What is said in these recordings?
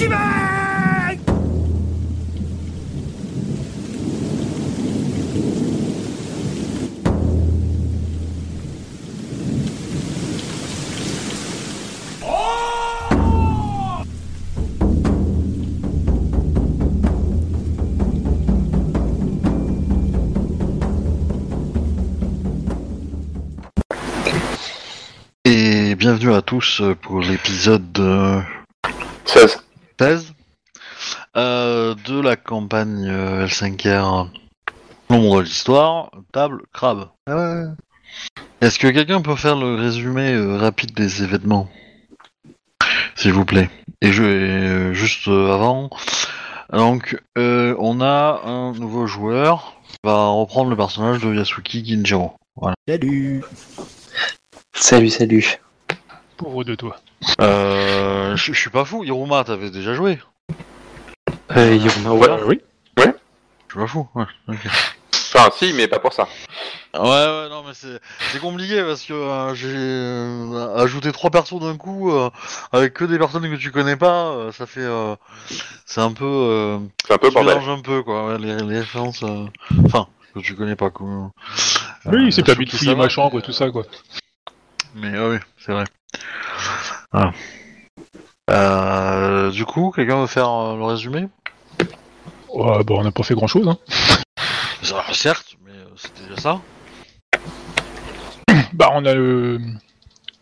Et bienvenue à tous pour l'épisode euh, 16. 16 euh, de la campagne euh, L5R L'ombre de l'histoire, table, crabe. Est-ce que quelqu'un peut faire le résumé euh, rapide des événements? S'il vous plaît. Et je euh, juste euh, avant. Donc, euh, on a un nouveau joueur qui va reprendre le personnage de Yasuki Ginjiro. Voilà. Salut Salut, salut. Pauvre de toi. Euh, je je suis pas fou, Hiruma, t'avais déjà joué Euh, Yurma, ouais. oui. Je suis pas fou, ouais. ok. Enfin, si, mais pas pour ça. Ouais, ouais, non, mais c'est c'est compliqué parce que euh, j'ai euh, ajouté trois persos d'un coup euh, avec que des personnes que tu connais pas. euh, ça fait, euh, c'est un peu, euh, C'est un peu tu bordel. mélanges un peu quoi, ouais, les, les références. euh, Enfin, que tu connais pas quoi. Oui, c'est ça fouiller va, ma chambre et tout ça, quoi. Mais ouais, oui, c'est vrai. Voilà. Euh, du coup, quelqu'un veut faire euh, le résumé? Ouais, bon, on n'a pas fait grand chose, hein. Ça, Certes, mais euh, c'était déjà ça. Bah, on a le...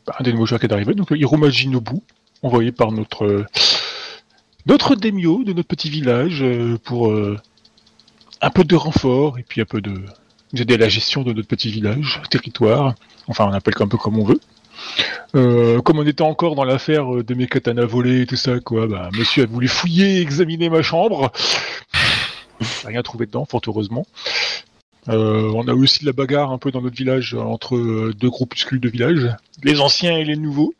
bah, un des nouveaux joueurs qui est arrivé, donc Hiroma Jinobu, envoyé par notre... notre Demio de notre petit village pour un peu de renfort et puis un peu de nous aider à la gestion de notre petit village, territoire, enfin on appelle un peu comme on veut. Euh, comme on était encore dans l'affaire euh, de mes katanas volés et tout ça, quoi, bah, monsieur a voulu fouiller examiner ma chambre. Rien trouvé dedans, fort heureusement. Euh, on a aussi la bagarre un peu dans notre village entre deux groupuscules de village, les anciens et les nouveaux.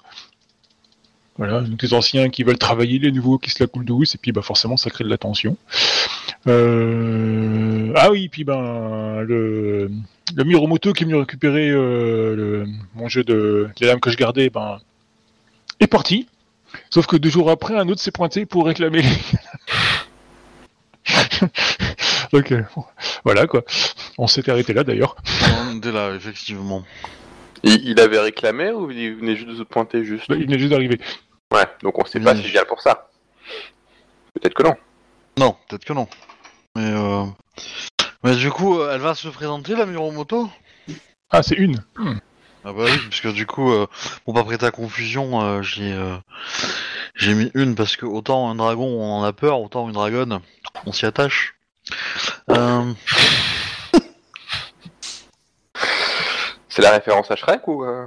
Voilà, les anciens qui veulent travailler, les nouveaux qui se la coulent douce, et puis bah forcément ça crée de la tension. Euh, Ah oui, puis ben le, le Miromoto qui est venu récupérer euh, le- mon jeu de les lames que je gardais, ben est parti. Sauf que deux jours après, un autre s'est pointé pour réclamer. Donc euh, voilà quoi. On s'était arrêté là d'ailleurs. On là, effectivement. Il, il avait réclamé ou il venait juste de se pointer juste? Il venait juste d'arriver. Ouais, donc on sait pas Oui. s'il vient pour ça. Peut-être que non. Non, peut-être que non. Mais euh... Mais du coup, euh, elle va se présenter, la Miromoto? Ah, c'est une. Ah bah oui, parce que du coup, euh, pour pas prêter à confusion, euh, j'ai euh, j'ai mis une, parce que autant un dragon, on en a peur, autant une dragonne, on s'y attache. Euh... C'est la référence à Shrek ou euh?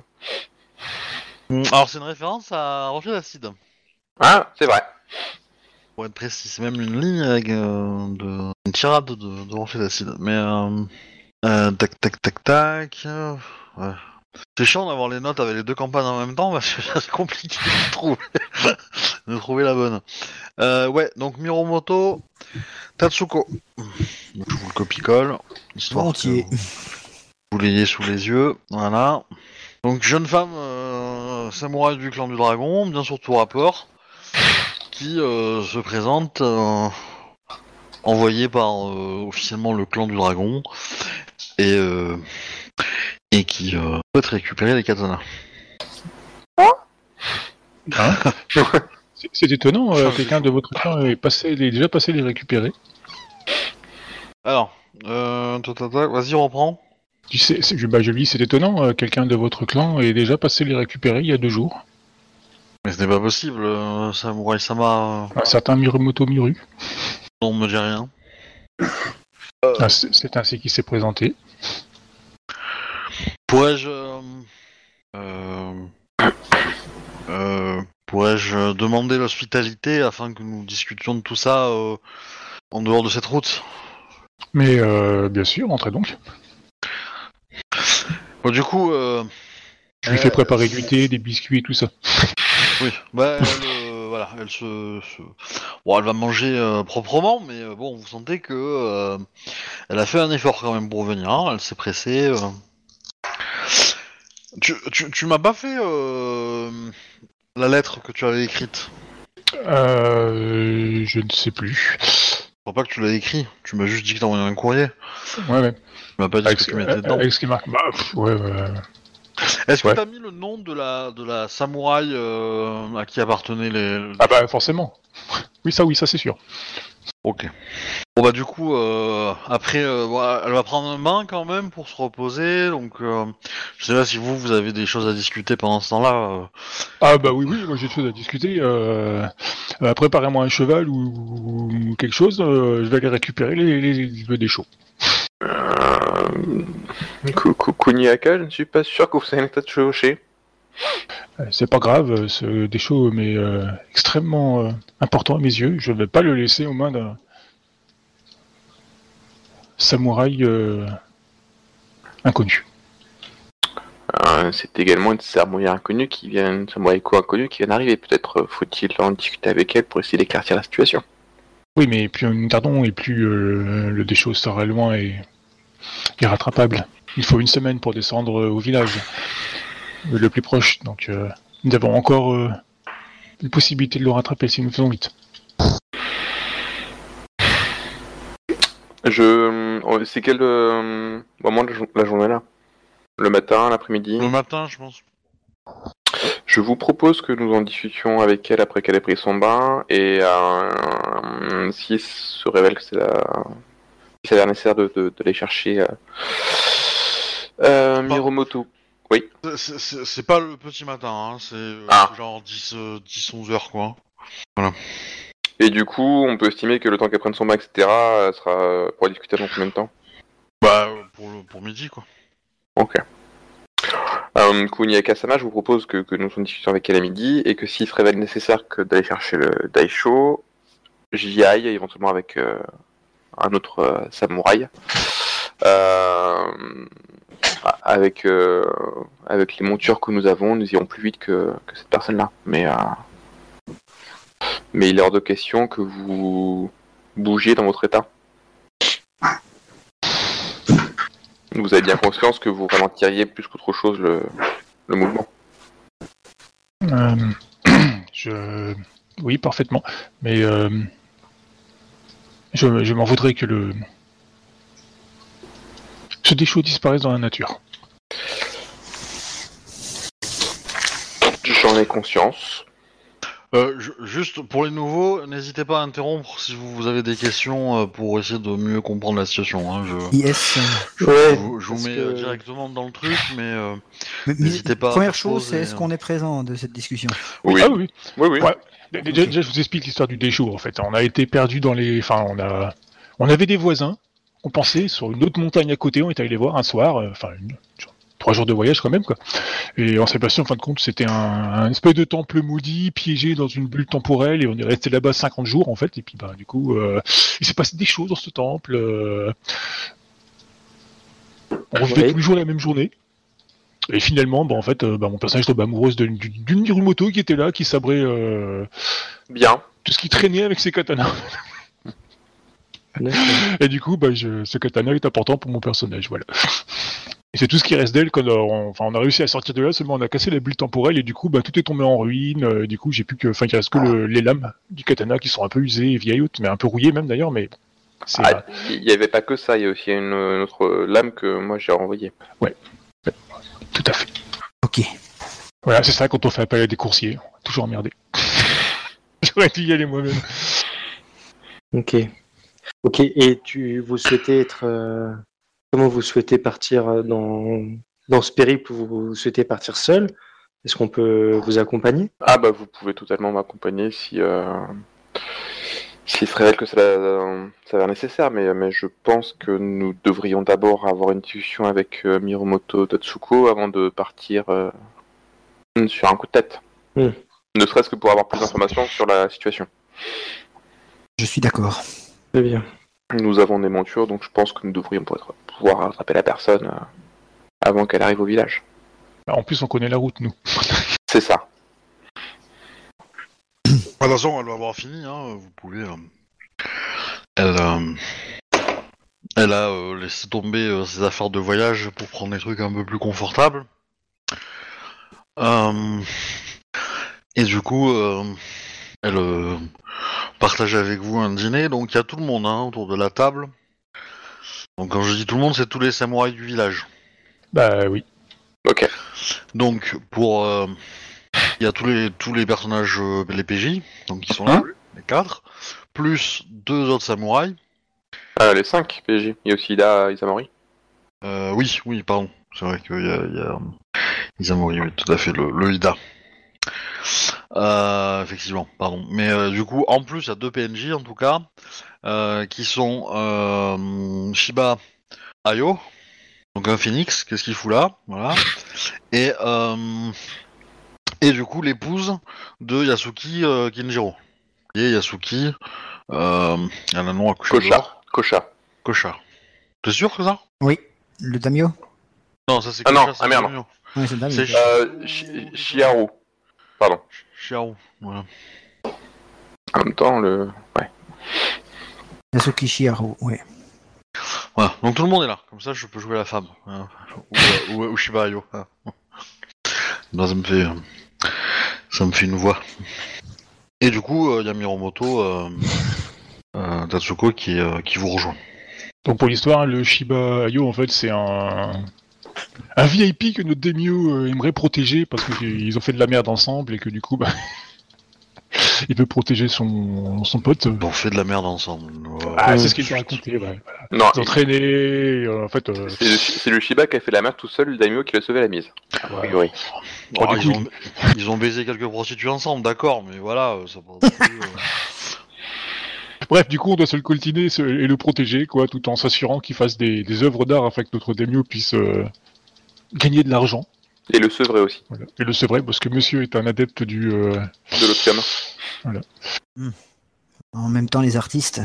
Alors c'est une référence à Rocher d'Acide, Ah, c'est vrai. Pour être précis. C'est même une ligne avec euh, de... une tirade de, de Rocher d'Acide. Mais euh... euh, tac tac tac tac... ouais. C'est chiant d'avoir les notes avec les deux campagnes en même temps parce que c'est compliqué de trouver, de trouver la bonne. Euh, ouais, donc Miromoto, Tatsuko. Je vous le copie-colle, histoire que vous l'ayez sous les yeux. Voilà. Donc jeune femme euh, samouraï du clan du dragon, bien sûr tout rapport, qui euh, se présente euh, envoyée par euh, officiellement le clan du dragon et euh, et qui euh, souhaite récupérer les katanas. C'est- C'est étonnant, euh, quelqu'un de votre clan est, passé, est déjà passé les récupérer. Alors, euh, vas-y reprends. Tu sais, c'est- bah, je lis, c'est étonnant, euh, quelqu'un de votre clan est déjà passé les récupérer il y a deux jours. Mais ce n'est pas possible, euh, Samurai Sama, Un certain Mirumoto Miru. on me dit rien. Ah, c'est c'est ainsi qu'il s'est présenté. Pourrais-je euh, euh, euh, pourrais-je demander l'hospitalité afin que nous discutions de tout ça euh, en dehors de cette route? Mais euh, bien sûr, entrez donc. Bon, Du coup, euh, Je lui fais préparer du thé, des biscuits, tout ça. Oui, bah, elle, euh, voilà, elle se, se- bon, elle va manger euh, proprement, mais euh, bon, vous sentez que euh, elle a fait un effort quand même pour venir. hein, elle s'est pressée. euh. Tu, tu, tu m'as pas fait euh, la lettre que tu avais écrite? Euh, je ne sais plus. Je crois pas que tu l'as écrit. Tu m'as juste dit que envoyé un courrier. Ouais, ouais. Tu m'as pas dit Avec ce ce, que tu mettais dedans. avec ce qui marque. Bah, pff, ouais, ouais. Est-ce que ouais. t'as mis le nom de la de la samouraï euh, à qui appartenaient les. Ah bah forcément. Oui, ça, oui, ça c'est sûr. Ok. Bon bah du coup, euh, après, euh, voilà, elle va prendre un bain quand même pour se reposer. Donc, euh, je sais pas si vous vous avez des choses à discuter pendant ce temps-là. euh. Ah bah oui, oui, moi j'ai des choses à discuter. Euh, euh, préparez-moi un cheval ou, ou quelque chose, euh, je vais aller récupérer les, les, les des chauds. Euh... Ku- Ku- Kuniaka, je ne suis pas sûr que vous ayez une tête chevauchée. Euh, C'est pas grave, euh, ce déchaud mais euh, extrêmement euh, important à mes yeux. Je vais pas le laisser aux mains d'un samouraï euh, inconnu. Euh, c'est également une samouraï inconnue qui vient, une samouraï inconnue qui vient d'arriver. Peut-être euh, faut-il en discuter avec elle pour essayer d'éclaircir la situation. Oui, mais plus nous tardons et plus euh, le déchaud sera loin et irrattrapable. Il faut une semaine pour descendre euh, au village le plus proche. Donc euh, nous avons encore euh, une possibilité de le rattraper si nous faisons vite. Je, euh, c'est quel euh, moment de la journée là? Le matin, l'après-midi? Le matin, je pense. Je vous propose que nous en discutions avec elle après qu'elle ait pris son bain et euh, s'il se révèle que c'est la... si c'est nécessaire de, de, d'aller chercher euh, euh, Miromoto. C'est- C'est pas le petit matin, hein, c'est euh, Ah. genre 10, euh, 10 11 heures quoi. Et du coup, on peut estimer que le temps qu'elle prenne son bain, etc., sera pour discuter dans combien de temps? Bah pour, le- pour midi quoi. Ok. Euh, Kuniaka Sama, je vous propose que, nous en discutions avec elle à midi et que s'il se révèle nécessaire que d'aller chercher le Daisho, j'y aille éventuellement avec euh, un autre euh, samouraï. Euh, avec, avec les montures que nous avons, nous irons plus vite que, cette personne-là. Mais il est hors de question que vous bougiez dans votre état. Vous avez bien conscience que vous ralentiriez plus qu'autre chose le, le mouvement. Euh, je... Oui, parfaitement. Mais euh, je, je m'en voudrais que le... Ce déchaud disparaisse dans la nature. J'en ai conscience. Euh, ju- juste pour les nouveaux, n'hésitez pas à interrompre si vous, vous avez des questions euh, pour essayer de mieux comprendre la situation. Hein. Je, Yes. je Ouais, vous, je vous parce mets que- euh, directement dans le truc, mais euh, Mais- mais N'hésitez pas à Première faire chose, pause c'est et, est-ce euh, qu'on est présent de cette discussion? Oui, Ah oui, oui, oui. Ouais. Dé- Déjà, déjà, je vous explique l'histoire du déchaud en fait. On a été perdu dans les. Enfin, on a. On avait des voisins. On pensait sur une autre montagne à côté. On est allé les voir un soir. euh, Enfin, une- trois jours de voyage quand même quoi. Et on s'est passé en fin de compte, c'était un, un espèce de temple maudit piégé dans une bulle temporelle et on est resté là-bas 50 jours en fait. Et puis bah du coup, euh, il s'est passé des choses dans ce temple. euh, On revivait Ouais. tous les jours la même journée. Et finalement, bah, en fait, euh, bah, mon personnage tombe amoureuse d'une- Mirumoto qui était là, qui sabrait euh, Bien. tout ce qui traînait avec ses katanas. Et du coup, bah, je, ce katana est important pour mon personnage, voilà. Et c'est tout ce qui reste d'elle quand on, enfin, on a réussi à sortir de là, seulement on a cassé la bulle temporelle et du coup, bah, tout est tombé en ruine. euh, du coup, j'ai plus que, enfin, il reste que le- les lames du katana qui sont un peu usées et vieillottes, mais un peu rouillées même d'ailleurs, mais Ah, Il n'y avait pas que ça, il y a aussi une, une autre lame que moi j'ai renvoyée. tout à fait. Ok. Voilà, c'est ça quand on fait appel à des coursiers, toujours emmerdé. J'aurais dû y aller moi-même. Ok. Ok. Et tu, vous souhaitez être, euh, comment vous souhaitez partir euh, dans dans ce périple Vous, vous souhaitez partir seul? Est-ce qu'on peut vous accompagner? Ah bah vous pouvez totalement m'accompagner si euh, s'il se révèle que ça s'avère nécessaire, mais, mais je pense que nous devrions d'abord avoir une discussion avec euh, Miromoto Tatsuko avant de partir euh, sur un coup de tête. Hmm. Ne serait-ce que pour avoir plus d'informations sur la situation. Je suis d'accord. Très bien. Nous avons des montures, donc je pense que nous devrions pouvoir, pouvoir rattraper la personne euh, avant qu'elle arrive au village. Bah, En plus, on connaît la route, nous. C'est ça. de toute façon, elle va avoir fini. Hein, vous pouvez. euh, Elle, euh, elle a euh, laissé tomber euh, ses affaires de voyage pour prendre des trucs un peu plus confortables. Euh, Et du coup, euh, elle euh, partageait avec vous un dîner. Donc il y a tout le monde hein, autour de la table. Donc quand je dis tout le monde, c'est tous les samouraïs du village. Bah oui. Ok. Donc pour euh, il y a tous les tous les personnages euh, les PJ donc ils sont là les quatre plus deux autres samouraïs. Euh, les 5 PJ. Il y a aussi Ida Isamori. Euh, oui oui pardon c'est vrai qu'il y a, il y a Izamori oui tout à fait le, le Ida. Euh, effectivement pardon mais euh, du coup en plus il y a deux PNJ en tout cas euh, qui sont euh, Shiba Ayo donc un phoenix qu'est-ce qu'il fout là? Voilà et euh, et du coup l'épouse de Yasuki euh, Kinjiro. Et Yasuki, euh, elle a un nom à coucher Kocha. Kocha. Kocha. T'es sûr que ça Oui, le Damio? Non, ça c'est Ah non, c'est ah merde. Oui, c'est Damio. C'est Euh, Shiharu. Pardon. Chiaru, voilà. En même temps, le. Ouais. Yasuki Shiharu, oui. Voilà, donc tout le monde est là, comme ça je peux jouer la femme. hein. Ou, euh, ou, ou Shiba Ayo. hein. Ça me fait. euh, Ça me fait une voix. Et du coup, il y a Miromoto euh, euh, Tatsuko qui, euh, qui vous rejoint. Donc pour l'histoire, le Shiba Ayo, en fait, c'est un... un VIP que notre Demio euh, aimerait protéger parce qu'ils ont fait de la merde ensemble et que du coup, bah, il veut protéger son, son pote. Ils ont fait de la merde ensemble. Ouais. Ah, Euh, c'est ce qu'il t'a raconté, ouais. Voilà. Non, Ils ont traîné, euh, en fait... euh, c'est le, Shiba qui a fait la merde tout seul, le Daimyo qui l'a sauvé à la mise. A ouais. priori. Bon, Oh, du ils, ont, ils ont baisé quelques prostituées ensemble, d'accord, mais voilà, euh, ça passe plus, euh. Bref, du coup, on doit se le coltiner et le protéger, quoi, tout en s'assurant qu'il fasse des, des œuvres d'art afin que notre Demio puisse euh, gagner de l'argent. Et le sevrer aussi, Voilà. Et le sevrer, parce que monsieur est un adepte du... euh, de l'opium. En même temps, les artistes.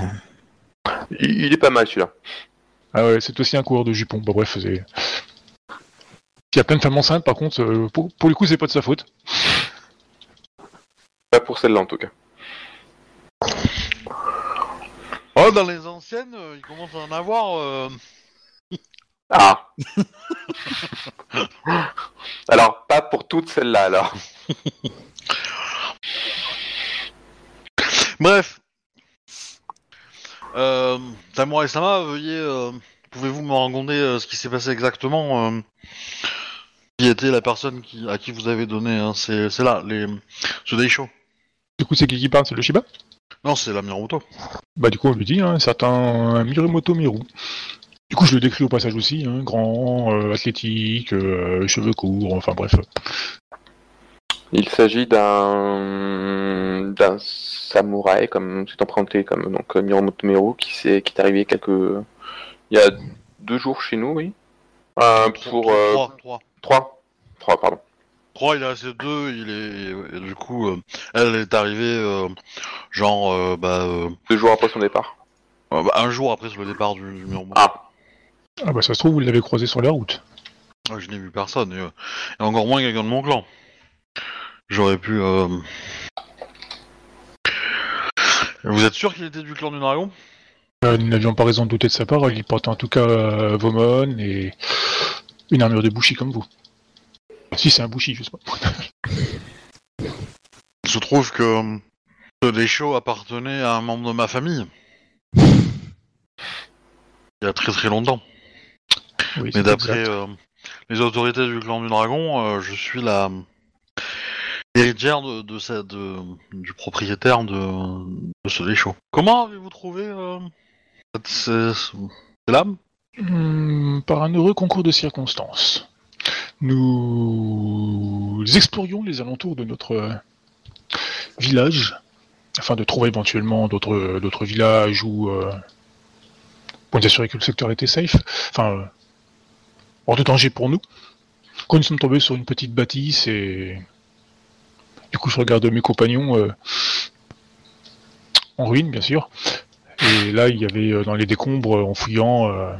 Il, il est pas mal celui-là. Ah ouais, c'est aussi un coureur de jupons. Bah bref, c'est... Il y a plein de femmes enceintes, par contre, euh, pour, pour le coup, c'est pas de sa faute. Pas pour celle-là en tout cas. Oh, dans les anciennes, euh, il commence à en avoir. euh, Ah Alors, pas pour toutes celles-là alors. Bref. Euh, Samurai Sama, veuillez. euh, Pouvez-vous me raconter euh, ce qui s'est passé exactement euh, Qui était la personne qui, à qui vous avez donné hein, C'est c'est là, les, ce Daisho. Du coup, c'est qui qui parle? C'est le Shiba? Non, c'est la Miromoto. Bah du coup, on lui dit, hein, un certain Mirumoto Miru. Du coup, je le décris au passage aussi, hein, grand, euh, athlétique, euh, cheveux courts, enfin bref. Il s'agit d'un d'un samouraï, comme c'est présenté comme donc Miromoto Meru, qui s'est qui est arrivé quelques il y a deux jours chez nous, oui. Euh, pour euh, Trois, trois. trois, trois, pardon. Trois, il est resté deux, il est. et du coup, euh, elle est arrivée, euh, genre, euh, bah, euh, Deux jours après son départ. euh, bah, un jour après le départ du, du Miromoto. Ah, Ah bah ça se trouve, vous l'avez croisé sur la route. Ah, je n'ai vu personne, et, euh, et encore moins quelqu'un de mon clan. J'aurais pu. euh, Vous êtes sûr qu'il était du clan du dragon? Euh, nous n'avions pas raison de douter de sa part, il portait en tout cas euh, Vomon et une armure de bouchi comme vous. Si c'est un bouchi, je sais pas. Il se trouve que euh, ce Deschaux appartenait à un membre de ma famille. Il y a très très longtemps. Oui, Mais d'après euh, les autorités du clan du dragon, euh, je suis la héritière de, de, cette- de- du propriétaire de, de ce Deschaux. Comment avez-vous trouvé euh, cette, ces- ces lames? Hmm, par un heureux concours de circonstances. Nous explorions les alentours de notre village afin de trouver éventuellement d'autres villages ou euh, pour nous assurer que le secteur était safe. Enfin, hors de danger pour nous. Quand nous sommes tombés sur une petite bâtisse et du coup je regarde mes compagnons euh, en ruine bien sûr. Et là il y avait euh, dans les décombres en fouillant euh,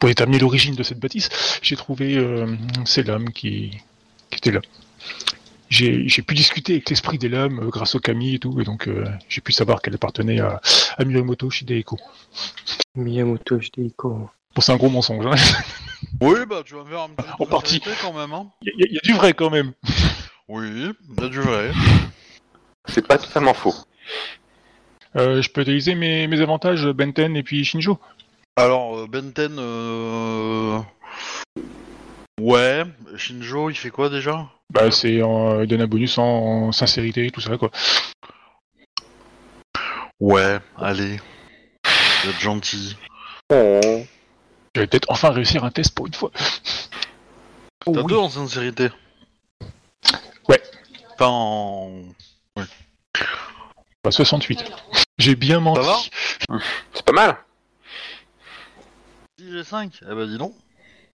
pour déterminer l'origine de cette bâtisse, j'ai trouvé euh, ces lames qui, qui étaient là. J'ai pu discuter avec l'esprit des lames euh, grâce au Kami et tout, et donc euh, j'ai pu savoir qu'elle appartenait à, à Miyamoto Shideiko. Miyamoto Shideiko. Bon, c'est un gros mensonge. hein. Oui, bah tu vas faire un petit En peu de partie. vérité quand même. Hein. Il y, a- il y a du vrai quand même. Oui, il y a du vrai. C'est pas totalement faux. Euh, je peux utiliser mes, mes avantages, Benten et puis Shinjo. Alors, euh, Benten, euh... ouais. Shinjo, il fait quoi déjà? Bah, c'est en, il donne un bonus en, en sincérité et tout ça, quoi. Ouais, allez. Vous êtes gentil. Oh. Je vais peut-être enfin réussir un test pour une fois. T'as deux en sincérité Ouais. Pas en... Bah, 68. J'ai bien menti. va C'est pas mal. Si j'ai 5 Eh ben dis donc.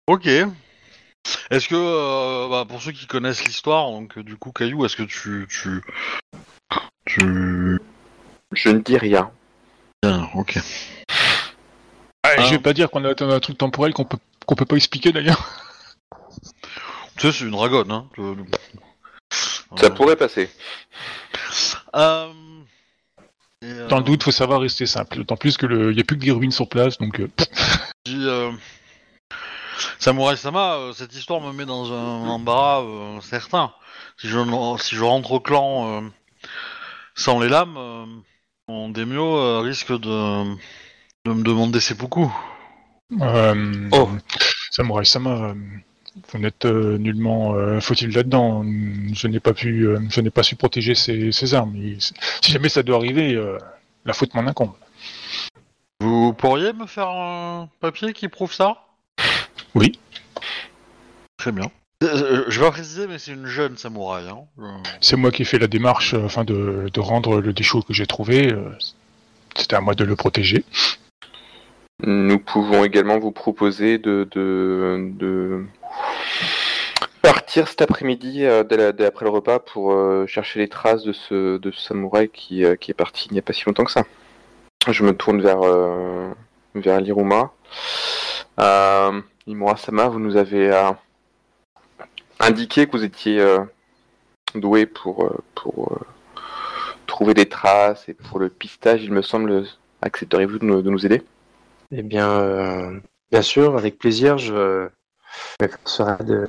Ok. Est-ce que, euh, bah, pour ceux qui connaissent l'histoire, donc euh, du coup, Caillou, est-ce que tu... Tu... Tu... Je ne dis rien. Bien, ok. Je vais pas dire qu'on a atteint un truc temporel qu'on peut, qu'on peut pas expliquer d'ailleurs. Tu sais, c'est une dragonne, hein. que- Ça Euh, pourrait passer. euh, et, euh, Dans le doute, faut savoir rester simple. D'autant plus que le, y a plus que des ruines sur place, donc. euh, Puis, euh, Samurai Sama, euh, cette histoire me met dans un embarras euh, certain. Si je, si je rentre au clan euh, sans les lames, euh, mon Demio euh, risque de, de me demander ses beaucoup. euh, Oh. Samurai Sama, euh, vous n'êtes euh, nullement euh, faut-il là-dedans. Je n'ai pas pu, euh, je n'ai pas su protéger ces, ces armes. Si jamais ça doit arriver, euh, la faute m'en incombe. Vous pourriez me faire un papier qui prouve ça? Oui. Très bien. Euh, Je vais pas préciser, mais c'est une jeune samouraï. Hein. C'est moi qui ai fait la démarche afin de, de rendre le déchaud que j'ai trouvé. C'était à moi de le protéger. Nous pouvons également vous proposer de, de, de partir cet après-midi, euh, dès dès après le repas, pour euh, chercher les traces de ce, de ce samouraï qui, euh, qui est parti il n'y a pas si longtemps que ça. Je me tourne vers, vers l'Iruma. Euh, Imura-sama, vous nous avez indiqué que vous étiez doué pour, trouver des traces et pour le pistage, il me semble. Accepteriez-vous de nous aider? Eh bien, euh, bien sûr, avec plaisir, je m'efforcerai de,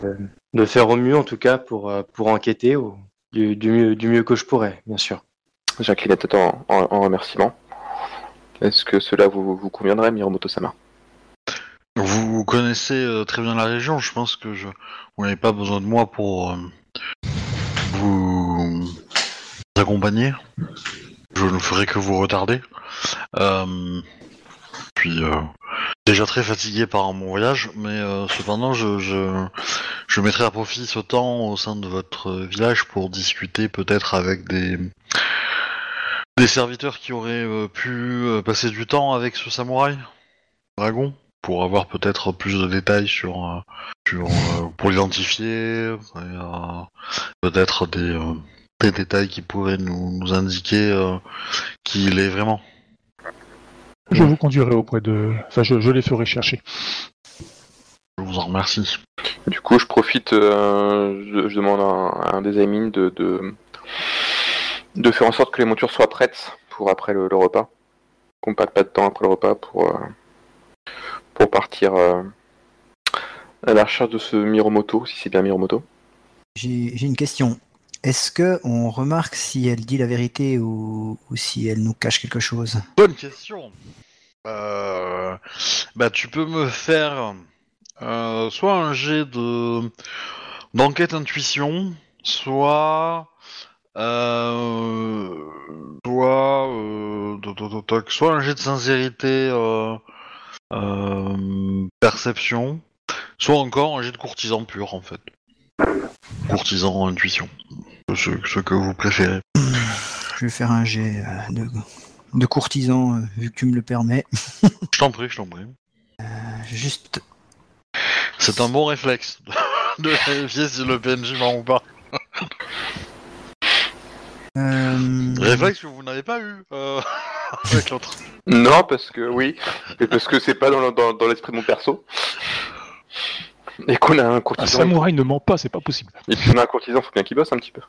de faire au mieux, en tout cas, pour, euh, pour enquêter au- du, du mieux, du mieux que je pourrais, bien sûr. J'incline la tête en, en- en remerciement. Est-ce que cela vous, vous conviendrait, Miromoto-sama Vous connaissez euh, très bien la région, je pense que je... vous n'avez pas besoin de moi pour euh, vous accompagner. Je ne ferai que vous retarder. Euh, Euh, déjà très fatigué par mon voyage, mais euh, cependant je, je, je mettrai à profit ce temps au sein de votre village pour discuter peut-être avec des des serviteurs qui auraient euh, pu passer du temps avec ce samouraï dragon pour avoir peut-être plus de détails sur, sur pour l'identifier, peut-être des, des détails qui pourraient nous, nous indiquer qui il est vraiment. Je vous conduirai auprès de. Enfin, je, je les ferai chercher. Je vous en remercie. Du coup, je profite, euh, je, je demande à, à un des amis de, de, de faire en sorte que les montures soient prêtes pour après le, le repas. Qu'on perde pas de temps après le repas pour, euh, pour partir euh, à la recherche de ce Miromoto, si c'est bien Miromoto. J'ai une question. Est-ce que on remarque si elle dit la vérité ou, si elle nous cache quelque chose? Bonne question. Euh, bah, tu peux me faire euh, soit un jet de d'enquête intuition, soit euh, soit soit un jet de sincérité perception, soit encore un jet de courtisan pur en fait. Courtisan intuition, ce, ce que vous préférez. Je vais faire un jet euh, de, de courtisan, euh, vu que tu me le permets. Je t'en prie, je t'en prie. Juste. C'est un bon réflexe de vérifier si le PNJ ment ou pas. euh, Réflexe que vous n'avez pas eu euh, avec l'autre. Non, parce que oui, et parce que c'est pas dans, le- dans, dans l'esprit de mon perso. Et qu'on a un Un courtisan. samouraï ne ment pas, c'est pas possible. Et puis on a un courtisan, faut bien qu'il bosse un petit peu.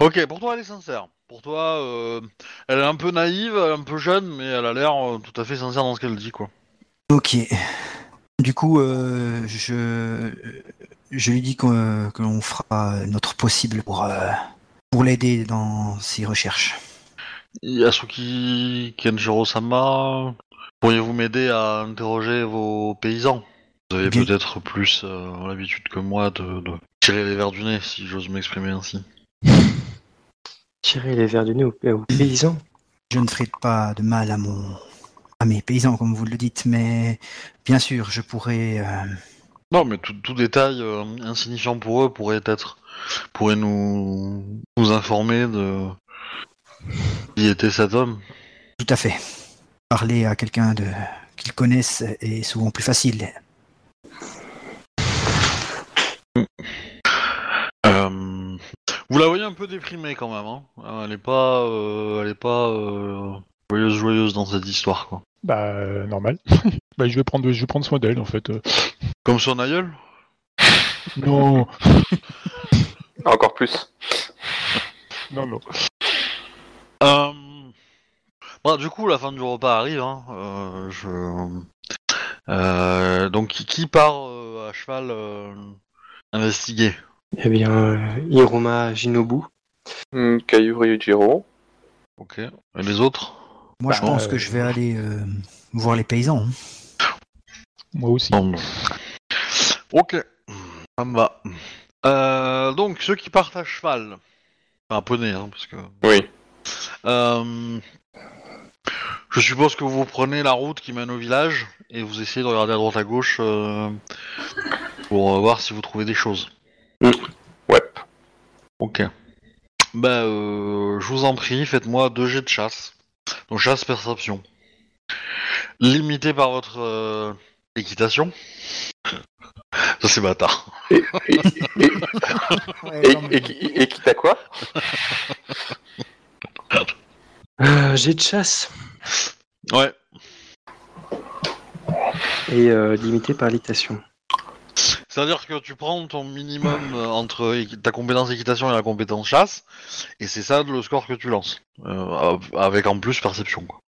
Ok, pour toi elle est sincère. Pour toi, euh, elle est un peu naïve, un peu jeune, mais elle a l'air euh, tout à fait sincère dans ce qu'elle dit, quoi. Ok. Du coup, euh, je, je lui dis qu'on que l'on fera notre possible pour, euh, pour l'aider dans ses recherches. Yasuki Kenjiro-sama, pourriez-vous m'aider à interroger vos paysans? Vous avez peut-être plus euh, l'habitude que moi de, de tirer les verres du nez, si j'ose m'exprimer ainsi. Tirer les verres du nez aux, aux paysans. Je ne ferai pas de mal à mon à mes paysans, comme vous le dites, mais bien sûr, je pourrais. euh, Non, mais tout, tout détail euh, insignifiant pour eux pourrait être, pourrait nous, nous informer de qui était cet homme. tout à fait. Parler à quelqu'un de qu'ils connaissent est souvent plus facile. Vous la voyez un peu déprimée quand même. Hein. Euh, Elle est pas, euh, elle est pas euh, joyeuse, joyeuse dans cette histoire quoi. Bah, euh, normal. bah, je vais prendre, je vais prendre soin d'elle, en fait. Comme son aïeul? Non, Encore plus. non, non. Euh... Bon, du coup, la fin du repas arrive. Hein. Euh, je... Euh, donc, qui- qui part euh, à cheval euh, investiguer? Eh bien, euh, Hiroma Shinobu. Hmm, Kayuri Yujiro. Ok. Et les autres? Moi, je Bah, pense euh, que je vais aller euh, voir les paysans. hein. Moi aussi. Ok. Ça me va. Euh, donc, ceux qui partent à cheval. Enfin, poney, hein, parce que... Oui. Euh, Je suppose que vous prenez la route qui mène au village et vous essayez de regarder à droite à gauche euh, pour euh, voir si vous trouvez des choses. Ouais. Ok. Bah, euh, je vous en prie, faites-moi deux jets de chasse. Donc chasse perception. Limité par votre euh, équitation. Ça c'est bâtard. Et, et, et, Ouais, et, non, mais- et, qui- et qui t'a quoi? Euh, J'ai de chasse Ouais. et euh, limité par l'équitation. C'est-à-dire que tu prends ton minimum euh, entre équi- ta compétence équitation et la compétence chasse, et c'est ça le score que tu lances. Euh, avec en plus perception. Quoi.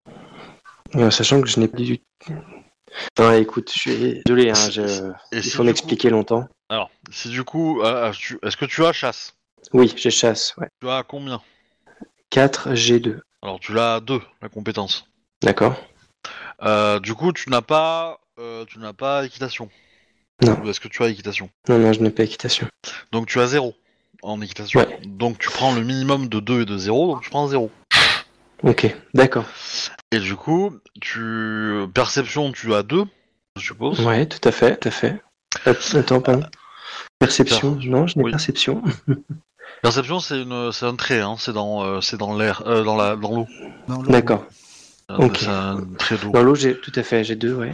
Euh, sachant que je n'ai pas du Non, écoute, je suis désolé, hein, je- Et il si faut du m'expliquer longtemps. coup- alors, si du coup, euh, tu- est-ce que tu as chasse? Oui, j'ai chasse, ouais. Tu as combien? 4 G2. Alors, tu l'as à 2, la compétence. D'accord Euh, du coup, tu n'as pas, euh, tu n'as pas équitation. Non. Ou est-ce que tu as équitation Non, non, je n'ai pas équitation. Donc tu as 0 en équitation. Ouais. Donc tu prends le minimum de 2 et de 0, donc tu prends 0. Ok, d'accord. Et du coup, tu perception, tu as 2, je suppose. Ouais, tout à fait, tout à fait. Att- Attends, pardon. Perception Non, je n'ai Oui. perception. Perception, c'est une, c'est un trait, hein, c'est dans, euh, c'est dans l'air, euh, dans la, dans l'eau. dans l'eau. D'accord. Euh, Ok. C'est un trait d'eau. Dans l'eau, j'ai tout à fait, j'ai deux, ouais.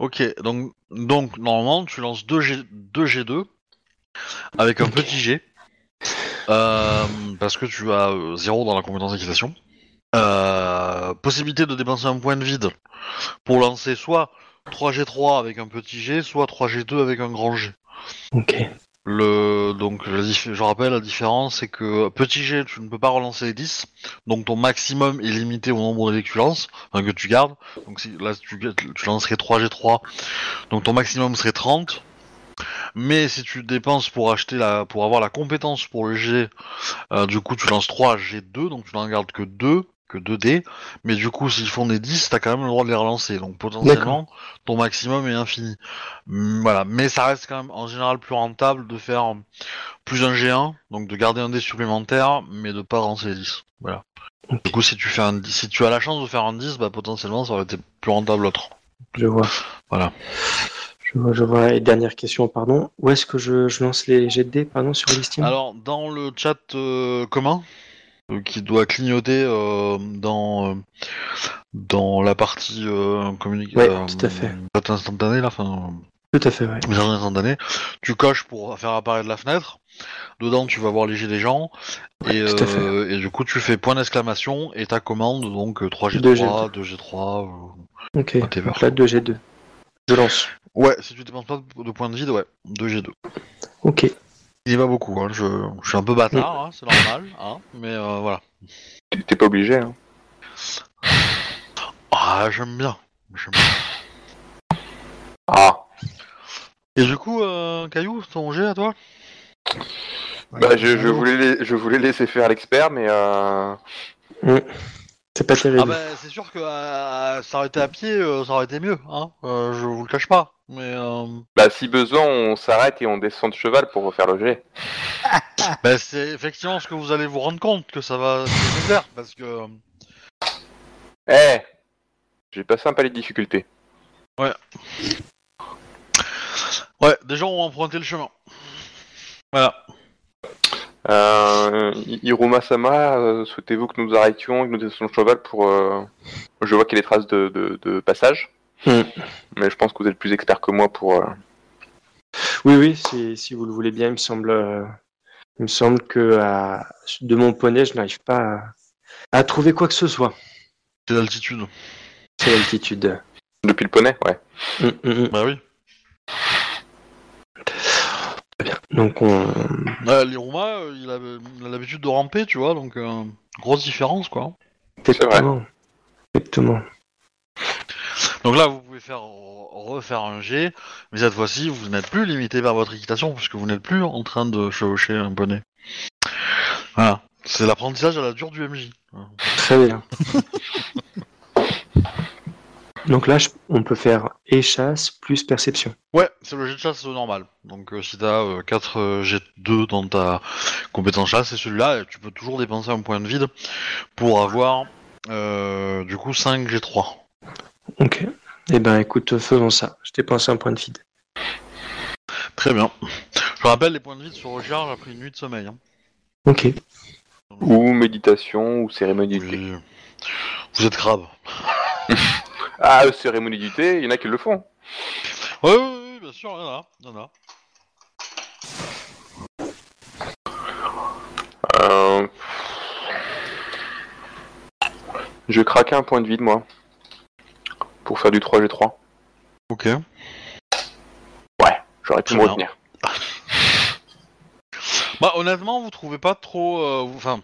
Ok, donc, donc normalement, tu lances 2 G, 2 G2 avec un petit G. Euh, parce que tu as 0 dans la compétence d'équitation. Euh, possibilité de dépenser un point de vide pour lancer soit 3G3 avec un petit G, soit 3G2 avec un grand G. Ok. Le, donc, je rappelle, la différence, c'est que petit G, tu ne peux pas relancer les 10, donc ton maximum est limité au nombre de que tu lances, enfin que tu gardes. Donc si, là, tu, tu lancerais 3G3, donc ton maximum serait 30. Mais si tu dépenses pour acheter la, pour avoir la compétence pour le G, euh, du coup, tu lances 3 G2, donc tu n'en gardes que 2, que 2 dés. Mais du coup, s'ils font des 10, t'as quand même le droit de les relancer. Donc potentiellement, ton maximum est infini. Mm, Voilà, mais ça reste quand même en général plus rentable de faire plus un G1, donc de garder un dé supplémentaire, mais de pas relancer les 10. Voilà. Du coup, si tu fais un 10 si tu as la chance de faire un 10, bah potentiellement ça aurait été plus rentable l'autre. Je vois. Voilà. Je vois, je vois. Et dernière question, pardon. Où est-ce que je, je lance les jets de dés, pardon, sur l'Steam Alors, dans le chat euh, commun, qui doit clignoter euh, dans, euh, dans la partie euh, communication. Ouais, tout à fait. Chat instantané, là, enfin, Tout à fait, ouais. instantané, tu coches pour faire apparaître la fenêtre. Dedans, tu vas voir les des gens. Et, tout à fait. euh, et du coup, tu fais point d'exclamation et ta commande, donc euh, 3G3, 2G3. 2G3. euh, Ok. Donc là, 2 G2. Je lance. Ouais, si tu dépenses pas de points de vide, ouais, 2G2. Ok. Il y va beaucoup, hein. je, je suis un peu bâtard, hein, c'est normal, hein, mais euh, voilà. T'es pas obligé, hein. Ah, j'aime bien. j'aime bien. Ah. Et du coup, euh, Caillou, ton jet à toi? Bah, je, je voulais les- je voulais laisser faire l'expert, mais euh, C'est pas terrible. Ah bah c'est sûr que euh, ça aurait été à pied, euh, ça aurait été mieux, hein. Euh, je vous le cache pas. Mais euh, bah, si besoin, on s'arrête et on descend de cheval pour refaire le jet. bah, c'est effectivement ce que vous allez vous rendre compte que ça va c'est nécessaire parce que euh, Eh J'ai passé un palier de difficulté. ouais, des gens ont emprunté le chemin. Voilà. Euh, I- Iruma-sama, euh, souhaitez-vous que nous arrêtions et que nous descendions de cheval pour... euh, Je vois qu'il y a des traces de, de- de passage, Hmm. mais je pense que vous êtes plus expert que moi pour... euh, Oui, oui, si, si vous le voulez bien, il me semble, euh, il me semble que de mon poney, je n'arrive pas à, à trouver quoi que ce soit. C'est l'altitude. C'est l'altitude. Depuis le poney, ouais. Hum, hum. Bah oui. Donc on. Ouais, L'Iruma, euh, il a il a l'habitude de ramper, tu vois, donc euh, grosse différence quoi. Exactement. Exactement. Donc là, vous pouvez faire refaire un jet, mais cette fois-ci, vous n'êtes plus limité par votre équitation puisque vous n'êtes plus en train de chevaucher un poney. Voilà, c'est l'apprentissage à la dure du MJ. Très bien. Donc là, on peut faire et chasse plus perception. Ouais, c'est le jet de chasse normal. Donc euh, si t'as 4 jets de 2 dans ta compétence chasse, c'est celui-là, et tu peux toujours dépenser un point de vide pour avoir euh, du coup 5 G3. Ok. Eh ben, écoute, faisons ça. Je t'ai pensé un point de feed. Très bien. Je rappelle, les points de vide se rechargent après une nuit de sommeil. hein. Ok. Ou méditation, ou cérémonie thé. Oui. Vous êtes crabe. Ah, cérémonie du thé, il y en a qui le font. Oui, oui, oui, bien sûr, il y en a. il y en a. Euh... Je craquer un point de vide, moi. Pour faire du 3G3. Ok. J'aurais pu Très me bien. retenir. Bah honnêtement, vous trouvez pas trop... euh, vous- Enfin...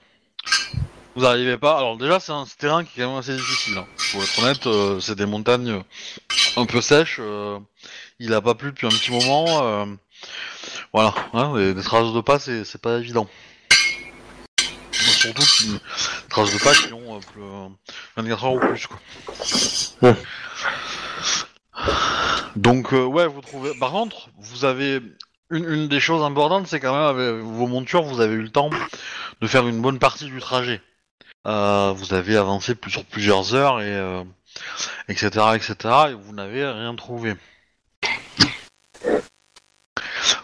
Vous arrivez pas... Alors déjà, c'est un terrain qui est quand même assez difficile. Hein. Pour être honnête, euh, c'est des montagnes euh, un peu sèches. euh, il a pas plu depuis un petit moment. euh, Voilà. Hein, les, les traces de pas, c'est c'est pas évident. Surtout qui... des traces de pas qui ont euh, plus, euh, 24 heures ou plus. Quoi. Ouais. Donc euh, ouais, vous trouvez... Par contre, vous avez... Une, une des choses importantes, c'est quand même avec vos montures, vous avez eu le temps de faire une bonne partie du trajet. Euh, vous avez avancé sur plusieurs heures et euh, etc etc et vous n'avez rien trouvé.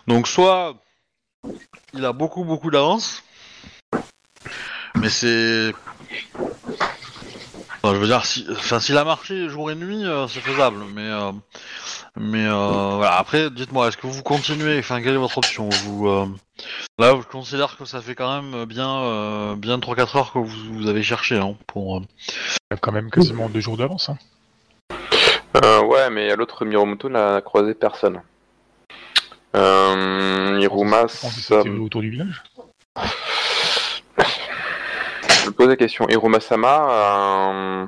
Donc soit il a beaucoup beaucoup d'avance, mais c'est, enfin, je veux dire si, enfin s'il a marché jour et nuit, euh, c'est faisable, mais mais voilà. Après, dites-moi, est-ce que vous continuez Enfin, quelle est votre option? Vous là, je considère que ça fait quand même bien euh, bien 3-4 heures que vous, vous avez cherché hein, pour. euh, Il y a quand même quasiment deux jours d'avance. Hein. Euh, ouais, mais l'autre Miromoto n'a croisé personne. Euh, Iruma, On sait ça... c'était autour du village. je me pose la question. Iruma-sama,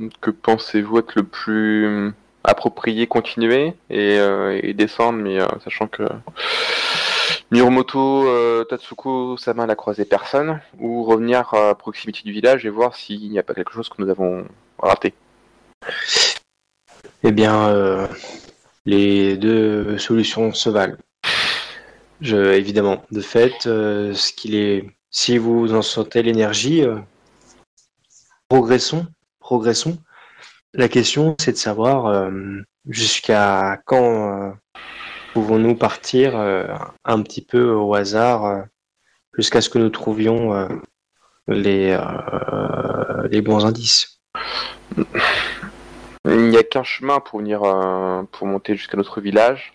euh, que pensez-vous être le plus approprié continuer et, euh, et descendre, mais euh, sachant que Miromoto euh, Tatsuko Sama n'a croisé personne, ou revenir à proximité du village et voir s'il n'y a pas quelque chose que nous avons raté. Eh bien, euh, les deux solutions se valent. Évidemment, de fait, euh, ce qu'il est, si vous en sentez l'énergie, euh, progressons, progressons. La question, c'est de savoir jusqu'à quand pouvons-nous partir euh, un petit peu au hasard euh, jusqu'à ce que nous trouvions euh, les, les bons indices? Il n'y a qu'un chemin pour venir pour monter jusqu'à notre village.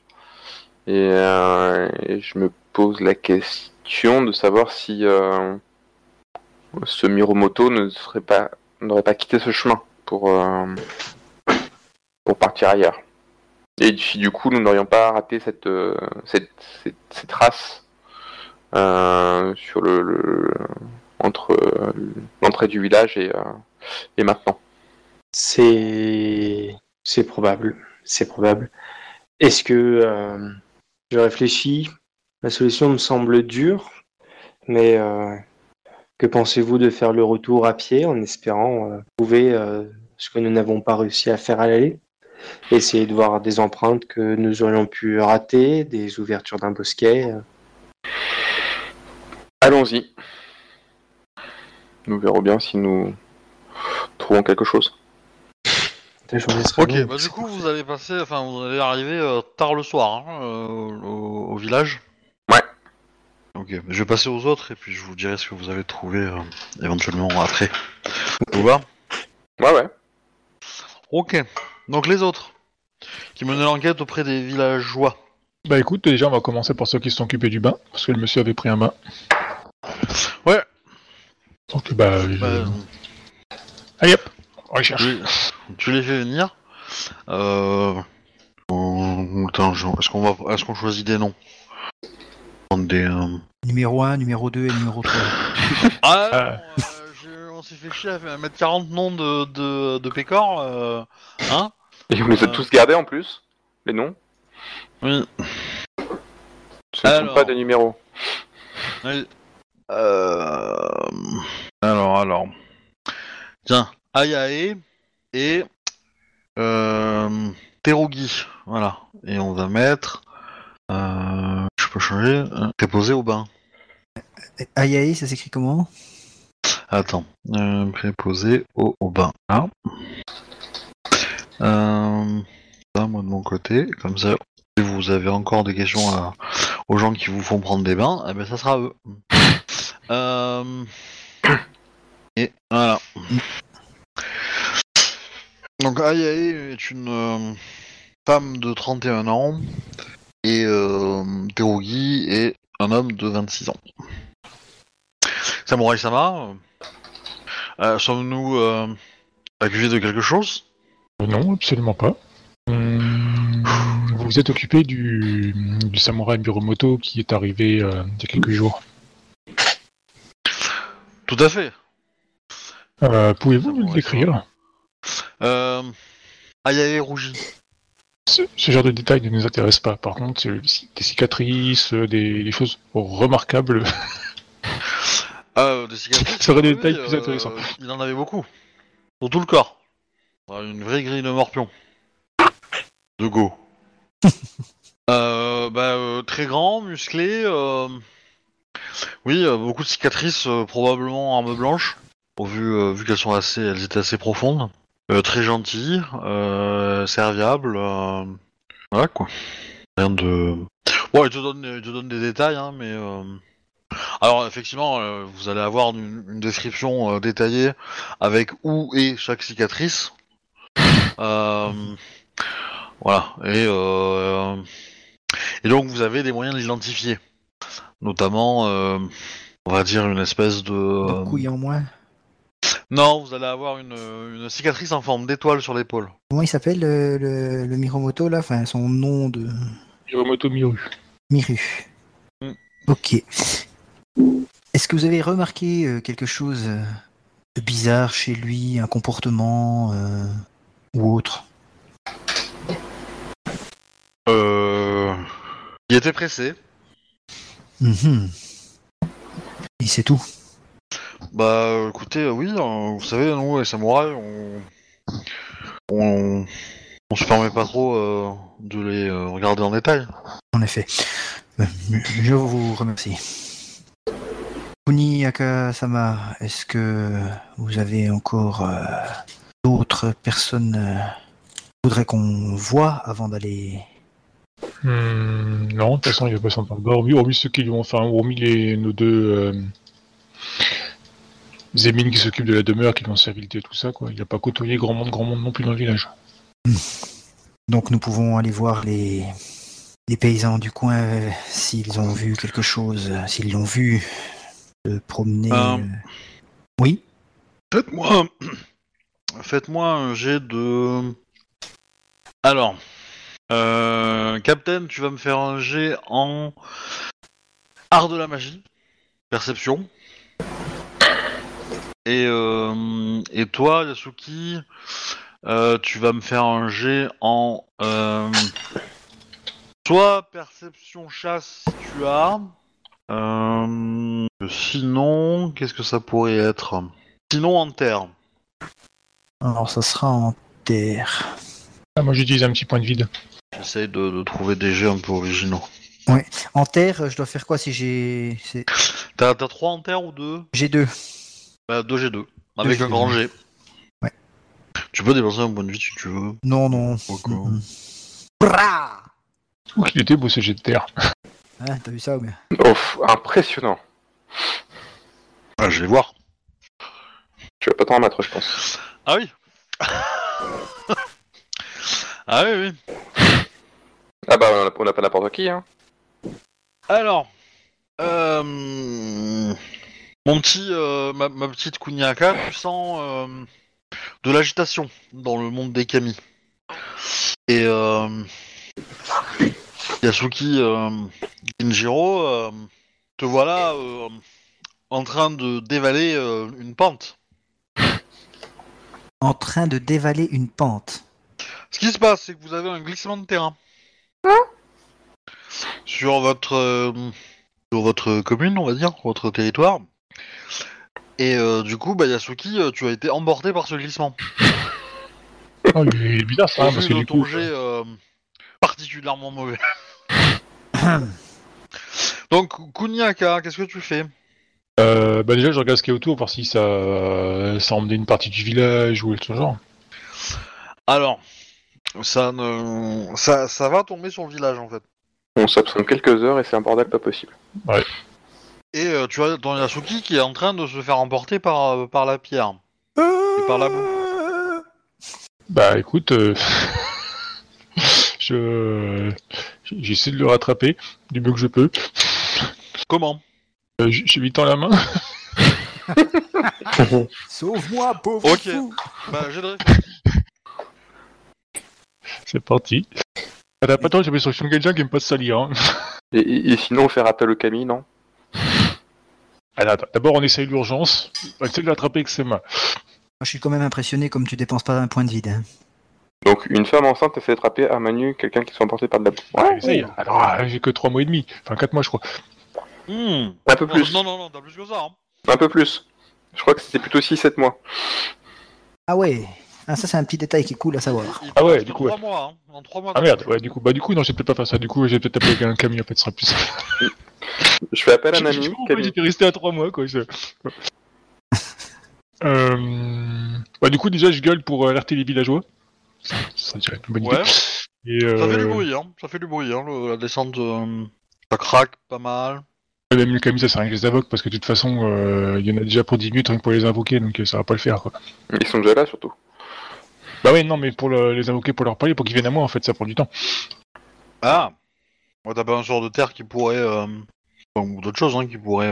Et, je me pose la question de savoir si ce Miromoto ne serait pas n'aurait pas quitté ce chemin pour pour partir ailleurs. Et du coup nous n'aurions pas raté cette euh, cette, cette, cette trace euh, sur le, le- entre euh, l'entrée du village et, et maintenant. C'est c'est probable, c'est probable. Est-ce que je réfléchis? La solution me semble dure, Mais que pensez-vous de faire le retour à pied en espérant trouver ce que nous n'avons pas réussi à faire à l'aller? Essayer de voir des empreintes que nous aurions pu rater, des ouvertures d'un bosquet. Allons-y. Nous verrons bien si nous trouvons quelque chose. Ok, bah du coup vous allez passer, enfin vous allez arriver euh, tard le soir hein, euh, au, au village. Ouais. Ok, je vais passer aux autres et puis je vous dirai ce que vous avez trouvé euh, éventuellement après. Vous va? Ouais, ouais. Ok, donc les autres qui menaient l'enquête auprès des villageois. Bah écoute, déjà on va commencer par ceux qui se sont occupés du bain, parce que le monsieur avait pris un bain. Ouais. Donc bah, Bah, euh, allez hop, on recherche. tu, tu les fais venir. Euh... euh, Attends, est-ce qu'on va, est-ce qu'on choisit des noms? Prendre des. euh, Numéro 1, numéro 2 et numéro 3. Ah, Ah. non, euh, j'ai- on s'est fait chier à mettre 40 noms de, de, de pécor, euh, hein Et vous les avez Euh. tous gardés en plus Les noms Oui. Ce ne sont Alors. pas des numéros. oui. Euh... Alors, alors. Tiens, Ayae et euh, Terugi, voilà. Et on va mettre... Euh, je peux changer euh, Préposé au bain. Aïe, ça s'écrit comment? Attends, euh, préposé au, bain. Là. Euh, ça, moi de mon côté, comme ça, si vous avez encore des questions aux gens qui vous font prendre des bains, eh ben ça sera eux. Euh, et voilà. Donc Ayae est une euh, femme de 31 ans et euh, est un homme de 26 ans. Samurai Sama, euh, sommes-nous euh, accusés de quelque chose? Non, absolument pas. Hum, Vous vous êtes occupé du, du samouraï Muromoto qui est arrivé euh, il y a quelques jours. Tout à fait. Euh, Pouvez-vous nous le décrire? Euh, Ayae rougit. ce, ce genre de détails ne nous intéresse pas. Par contre, euh, des cicatrices, euh, des, des choses remarquables. Euh, des cicatrices. Ça aurait des détails plus intéressants. Il en avait beaucoup. Sur tout le corps. Euh, Une vraie grille de morpion. De go. euh, bah, euh, très grand, musclé. euh, Oui, euh, beaucoup de cicatrices, euh, probablement arme blanche. Au vu, euh, vu qu'elles sont assez, elles étaient assez profondes. Euh, très gentil, euh, serviable. euh, Voilà quoi. Rien de. Bon, il te donne, il te donne des détails, hein, mais. Alors effectivement, euh, vous allez avoir une, une description euh, détaillée avec où est chaque cicatrice. Euh, voilà. Et, euh, et donc vous avez des moyens de l'identifier. Notamment, euh, on va dire une espèce de... Deux couilles en moins. Non, vous allez avoir une, une cicatrice en forme d'étoile sur l'épaule. Comment il s'appelle le, le, le Miromoto là? Enfin, son nom de Muromoto Miru. Miru. Mm. Ok. Est-ce que vous avez remarqué euh, quelque chose euh, de bizarre chez lui, un comportement euh, ou autre? Euh... Il était pressé. Mhm. Et c'est tout? Bah écoutez, oui, euh, vous savez, nous les samouraïs, on... on... on se permet pas trop euh, de les regarder en détail. En effet. Je vous remercie. Kuni Akasama, est-ce que vous avez encore euh, d'autres personnes euh, qui voudraient qu'on voit avant d'aller? Hum, non, de toute façon, il n'y a pas bas. Hormis, hormis ceux qui lui ont, enfin, hormis les, nos deux euh, Zémines qui s'occupent de la demeure, qui lui ont servi le thé et tout ça, quoi. Il n'a pas côtoyé grand monde, grand monde non plus dans le village. Donc nous pouvons aller voir les, les paysans du coin euh, s'ils ont vu quelque chose, s'ils l'ont vu se promener. Euh. euh. Oui Faites-moi... Faites-moi un jet de... Alors... Euh... Captain, tu vas me faire un jet en... Art de la magie. Perception. Et, euh, et toi, Yasuki, euh, tu vas me faire un jet en... Soit perception chasse si tu as... Euh, sinon, qu'est-ce que ça pourrait être? Sinon, en terre. Alors, ça sera en terre. Ah, moi j'utilise un petit point de vide. J'essaye de, de trouver des jeux un peu originaux. En terre, je dois faire quoi si j'ai. T'as t'as 3 en terre ou 2 J'ai deux. Bah, 2 G2. Avec Deux un grand G2. G. Ouais. Tu peux dépenser un point de vie si tu veux. Non, non. Pourquoi Mhm. Bra Où qu'il était beau ce jet de terre. Hein, T'as vu ça ou bien Ouf, impressionnant. Ah, je vais voir. Je vais pas t'en mettre, je pense. Ah oui Ah oui, oui. Ah bah, on a, on a pas n'importe qui, hein. Alors, euh, mon petit, euh, ma, ma petite Kunyaka, tu sens euh, de l'agitation dans le monde des Kami. Et euh, Yasuki euh, Kinjiro, euh, te voilà euh, en train de dévaler euh, une pente. En train de dévaler une pente. Ce qui se passe, c'est que vous avez un glissement de terrain. Sur votre, euh, sur votre commune, on va dire, votre territoire. Et euh, du coup, bah, Yasuki, euh, tu as été emporté par ce glissement. Oh, il est bizarre ça, Au hein, parce vu que de du ton coup. jet euh, particulièrement mauvais. Donc, Kunyaka, qu'est-ce que tu fais? Euh, bah déjà, je regarde ce qu'il y a autour, voir si ça, ça emmenait une partie du village ou ce genre. Alors, ça, ne... ça, ça va tomber sur le village en fait. On s'absente quelques heures et c'est un bordel pas possible. Et euh, tu as ton Yasuki qui est en train de se faire emporter par, euh, par la pierre. Et par la boue. Bah écoute, euh, je j'essaie de le rattraper du mieux que je peux. Comment? Euh, j- J'ai lui tends la main. Sauve-moi, pauvre Ok. fou Bah, j'ai de. C'est parti. Ah, T'as pas tant, j'ai que quelqu'un qui aime pas se salir. Hein. Et, et- sinon, on fait appel au Camille, non? Alors, attends, d'abord on essaye l'urgence. On essaie de l'attraper avec ses mains. Moi, je suis quand même impressionné comme tu dépenses pas un point de vide. hein. Donc, une femme enceinte essaie d'attraper à Manu quelqu'un qui soit emporté par de la boue. Ouais, essaye. Alors, ah, j'ai que 3 mois et demi. Enfin, 4 mois, je crois. Hmm. Un peu Non, plus. Non, non, non, t'as plus que ça. Hein. Un peu plus. Je crois que c'était plutôt 6-7 mois. Ah ouais ah, Ça, c'est un petit détail qui est cool à savoir. Il- Ah ouais, du coup, mois, hein. En 3 mois. Ah merde, ouais, du coup, bah du coup, non, j'ai peut-être pas faire ça. Du coup, j'ai peut-être appelé un camion, en fait, ce sera plus simple. Je fais appel à pourquoi Camille. j'étais resté à 3 mois, quoi. je- euh... Bah, du coup, déjà, je gueule pour alerter les villageois. Ça, ça dirait une bonne idée. Ouais, Et, ça fait du euh... bruit, hein. Ça fait du bruit, hein. le- la descente, euh, ça craque pas mal. Même le camion, ça sert à rien que je les invoque parce que de toute façon, euh, il y en a déjà pour 10 minutes rien que pour les invoquer, donc euh, ça va pas le faire, quoi. Ils sont déjà là, surtout. Bah ouais, non, mais pour le- les invoquer, pour leur parler, pour qu'ils viennent à moi, en fait, ça prend du temps. Ah Ouais, t'as pas un sort de terre qui pourrait. Euh... enfin, ou d'autres choses, hein, qui pourraient.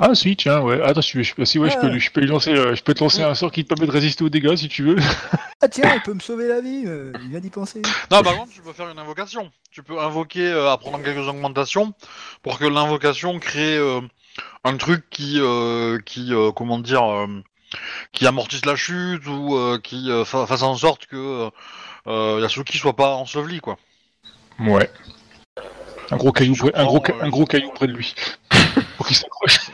Euh, Ah si, tiens, ouais. Attends, si, je, si ouais, je, peux, Ah. lui- je peux lui lancer, euh, je peux te lancer un sort qui te permet de résister aux dégâts, si tu veux. Ah tiens, il peut me sauver la vie, euh, il vient d'y penser. Non, par contre, tu peux faire une invocation. Tu peux invoquer, euh, apprendre quelques augmentations, pour que l'invocation crée euh, un truc qui, euh, qui, euh, comment dire, euh, qui amortisse la chute ou euh, qui euh, fa- fasse en sorte que euh, euh, Yasuki soit pas enseveli, quoi. Ouais. Un gros caillou, près, un gros, euh, un gros caillou près de lui. pour qu'il s'accroche.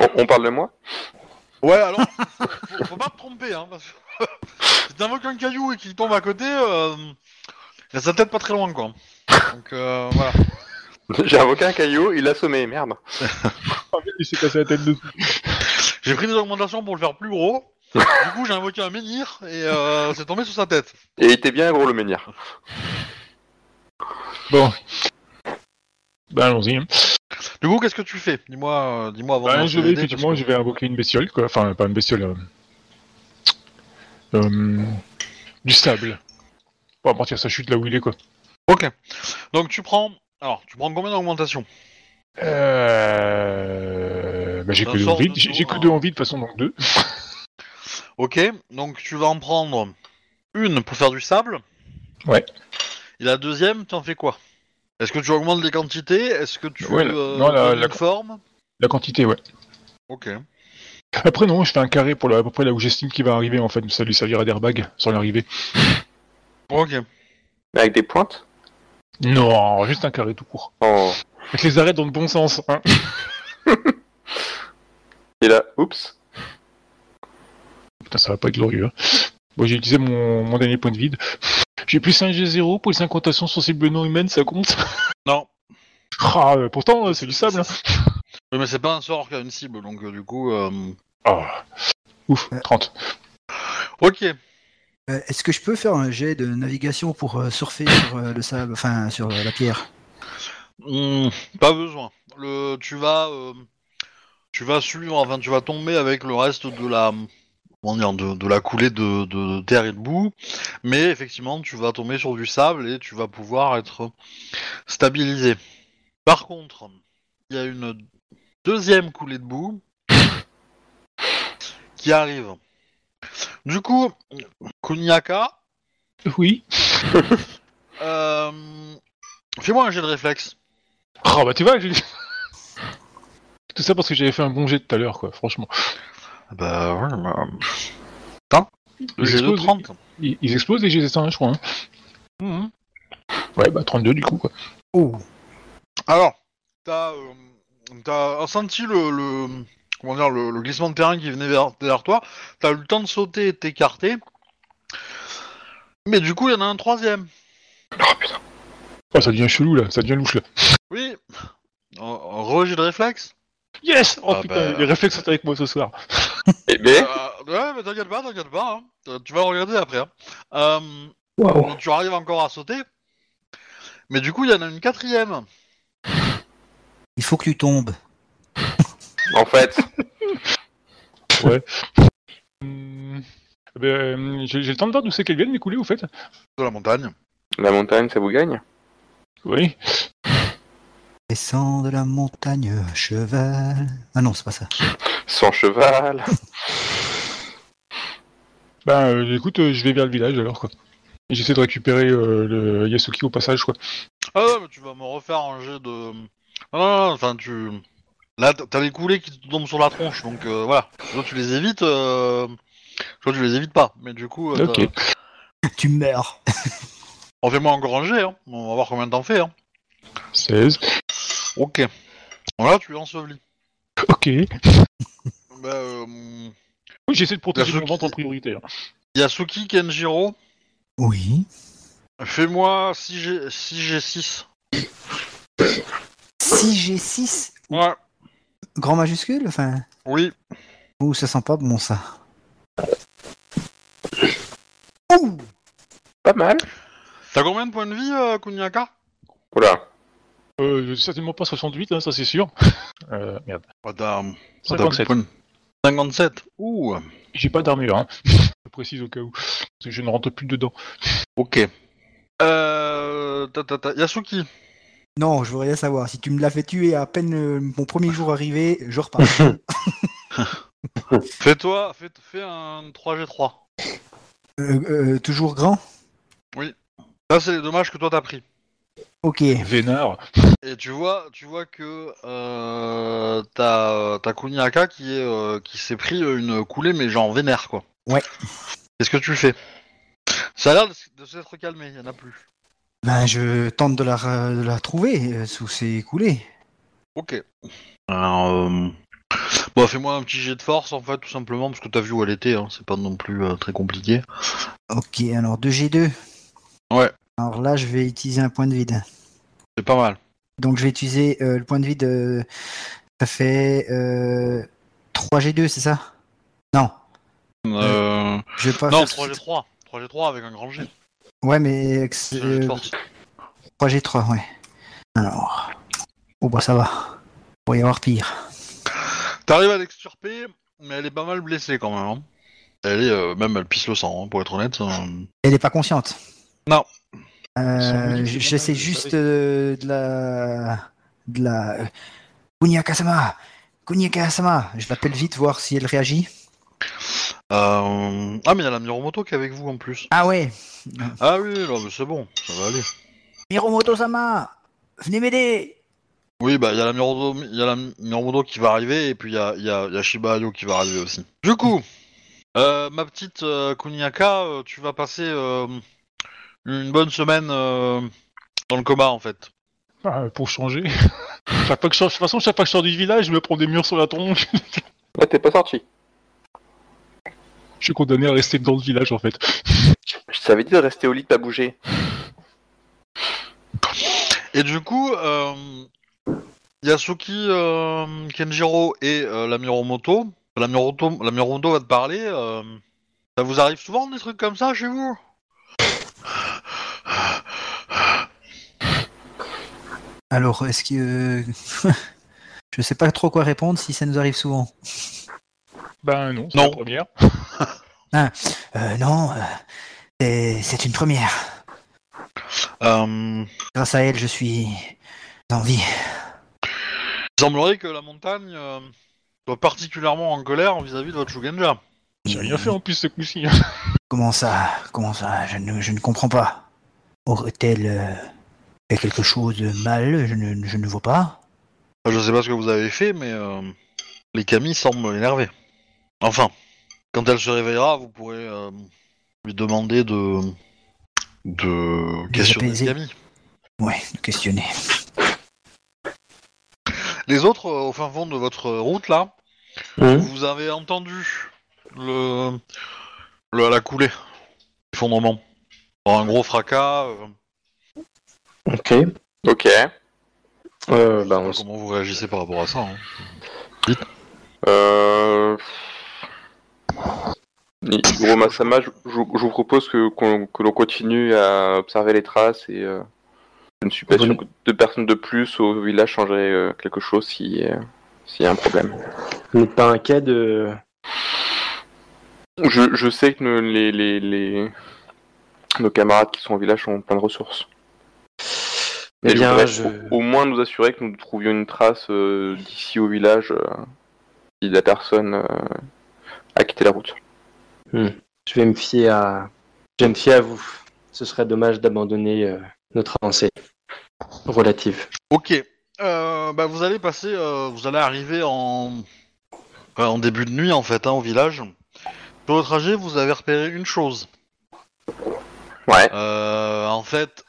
On, on parle de moi Ouais, alors, faut, faut pas te tromper, hein, parce que si t'invoques un caillou et qu'il tombe à côté, euh, il a sa tête pas très loin, quoi. Donc, euh, voilà. J'ai invoqué un caillou, il l'a sommé, merde. Il s'est cassé la tête dessus. J'ai pris des augmentations pour le faire plus gros. Du coup, j'ai invoqué un menhir et euh, c'est tombé sur sa tête. Et il était bien gros, le menhir. Bon. Bah allons-y. Du coup, qu'est-ce que tu fais Dis-moi, euh, dis-moi avant. de Bah, je vais effectivement, je vais invoquer une bestiole, quoi. Enfin, pas une bestiole. euh, euh, du sable. Pour amortir sa chute là où il est, quoi. Ok. Donc tu prends. Alors, tu prends combien d'augmentation Euh... Bah, j'ai que deux sort en vide. de J'ai que deux en vide, de toute façon, donc deux. Ok. Donc tu vas en prendre une pour faire du sable. Ouais. Et la deuxième, tu en fais quoi Est-ce que tu augmentes les quantités? Est-ce que tu Ouais, la- euh, non, la- la- forme? La quantité, ouais. Ok. Après, non, je fais un carré pour le- à peu près là où j'estime qu'il va arriver, en fait. Ça lui servira d'airbag sur l'arrivée. Ok. Avec des pointes? Non, juste un carré tout court. Oh. Avec les arrêts dans le bon sens. Hein. Et là, oups. Putain, ça va pas être glorieux. hein. Bon, j'ai utilisé mon, mon dernier point de vide. J'ai plus un G0 pour les incantations sensibles non humaines, ça compte? Non. Ah, euh, pourtant, euh, c'est du sable. Hein. Oui, mais c'est pas un sort qui a une cible, donc euh, du coup. euh, Ah. Ouf, 30. Ok. Euh, Est-ce que je peux faire un jet de navigation pour euh, surfer sur euh, le sable, enfin sur euh, la pierre? Hmm, pas besoin. Le, tu vas, euh, tu vas suivre, enfin, tu vas tomber avec le reste de la, comment dire, de, de la coulée de, de terre et de boue, mais effectivement, tu vas tomber sur du sable et tu vas pouvoir être stabilisé. Par contre, il y a une deuxième coulée de boue qui arrive. Du coup, Kunyaka, Oui. euh, fais-moi un jet de réflexe. Ah, bah tu vois, j'ai... Tout ça parce que j'avais fait un bon jet tout à l'heure, quoi, franchement. Bah ouais, bah... Putain, le Ils jet de explosent, 30. Ils, ils explosent les G1, je crois. hein. Mhm. Ouais, bah 32 du coup, quoi. Oh Alors, t'as euh, t'as senti le, le- comment dire le, le glissement de terrain qui venait vers, vers toi. T'as eu le temps de sauter et de t'écarter. Mais du coup, il y en a un troisième. Oh putain. Oh, ça devient chelou, là. Ça devient louche, là. Oui. Un- un Rejet de réflexe. Yes Oh Ah, putain, bah. les réflexes sont avec moi ce soir. Eh ben, Euh, ouais, mais t'inquiète pas, t'inquiète pas. hein. Euh, Tu vas regarder après. hein. Euh, Waouh. donc tu arrives encore à sauter. Mais du coup, il y en a une quatrième. Il faut que tu tombes. en fait, Hum, ben, euh, j'ai j'ai le temps de voir d'où c'est qu'elles viennent, mes coulées, au fait De la montagne. la montagne, ça vous gagne? Oui. Descends de la montagne, cheval. Ah non, c'est pas ça. Sans cheval. Ben, euh, écoute, euh, je vais vers le village, alors, quoi. Et j'essaie de récupérer euh, le Yasuki au passage, quoi. Ah ouais, mais tu vas me refaire un jet de. Ah non, non, non, enfin tu. Là, t'as les coulées qui te tombent sur la tronche, donc euh, voilà. Soit tu les évites, euh... soit tu les évites pas. Mais du coup, euh, Ok. t'as- Tu meurs. refais-moi encore un jet, hein. on va voir combien t'en fais. Hein. 16. Ok. Voilà, tu es enseveli. Ok. Bah, euh... Oui, j'essaie de protéger Yasuki- mon ventre en priorité. hein. Yasuki Kenjiro, Oui. fais-moi 6G... 6G6. 6G6 Ouais, Grand majuscule Enfin? oui. Ouh, ça sent pas bon ça. Ouh Pas mal. T'as combien de points de vie, euh, Kunyaka Oula. Euh, certainement pas 68, hein, ça c'est sûr. Euh, merde. T'as... t'as 57. plus de points de- 57. Ouh. J'ai pas d'armure, hein. Je précise au cas où. Parce que je ne rentre plus dedans. Ok. Euh... ta, ta, ta. Yasuki. Non, je veux rien savoir. Si tu me l'as fait tuer à peine euh, mon premier jour arrivé, je repars. Fais-toi, fais, fais un 3G3. Euh, euh, toujours grand? Là, c'est les dommages que toi t'as pris. Ok. Vénard. Et tu vois, tu vois que euh, t'as t'as Kuniaka qui est euh, qui s'est pris une coulée mais genre vénère quoi. Ouais. Qu'est-ce que tu fais? Ça a l'air de, s'être calmé, il y en a plus. Ben, je tente de la, de la trouver euh, sous ces coulées. Ok. Alors, euh, bon, fais-moi un petit jet de force en fait, tout simplement parce que t'as vu où elle était. Hein, c'est pas non plus euh, très compliqué. Ok, alors 2G2. Ouais. Alors là, je vais utiliser un point de vide. C'est pas mal. Donc, je vais utiliser euh, le point de vide. euh, ça fait euh, 3G2, c'est ça? Non. Euh, Je vais pas non, faire 3G3. 3G3 avec un grand G. Ouais, mais Un ex- jet de euh, force. 3G3, ouais. Alors. Oh, bah ça va. Pourrait y avoir pire. T'arrives à l'extirper, mais elle est pas mal blessée quand même. hein. Elle est euh, même elle pisse le sang, hein, pour être honnête. euh. Elle est pas consciente? Non. Euh, Sans doute, j- c'est J'essaie normal, juste euh, de la. de la. euh, Kunyaka-sama Kunyaka-sama Je l'appelle vite, voir si elle réagit. Euh, Ah mais il y a la Miromoto qui est avec vous en plus. Ah ouais Ah oui, non mais c'est bon, ça va aller. Miromoto-sama Venez m'aider Oui, bah il y a la Miromoto, il y a la Miromoto qui va arriver et puis il y a, il y, a, il y a Shiba Ayo qui va arriver aussi. Du coup, euh, ma petite euh, Kuniaka, euh, tu vas passer euh, une bonne semaine euh, dans le coma en fait. Ah, pour changer. Chaque fois que je sors- de toute façon, chaque fois que je sors du village, je me prends des murs sur la tronche. Là, t'es pas sorti. je suis condamné à rester dans le village en fait. Je t'avais dit de rester au lit, de pas bouger. Et du coup, euh, Yasuki, euh, Kenjiro et euh, la Miromoto, la Miromoto, la Miromoto va te parler. euh, ça vous arrive souvent des trucs comme ça chez vous? Alors, est-ce que. euh, Je sais pas trop quoi répondre si ça nous arrive souvent. Ben non, c'est Non. la première. Euh, non, euh, c'est- c'est une première. Euh, Grâce à elle, je suis en vie. Il semblerait que la montagne euh, soit particulièrement en colère vis-à-vis de votre Shugenja. J'ai rien fait en plus ce coup-ci. Comment ça Comment ça je ne, je ne comprends pas. Aurait-elle euh, fait quelque chose de mal je ne, je ne vois pas. Je sais pas ce que vous avez fait, mais euh, les Camille semblent énervés. Enfin, quand elle se réveillera, vous pourrez euh, lui demander de de questionner apaiser. Camille. Ouais, de questionner. Les autres, euh, au fin fond de votre route là, Hum. vous avez entendu le, le la coulée, l'effondrement. Un gros fracas. Ok. Ok. Euh, bah, on comment vous réagissez par rapport à ça hein Euh... Hiro Masama, je, je- je vous propose que, qu'on- que l'on continue à observer les traces et euh, je ne suis pas Bonne- sûr que deux personnes de plus au village changeraient euh, quelque chose si, euh, s'il y a un problème. vous n'êtes pas inquiet de. Je, je sais que nos, les, les, les- nos camarades qui sont au village ont plein de ressources. Eh bien, je. au, au moins nous assurer que nous trouvions une trace euh, d'ici au village euh, si la personne euh, a quitté la route. Je vais me fier à. Je vais me fier à vous. Ce serait dommage d'abandonner euh, notre avancée relative. Ok. Euh, bah, vous allez passer, euh, vous allez arriver en, en début de nuit en fait hein, au village. Sur le trajet, vous avez repéré une chose. Ouais. Euh, en fait,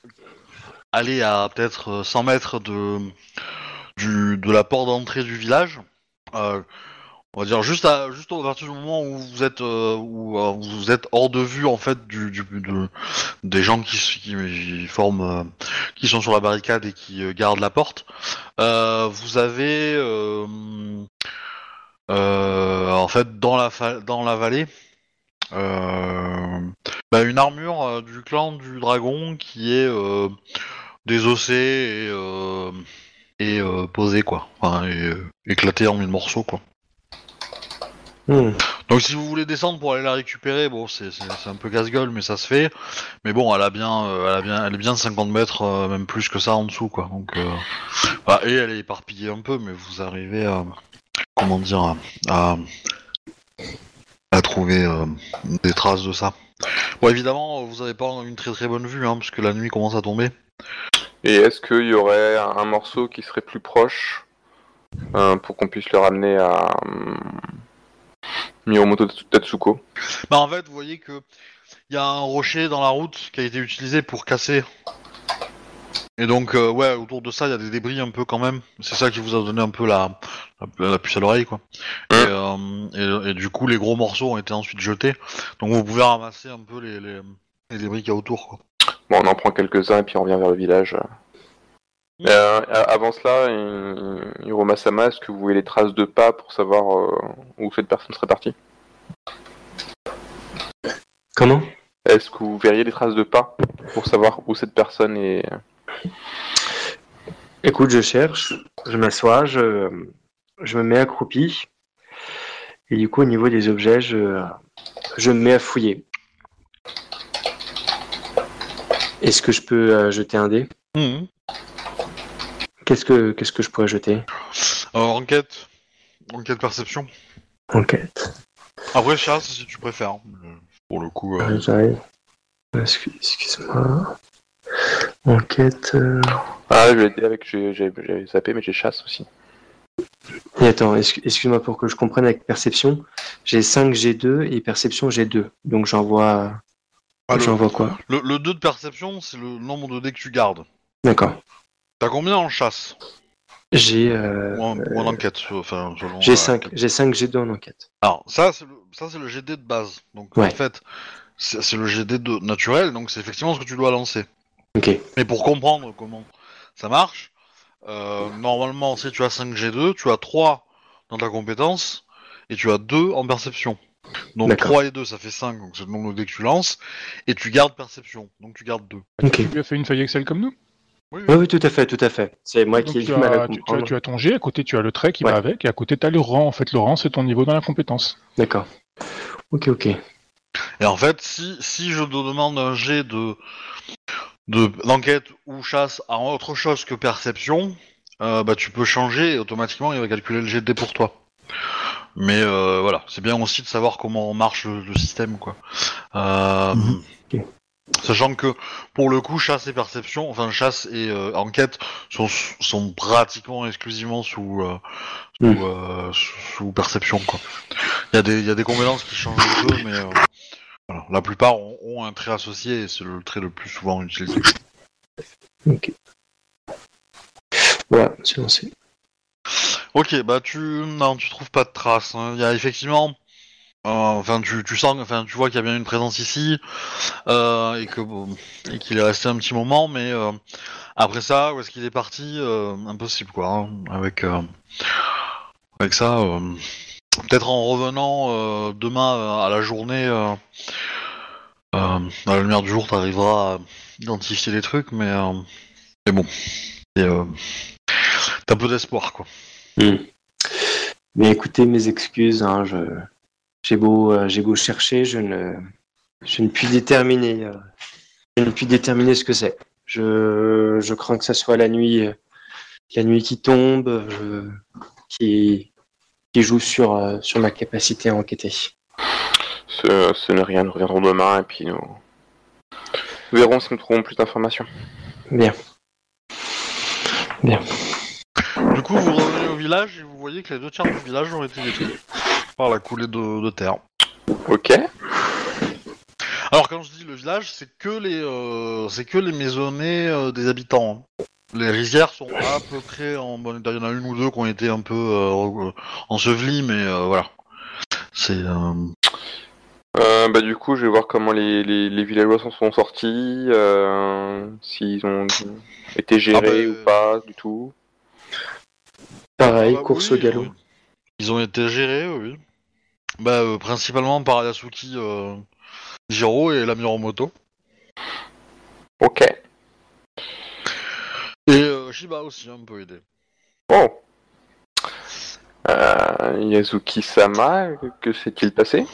aller à peut-être euh, 100 mètres de, du, de la porte d'entrée du village. euh, on va dire juste à juste à partir du moment où vous êtes euh, où euh, vous êtes hors de vue en fait du, du de- des gens qui, qui forment euh, qui sont sur la barricade et qui euh, gardent la porte. Euh, vous avez euh, euh, en fait dans la dans la vallée euh, bah, une armure euh, du clan du dragon qui est désossée et euh, et euh, posée quoi, enfin et, euh, en mille morceaux quoi. Hmm. Donc si vous voulez descendre pour aller la récupérer, bon c'est un peu casse-gueule mais ça se fait. Mais bon elle a bien euh, elle a bien elle est bien de 50 mètres euh, même plus que ça en dessous quoi. Donc euh, bah, et elle est éparpillée un peu mais vous arrivez à comment dire à trouver des traces de ça. Bon évidemment vous avez pas une très très bonne vue hein, parce que la nuit commence à tomber. Et est-ce qu'il y aurait un, morceau qui serait plus proche euh, pour qu'on puisse le ramener à hum, Miyamoto Tetsuko Bah en fait vous voyez que il y a un rocher dans la route qui a été utilisé pour casser. Et donc euh, ouais autour de ça il y a des débris un peu quand même. C'est ça qui vous a donné un peu la, la, la puce à l'oreille quoi. Et, euh, et, et du coup les gros morceaux ont été ensuite jetés. Donc vous pouvez ramasser un peu les, les, les débris qu'il y a autour quoi. Bon, on en prend quelques-uns et puis on revient vers le village. Euh, avant cela, Hiroma-sama, est-ce que vous voyez les traces de pas pour savoir euh, où cette personne serait partie? Comment? Est-ce que vous verriez les traces de pas pour savoir où cette personne est? Écoute, je cherche, je m'assois, je, je me mets accroupi. Et du coup, au niveau des objets, je, je me mets à fouiller. Est-ce que je peux euh, jeter un dé? Mhm. Qu'est-ce que qu'est-ce que je pourrais jeter? Alors, enquête. Enquête perception. Enquête. Après chasse si tu préfères. hein. Euh, Pour le coup. euh, Euh, J'arrive. Excuse- Excuse-moi. Enquête. euh, Ah, je l'ai dit avec, j'ai j'ai- j'ai zappé, mais j'ai chasse aussi. Et attends, excu- excuse-moi pour que je comprenne avec perception. J'ai 5 G2 et perception G2. Donc j'envoie. Ah, le, J'envoie quoi le, le 2 de perception, c'est le nombre de dés que tu gardes. D'accord. T'as combien en chasse J'ai euh, ou, en, ou en enquête. Enfin, selon, j'ai euh, 5, j'ai 5 G2 en enquête. Alors, ça, c'est le, ça, c'est le GD de base. Donc, Ouais. en fait, c'est c'est le GD de naturel, donc c'est effectivement ce que tu dois lancer. Ok. Mais pour comprendre comment ça marche, euh, normalement, si tu as 5 G2, tu as 3 dans ta compétence et tu as 2 en perception. Donc D'accord. 3 et 2, ça fait 5, donc c'est le nombre de dés que tu lances, et tu gardes perception, donc tu gardes 2. Ok. Tu as fait une feuille Excel comme nous Oui, oui. Oui, oui, tout à fait, tout à fait. C'est moi Donc qui ai tu du mal à as, tu, tu as, comprendre. tu as ton G, à côté tu as le trait qui Ouais. va avec, et à côté tu as le rang. En fait, le rang c'est ton niveau dans la compétence. D'accord. Ok, ok. Et en fait, si, si je te demande un jet de de- d'enquête ou chasse à autre chose que perception, euh, bah tu peux changer et automatiquement il va calculer le jet de dés pour toi. Mais euh, voilà, c'est bien aussi de savoir comment marche le, le système, quoi. Euh, Mhm. Sachant que pour le coup, chasse et perception, enfin chasse et euh, enquête sont, sont pratiquement exclusivement sous, euh, sous, Mhm. euh, sous- sous perception, quoi. Il y a des, il y a des compétences qui changent un peu, mais euh, voilà. la plupart ont, ont un trait associé et c'est le trait le plus souvent utilisé. Ok. Voilà, c'est lancé. Ok, bah tu non, tu trouves pas de traces. hein. Il y a effectivement, euh, enfin tu, tu sens, enfin tu vois qu'il y a bien une présence ici euh, et que et qu'il est resté un petit moment, mais euh, après ça, où est-ce qu'il est parti Impossible quoi. hein, avec avec ça, peut-être en revenant demain à la journée, à la lumière du jour, t'arriveras à identifier les trucs, mais mais bon, Et, t'as peu d'espoir quoi. Hmm. Mais écoutez, mes excuses, hein, je... j'ai beau, euh, j'ai beau chercher, je ne, je ne puis déterminer, euh, je ne puis déterminer ce que c'est. Je, je crains que ça soit la nuit, euh, la nuit qui tombe, qui, qui joue sur, euh, sur ma capacité à enquêter. Ce, ce n'est rien, nous reviendrons demain et puis nous, nous verrons si nous trouvons plus d'informations. Bien. Du coup, vous village et vous voyez que les deux tiers du village ont été détruits par la coulée de, de terre. Ok. Alors, quand je dis le village, c'est que les, euh, c'est que les maisonnées euh, des habitants. hein. Les rizières sont à peu près en bon état. Il y en a une ou deux qui ont été un peu euh, ensevelies, mais euh, voilà. C'est euh, Euh, bah du coup, je vais voir comment les, les, les villageois s'en sont sortis, euh, s'ils ont été gérés Ah bah, ou pas du tout. Pareil, Ah bah course oui, au galop. oui. Ils ont été gérés, oui. Bah, euh, principalement par Yasuki euh, Jiro et la Miromoto. Ok. Et euh, Shiba aussi un peu aidé. Oh. Euh, Yazuki-sama, que s'est-il passé?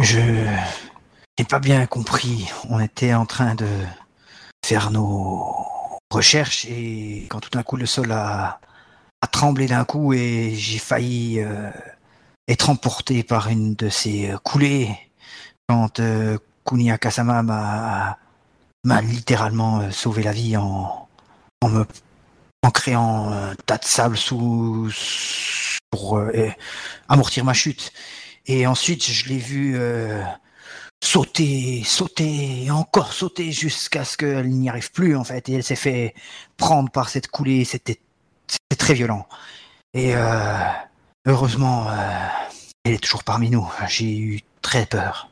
Je n'ai pas bien compris. On était en train de faire nos recherches et quand tout d'un coup le sol a, tremblé d'un coup et j'ai failli euh, être emporté par une de ces euh, coulées quand euh, m'a littéralement euh, sauvé la vie en, en me en créant un tas de sable sous pour amortir ma chute. Et ensuite, je l'ai vu sauter, sauter, et encore sauter jusqu'à ce qu'elle n'y arrive plus, en fait. Et elle s'est fait prendre par cette coulée. C'était très violent. Et euh, heureusement, euh, elle est toujours parmi nous. J'ai eu très peur.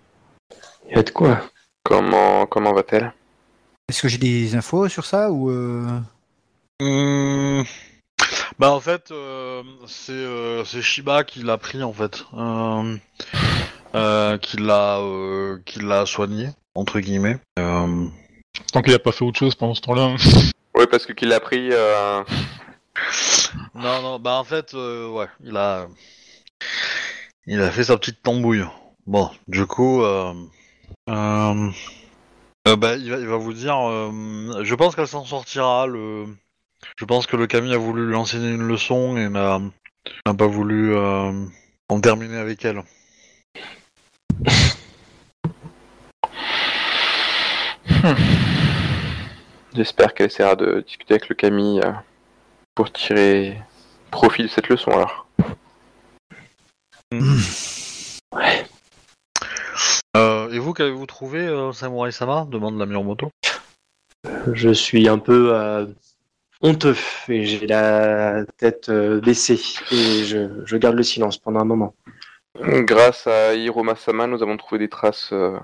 Il y a de quoi? Comment comment va-t-elle? Est-ce que j'ai des infos sur ça ou euh... Hum, Bah en fait, euh, c'est euh, c'est Shiba qui l'a pris en fait, euh, qui l'a euh, qui l'a soigné entre guillemets. Euh, Tant qu'il a pas fait autre chose pendant ce temps-là. Oui, parce que qu'il l'a pris. euh, Non non, bah en fait, euh, ouais, il a il a fait sa petite tambouille. Bon, du coup, euh, euh, euh, bah il va, il va vous dire, euh, je pense qu'elle s'en sortira. Le, je pense que le Camille a voulu lui enseigner une leçon et n'a n'a pas voulu euh, en terminer avec elle. J'espère qu'elle essaiera de discuter avec le Camille euh, pour tirer profit de cette leçon alors. Euh, et vous, qu'avez-vous trouvé, euh, Samurai Sama demande la Miromoto. Je suis un peu, euh, honteux et j'ai la tête euh, baissée et je, je garde le silence pendant un moment. Grâce à Hiroma Sama, nous avons trouvé des traces euh,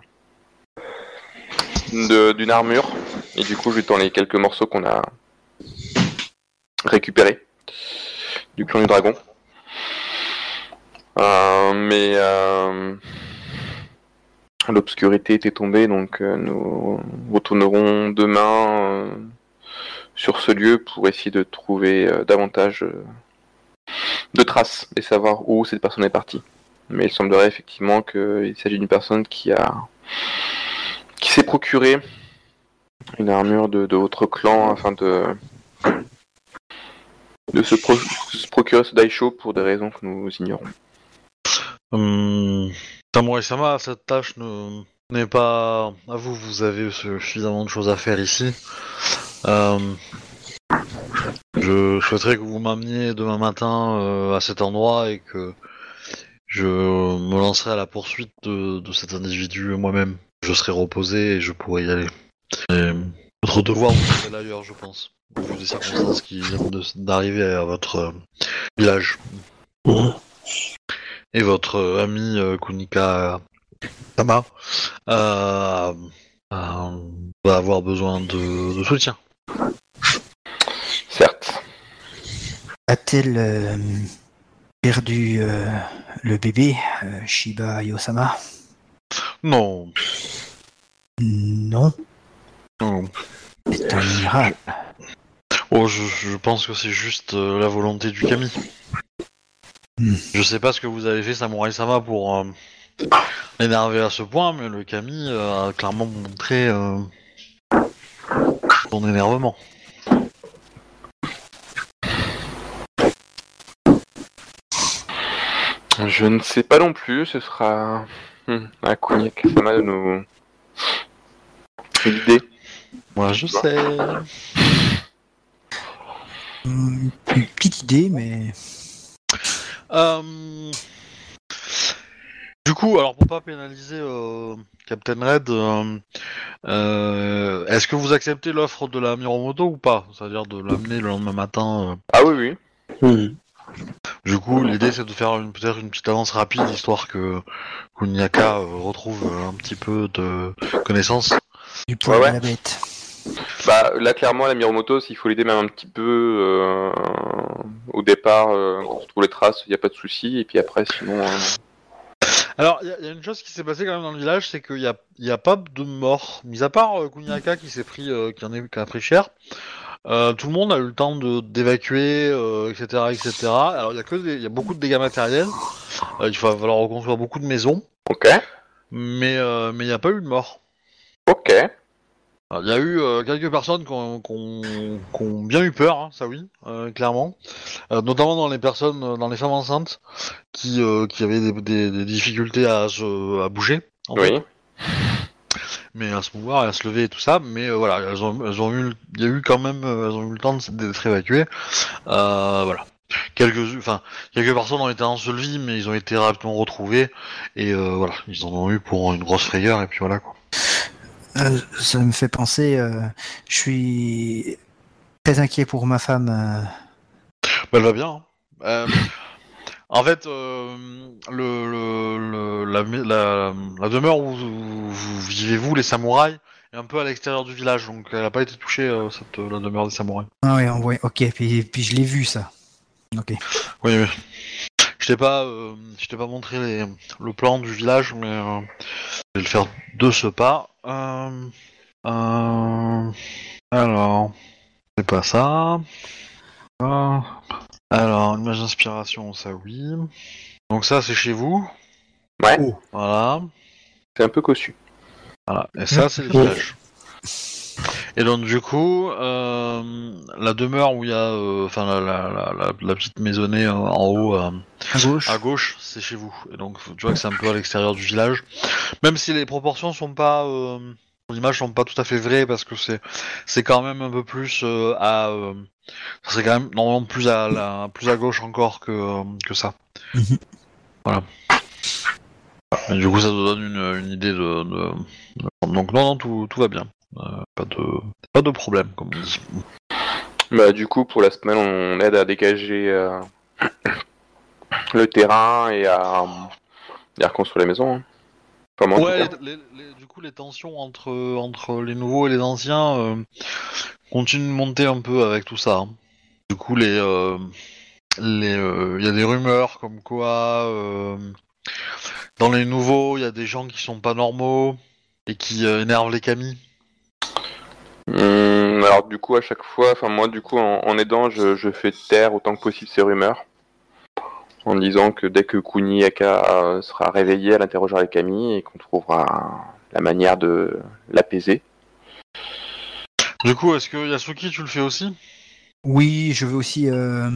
d'une armure. Et du coup, je lui tends les quelques morceaux qu'on a récupérés du clan du dragon. Euh, mais euh, l'obscurité était tombée, donc nous retournerons demain sur ce lieu pour essayer de trouver davantage de traces et savoir où cette personne est partie. Mais il semblerait effectivement qu'il s'agit d'une personne qui a qui s'est procuré une armure de, votre clan afin de de se, pro- se procurer ce daisho pour des raisons que nous ignorons. Hum, Samurai-sama, cette tâche ne n'est pas à vous. Vous avez suffisamment de choses à faire ici. Euh, je souhaiterais que vous m'ameniez demain matin euh, à cet endroit et que je me lancerai à la poursuite de, de cet individu moi-même. Je serai reposé et je pourrai y aller. Et votre devoir vous serez ailleurs, je pense, au vu des circonstances qui viennent d'arriver à votre euh, village. Et votre euh, ami euh, Kunika Tama euh, euh, va avoir besoin de, de soutien. Certes. A-t-elle euh, perdu euh, le bébé, euh, Shiba Yosama Non, Non, non. c'est un miracle. Oh, je, je pense que c'est juste euh, la volonté du Kami. Hmm. Je sais pas ce que vous avez fait, Samurai Sama, pour l'énerver à ce point, mais le Kami a clairement montré son énervement. Je ne sais pas non plus, ce sera hmm, à Kunia Kasama de nous guider. Moi, je sais. Hum, Une petite idée, mais Euh, Du coup, alors pour pas pénaliser euh, Captain Red, euh, euh, est-ce que vous acceptez l'offre de la Miromoto ou pas? C'est-à-dire de l'amener le lendemain matin euh? Ah oui, oui. Hmm. Du coup, l'idée c'est de faire une- peut-être une petite avance rapide, histoire que Kunyaka euh, retrouve un petit peu de connaissances. du poil Ouais, ouais. de la bête. Bah là clairement la Miromoto, s'il faut l'aider même un petit peu euh, au départ, euh, quand on trouve les traces, il n'y a pas de souci. Et puis après sinon... euh, Alors, il y, a- y a une chose qui s'est passée quand même dans le village, c'est qu'il y a, y a pas de morts. Mis à part euh, Kunyaka qui s'est pris, euh, qui en est, qui a pris cher, euh, tout le monde a eu le temps de d'évacuer, euh, etc., etc. Alors, il y a que des- il y a beaucoup de dégâts matériels. Euh, il va falloir reconstruire beaucoup de maisons, Ok, mais euh, mais il n'y a pas eu de morts. ok. Alors, Il y a eu euh, quelques personnes qui ont, qui ont- qui ont bien eu peur, hein, ça oui, euh, clairement. Euh, notamment dans les personnes, euh, dans les femmes enceintes, qui, euh, qui avaient des, des- des difficultés à, se, à bouger. en fait. Oui. Mais à se mouvoir et à se lever et tout ça. Mais euh, voilà, elles ont, elles ont eu, il y a eu quand même, euh, elles ont eu le temps d'être évacuées. Euh, voilà. Quelques, enfin, quelques personnes ont été ensevelies, mais ils ont été rapidement retrouvés et euh, voilà, ils en ont eu pour une grosse frayeur et puis voilà quoi. Ça me fait penser, je suis très inquiet pour ma femme. Bah, elle va bien. hein. Euh, en fait, euh, le, le, le- la, la, la demeure où vivez vous, les samouraïs, est un peu à l'extérieur du village, donc elle n'a pas été touchée euh, cette la demeure des samouraïs. Ah oui, on voit. Ok, puis, puis je l'ai vu ça. Ok. Oui, oui. Je t'ai pas, euh, je t'ai pas montré les- le plan du village, mais euh, je vais le faire de ce pas. Euh, euh, alors, c'est pas ça. Alors, image d'inspiration, ça oui. Donc ça, c'est chez vous. Ouais. Oh. Voilà. C'est un peu cossu. Voilà. Et ça, c'est le village. Et donc du coup, euh, la demeure où il y a, euh, enfin la, la, la, la- la petite maisonnée euh, en haut. euh, À gauche. à gauche, c'est chez vous. Et donc, tu vois que c'est un peu à l'extérieur du village. Même si les proportions sont pas, euh, l'image sont pas tout à fait vraies parce que c'est, c'est quand même un peu plus euh, à, euh, c'est quand même normalement plus à la, plus à gauche encore que euh, que ça. Mhm. Voilà. Et du coup, ça te donne une, une idée de, de- de- donc non, non, tout, tout va bien. Euh, pas de, pas de problème, comme on dit. Bah, du coup, pour la semaine, on aide à dégager euh, le terrain et à, et à reconstruire la maison. hein. Ouais, les- les- du coup, les tensions entre, entre les nouveaux et les anciens euh, continuent de monter un peu avec tout ça. hein. Du coup, les, euh, les, euh, il y a des rumeurs comme quoi euh, dans les nouveaux, il y a des gens qui sont pas normaux et qui euh, énervent les camis. Hum, alors du coup, à chaque fois, enfin moi, du coup, en, en aidant, je, je fais taire autant que possible ces rumeurs. En disant que dès que Kuni Aka euh, sera réveillé, elle interrogera les Kami et qu'on trouvera la manière de l'apaiser. Du coup, est-ce que Yasuki, tu le fais aussi? Oui, je veux aussi, euh,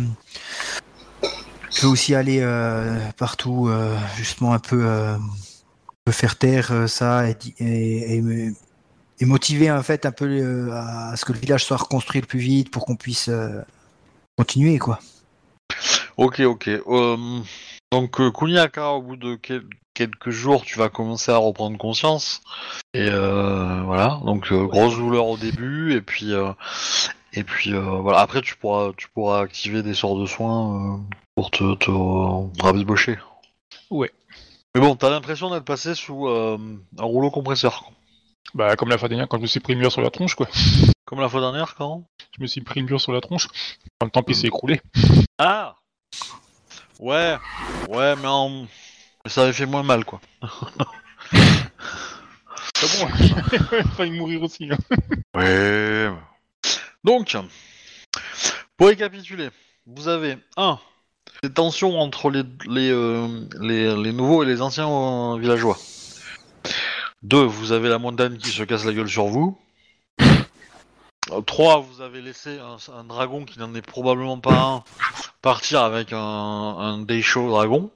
je veux aussi aller euh, partout, euh, justement un peu, euh, faire taire ça et, et, et me- et motiver en fait un peu euh, à ce que le village soit reconstruit le plus vite pour qu'on puisse euh, continuer quoi. Ok, ok. Euh, donc, euh, Kuniaka, au bout de quel- quelques jours, tu vas commencer à reprendre conscience. Et euh, voilà. Donc, euh, grosse douleur au début, et puis, euh, et puis euh, voilà. Après, tu pourras, tu pourras activer des sorts de soins euh, pour te, te rabibocher. Ouais. Mais bon, t'as l'impression d'être passé sous euh, un rouleau compresseur. quoi. Bah, comme la fois dernière, quand je me suis pris le mur sur la tronche, quoi. Comme la fois dernière, quand? Je me suis pris le mur sur la tronche. En même temps, puis il s'est écroulé. Ah Ouais, ouais, mais, en... ça avait fait moins mal, quoi. C'est bon. Il a failli mourir aussi. hein. Ouais. Donc, pour récapituler, vous avez un des tensions entre les, les, euh, les, les nouveaux et les anciens euh, villageois. Deux, vous avez la montagne qui se casse la gueule sur vous. Euh, Trois, vous avez laissé un, un dragon qui n'en est probablement pas un partir avec un, un Deisho dragon.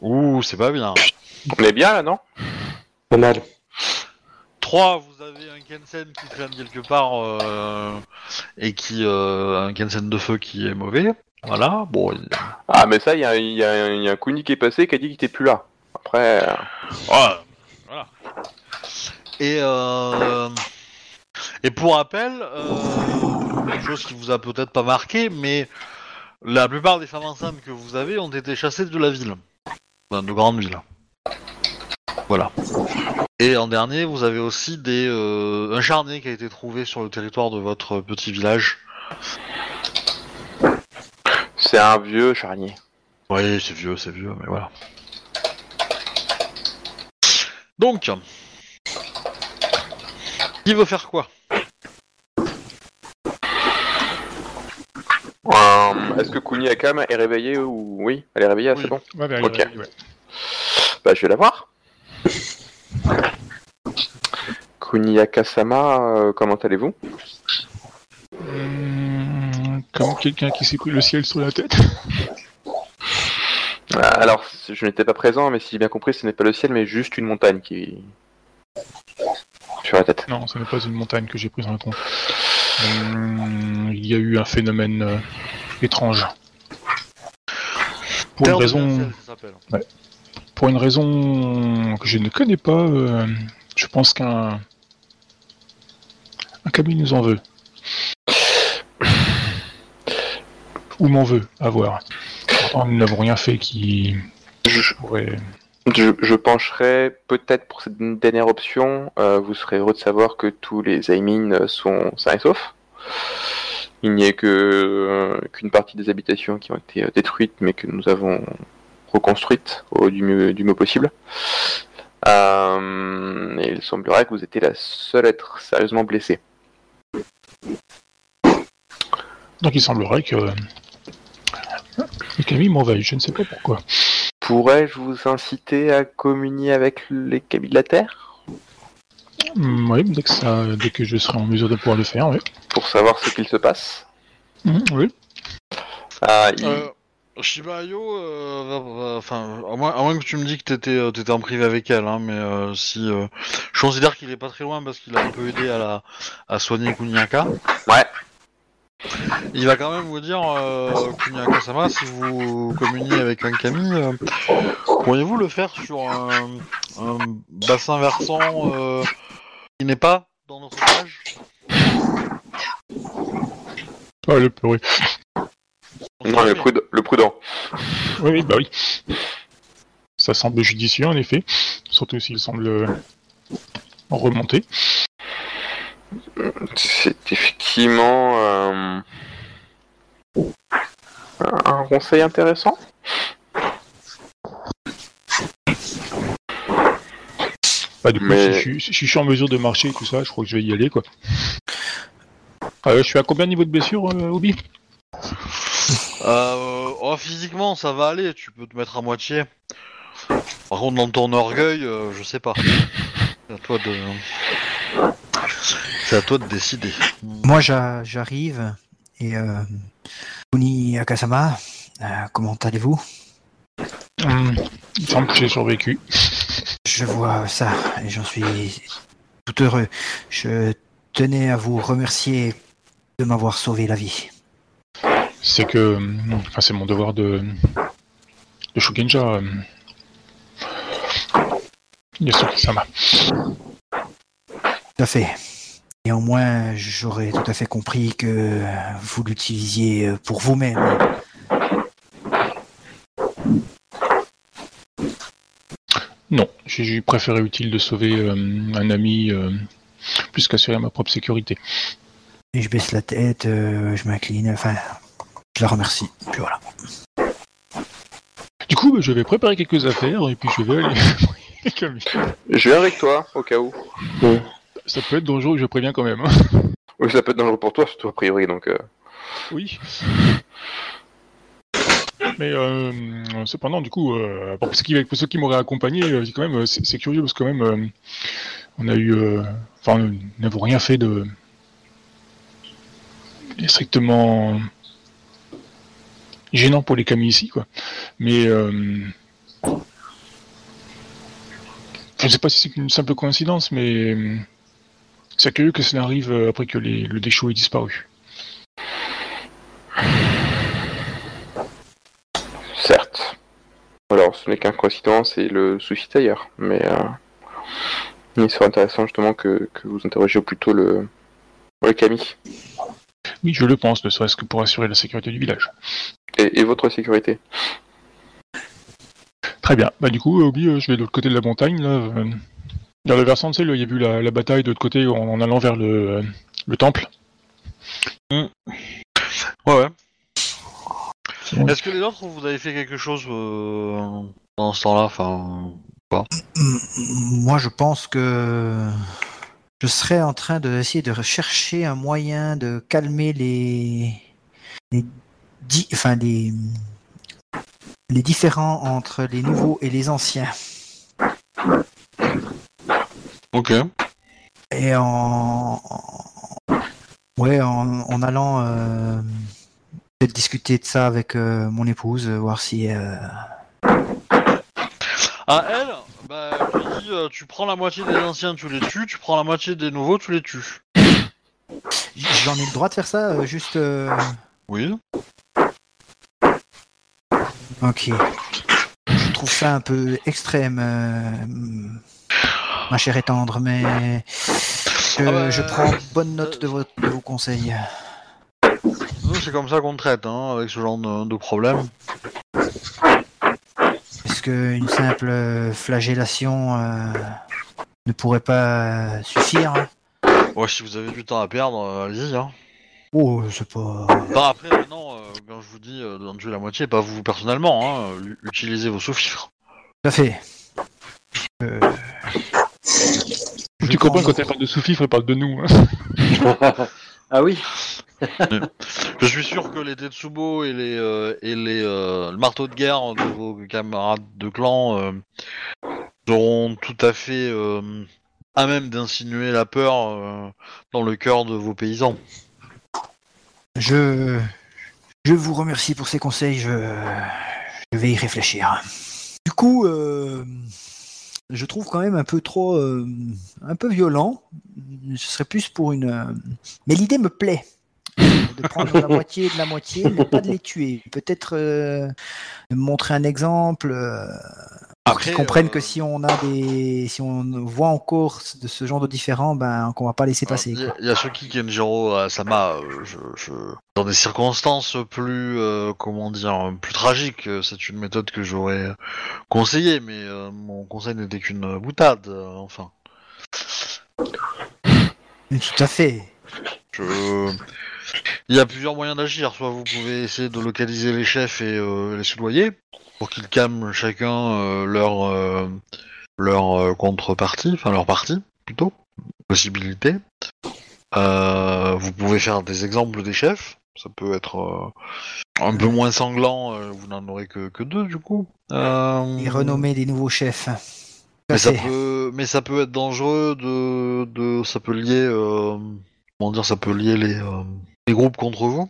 Ouh, c'est pas bien. On est bien là, non? Pas mal. 3, vous avez un Kensen qui traîne quelque part euh, et qui. euh, un Kensen de feu qui est mauvais. Voilà, bon. il- Ah, mais ça, il y a, il y a- il y a un Kuni qui est passé qui a dit qu'il était plus là. Après, euh, Ouais, voilà. Et, euh, et pour rappel, euh, quelque chose qui vous a peut-être pas marqué, mais la plupart des femmes enceintes que vous avez ont été chassées de la ville, Enfin, de grandes villes. Voilà. Et en dernier, vous avez aussi des, euh, un charnier qui a été trouvé sur le territoire de votre petit village. c'est un vieux charnier. Oui, c'est vieux, c'est vieux, mais voilà. Donc, qui veut faire quoi? Euh, Est-ce que Kuni Akam est réveillée ou oui Elle est réveillée, Oui. c'est bon Ouais, bah, Ok. ouais, ouais. Bah, je vais la voir. Kuni Akasama, euh, comment allez-vous? Hum, Comme quelqu'un qui s'est pris le ciel sur la tête? Euh, Alors, je n'étais pas présent, mais si j'ai bien compris, ce n'est pas le ciel, mais juste une montagne qui. sur la tête. Non, ce n'est pas une montagne que j'ai prise dans la tronche. Hum, il y a eu un phénomène euh, étrange. Pour une raison, pour une que je ne connais pas, euh, je pense qu'un un nous en veut. Ou m'en veut, à voir. Pourtant, nous n'avons rien fait qui Je, pourrait. Je- je pencherai peut-être pour cette dernière option. euh, vous serez heureux de savoir que tous les Aimin sont sains et saufs. Il n'y a que euh, qu'une partie des habitations qui ont été euh, détruites, mais que nous avons reconstruites au du mieux, possible. Il semblerait que vous étiez la seule à être sérieusement blessée. Donc il semblerait que le Camille m'envahit, je ne sais pas pourquoi. Pourrais-je vous inciter à communier avec les cabines de la Terre? Hum, oui, dès que, ça, dès que je serai en mesure de pouvoir le faire, oui. pour savoir ce qu'il se passe? Hum, oui. Ah, il- Euh, Shibayo, euh, enfin, à moins, à moins que tu me dis que t'étais, euh, t'étais en privé avec elle, hein, mais euh, si, euh, je considère qu'il est pas très loin parce qu'il a un peu aidé à la, à soigner Kuniaka. Ouais. Il va quand même vous dire, euh, Kuniaka-sama, si vous communiez avec un Kami, euh, pourriez-vous le faire sur un, un bassin versant euh, qui n'est pas dans notre village? Ah, le peureux. Non, le, prud- le prudent. Oui, oui, bah oui. Ça semble judicieux, en effet. Surtout s'il semble remonter. C'est effectivement euh, un conseil intéressant. Bah, du coup, Mais- si, je, suis- si je suis en mesure de marcher et tout ça, je crois que je vais y aller, quoi. Euh, je suis à combien de niveau de blessure, euh, Obi? Euh, oh, physiquement, ça va aller, tu peux te mettre à moitié. Par contre, dans ton orgueil, euh, je sais pas. C'est à toi de. C'est à toi de décider. Moi, j'a- j'arrive et euh, Kuni Akasama, euh, comment allez-vous? Hum, Il semble que j'ai survécu. Je vois ça et j'en suis tout heureux. Je tenais à vous remercier de m'avoir sauvé la vie. C'est que. hum, Enfin, c'est mon devoir de. de Shugenja. hum. Yasuki-sama. Tout à fait. Néanmoins, j'aurais tout à fait compris que vous l'utilisiez pour vous-même. Non, j'ai préféré utile de sauver euh, un ami euh, plus qu'assurer ma propre sécurité. Et je baisse la tête, euh, je m'incline, enfin, je la remercie. Puis voilà. Du coup, bah, je vais préparer quelques affaires et puis je vais aller. Comme- Je viens avec toi, au cas où. Ça peut être dangereux, je préviens quand même. hein. Oui, ça peut être dangereux pour toi, surtout a priori, donc... euh, Oui. Mais euh, cependant, du coup, euh, pour, ceux qui, pour ceux qui m'auraient accompagné, c'est quand même, c'est curieux parce que quand même, on a eu, enfin, nous n'avons rien fait de strictement gênant pour les camis ici, quoi. Mais je ne sais pas si c'est une simple coïncidence, mais c'est curieux que cela arrive euh, après que les- le déchaud ait disparu. Certes. Alors, ce n'est qu'un coïncidence et le souci est ailleurs. Mais euh, il serait intéressant justement que, que vous interrogiez plutôt le, le Camille. Oui, je le pense, ne serait-ce que pour assurer la sécurité du village. Et, et votre sécurité? Très bien. Bah du coup, euh, Obi, euh, je vais de l'autre côté de la montagne, là, vers le versant, tu sais, il y a vu la, la bataille de l'autre côté en, en allant vers le, euh, le temple. Ouais, ouais. bon. Est-ce que les autres, vous avez fait quelque chose euh, pendant ce temps-là Enfin. M- Moi, je pense que je serais en train d'essayer de rechercher un moyen de calmer les, les, di- enfin, les, les différends entre les nouveaux et les anciens. Ok. Et en, ouais, en, en allant euh, peut-être discuter de ça avec euh, mon épouse, euh, voir si euh, À elle, bah, je lui dis, euh, tu prends la moitié des anciens, tu les tues, tu prends la moitié des nouveaux, tu les tues. j'en ai le droit de faire ça, euh, juste. euh, Oui. Ok. Je trouve ça un peu extrême, euh, ma chère et tendre, mais je, Ah bah, je prends bonne note de, votre, de vos conseils. Nous, c'est comme ça qu'on traite, hein, avec ce genre de, de problème. Est-ce qu'une simple flagellation euh, ne pourrait pas suffire Ouais, si vous avez du temps à perdre, euh, allez-y, hein. Oh, c'est pas. Bah, après, maintenant, euh, quand je vous dis euh, d'en tuer la moitié, pas vous personnellement, hein, utilisez vos sous-fifres. Tout à fait. Euh, tu prends comprends quand elle parle de sous-fifre, elle parle de nous. hein. ah oui Je suis sûr que les Tetsubo et les et les euh, le marteau de guerre de vos camarades de clan euh, seront tout à fait euh, à même d'insinuer la peur euh, dans le cœur de vos paysans. Je, je vous remercie pour ces conseils. Je, je vais y réfléchir. Du coup, euh, je trouve quand même un peu trop, euh, un peu violent. Ce serait plus pour une. euh, Mais l'idée me plaît. De prendre la moitié de la moitié, mais pas de les tuer. Peut-être euh, montrer un exemple. euh, Qu'ils comprennent que si on a des, si on voit encore de ce genre de différents, ben qu'on va pas laisser passer. Il y, y a ceux qui Kenjiro euh, Sama, euh, je, je- dans des circonstances plus, euh, comment dire, plus tragiques, euh, c'est une méthode que j'aurais conseillée, mais euh, mon conseil n'était qu'une boutade, euh, enfin. Tout à fait. Je... Il y a plusieurs moyens d'agir. Soit vous pouvez essayer de localiser les chefs et euh, les soudoyer pour qu'ils calment chacun euh, leur euh, leur contrepartie, enfin leur partie plutôt, possibilité. Vous pouvez faire des exemples des chefs. Ça peut être un peu moins sanglant. vous n'en aurez que, que deux du coup. Et renommer des nouveaux chefs. Mais ça peut, mais ça peut être dangereux de, de ça peut lier, euh, comment dire, ça peut lier les, euh, les groupes contre vous.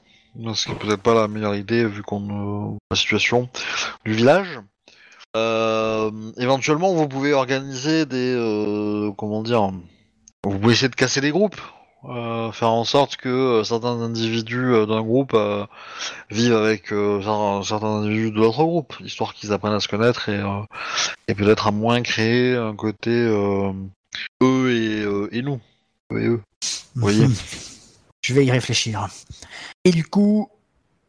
Ce qui est peut-être pas la meilleure idée vu qu'on euh, la situation du village. Euh, éventuellement, vous pouvez organiser des, euh, comment dire, vous pouvez essayer de casser les groupes, euh, faire en sorte que certains individus d'un groupe vivent avec cer- certains individus de l'autre groupe, histoire qu'ils apprennent à se connaître et peut-être à moins créer un côté eux et, et nous. Eux et eux. voyez? Je vais y réfléchir. Et du coup,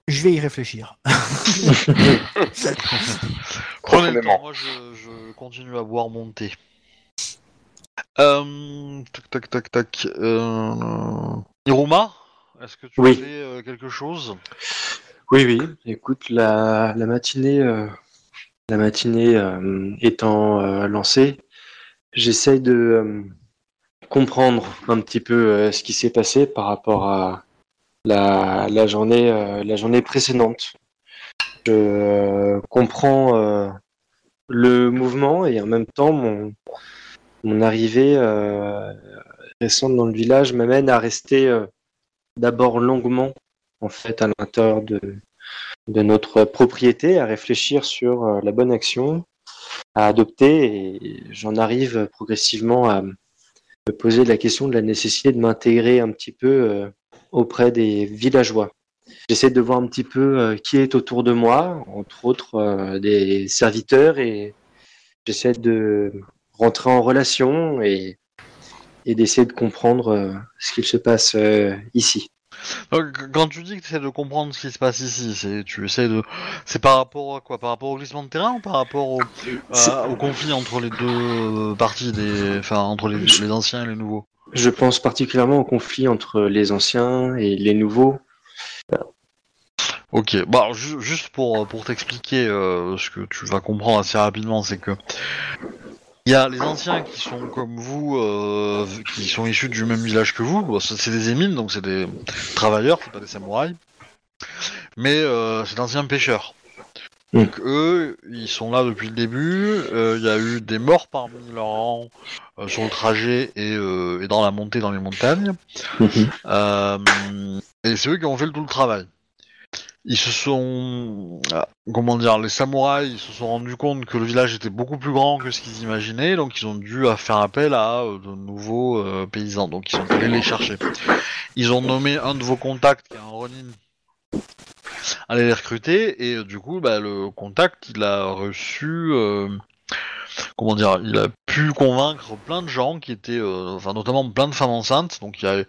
je vais y réfléchir. Prenez le temps, moi je, je continue à boire mon thé. Euh, tac tac tac tac. Euh, Iruma, est-ce que tu Oui. fais euh, quelque chose? Oui, oui. Écoute, la, la matinée, euh, la matinée euh, étant euh, lancée, j'essaye de euh, comprendre un petit peu euh, ce qui s'est passé par rapport à la, journée, euh, la journée précédente. Je euh, comprends le mouvement et en même temps mon, arrivée récente dans le village m'amène à rester d'abord longuement en fait à l'intérieur de, notre propriété, à réfléchir sur la bonne action à adopter et j'en arrive progressivement à me poser la question de la nécessité de m'intégrer un petit peu euh, auprès des villageois. J'essaie de voir un petit peu euh, qui est autour de moi, entre autres euh, des serviteurs et j'essaie de rentrer en relation et, et d'essayer de comprendre ce qu'il se passe ici. Donc, Quand tu dis que tu essaies de comprendre ce qui se passe ici, c'est tu essaies de, c'est par rapport à quoi? Par rapport au glissement de terrain ou par rapport au, C'est- à- au conflit entre les deux parties des, enfin entre les, les anciens et les nouveaux? Je pense particulièrement au conflit entre les anciens et les nouveaux. Ok, bon, alors, ju- juste pour, pour t'expliquer euh, ce que tu vas comprendre assez rapidement, c'est que il y a les anciens qui sont comme vous, euh, qui sont issus du même village que vous. Bon, c'est des émines, donc c'est des travailleurs, c'est pas des samouraïs. Mais euh, c'est d'anciens pêcheurs. Mm. Donc eux, ils sont là depuis le début. euh, Il y a eu des morts parmi leurs rangs sur le trajet et, et dans la montée dans les montagnes. Euh, et c'est eux qui ont fait tout le travail. Ils se sont, ah, comment dire, les samouraïs ils se sont rendus compte que le village était beaucoup plus grand que ce qu'ils imaginaient, donc ils ont dû faire appel à euh, de nouveaux euh, paysans. Donc ils sont allés les chercher. Ils ont nommé un de vos contacts, qui est un Ronin, aller les recruter, et euh, du coup, bah, le contact, il a reçu, comment dire, il a pu convaincre plein de gens qui étaient, euh, enfin notamment plein de femmes enceintes. Donc il a,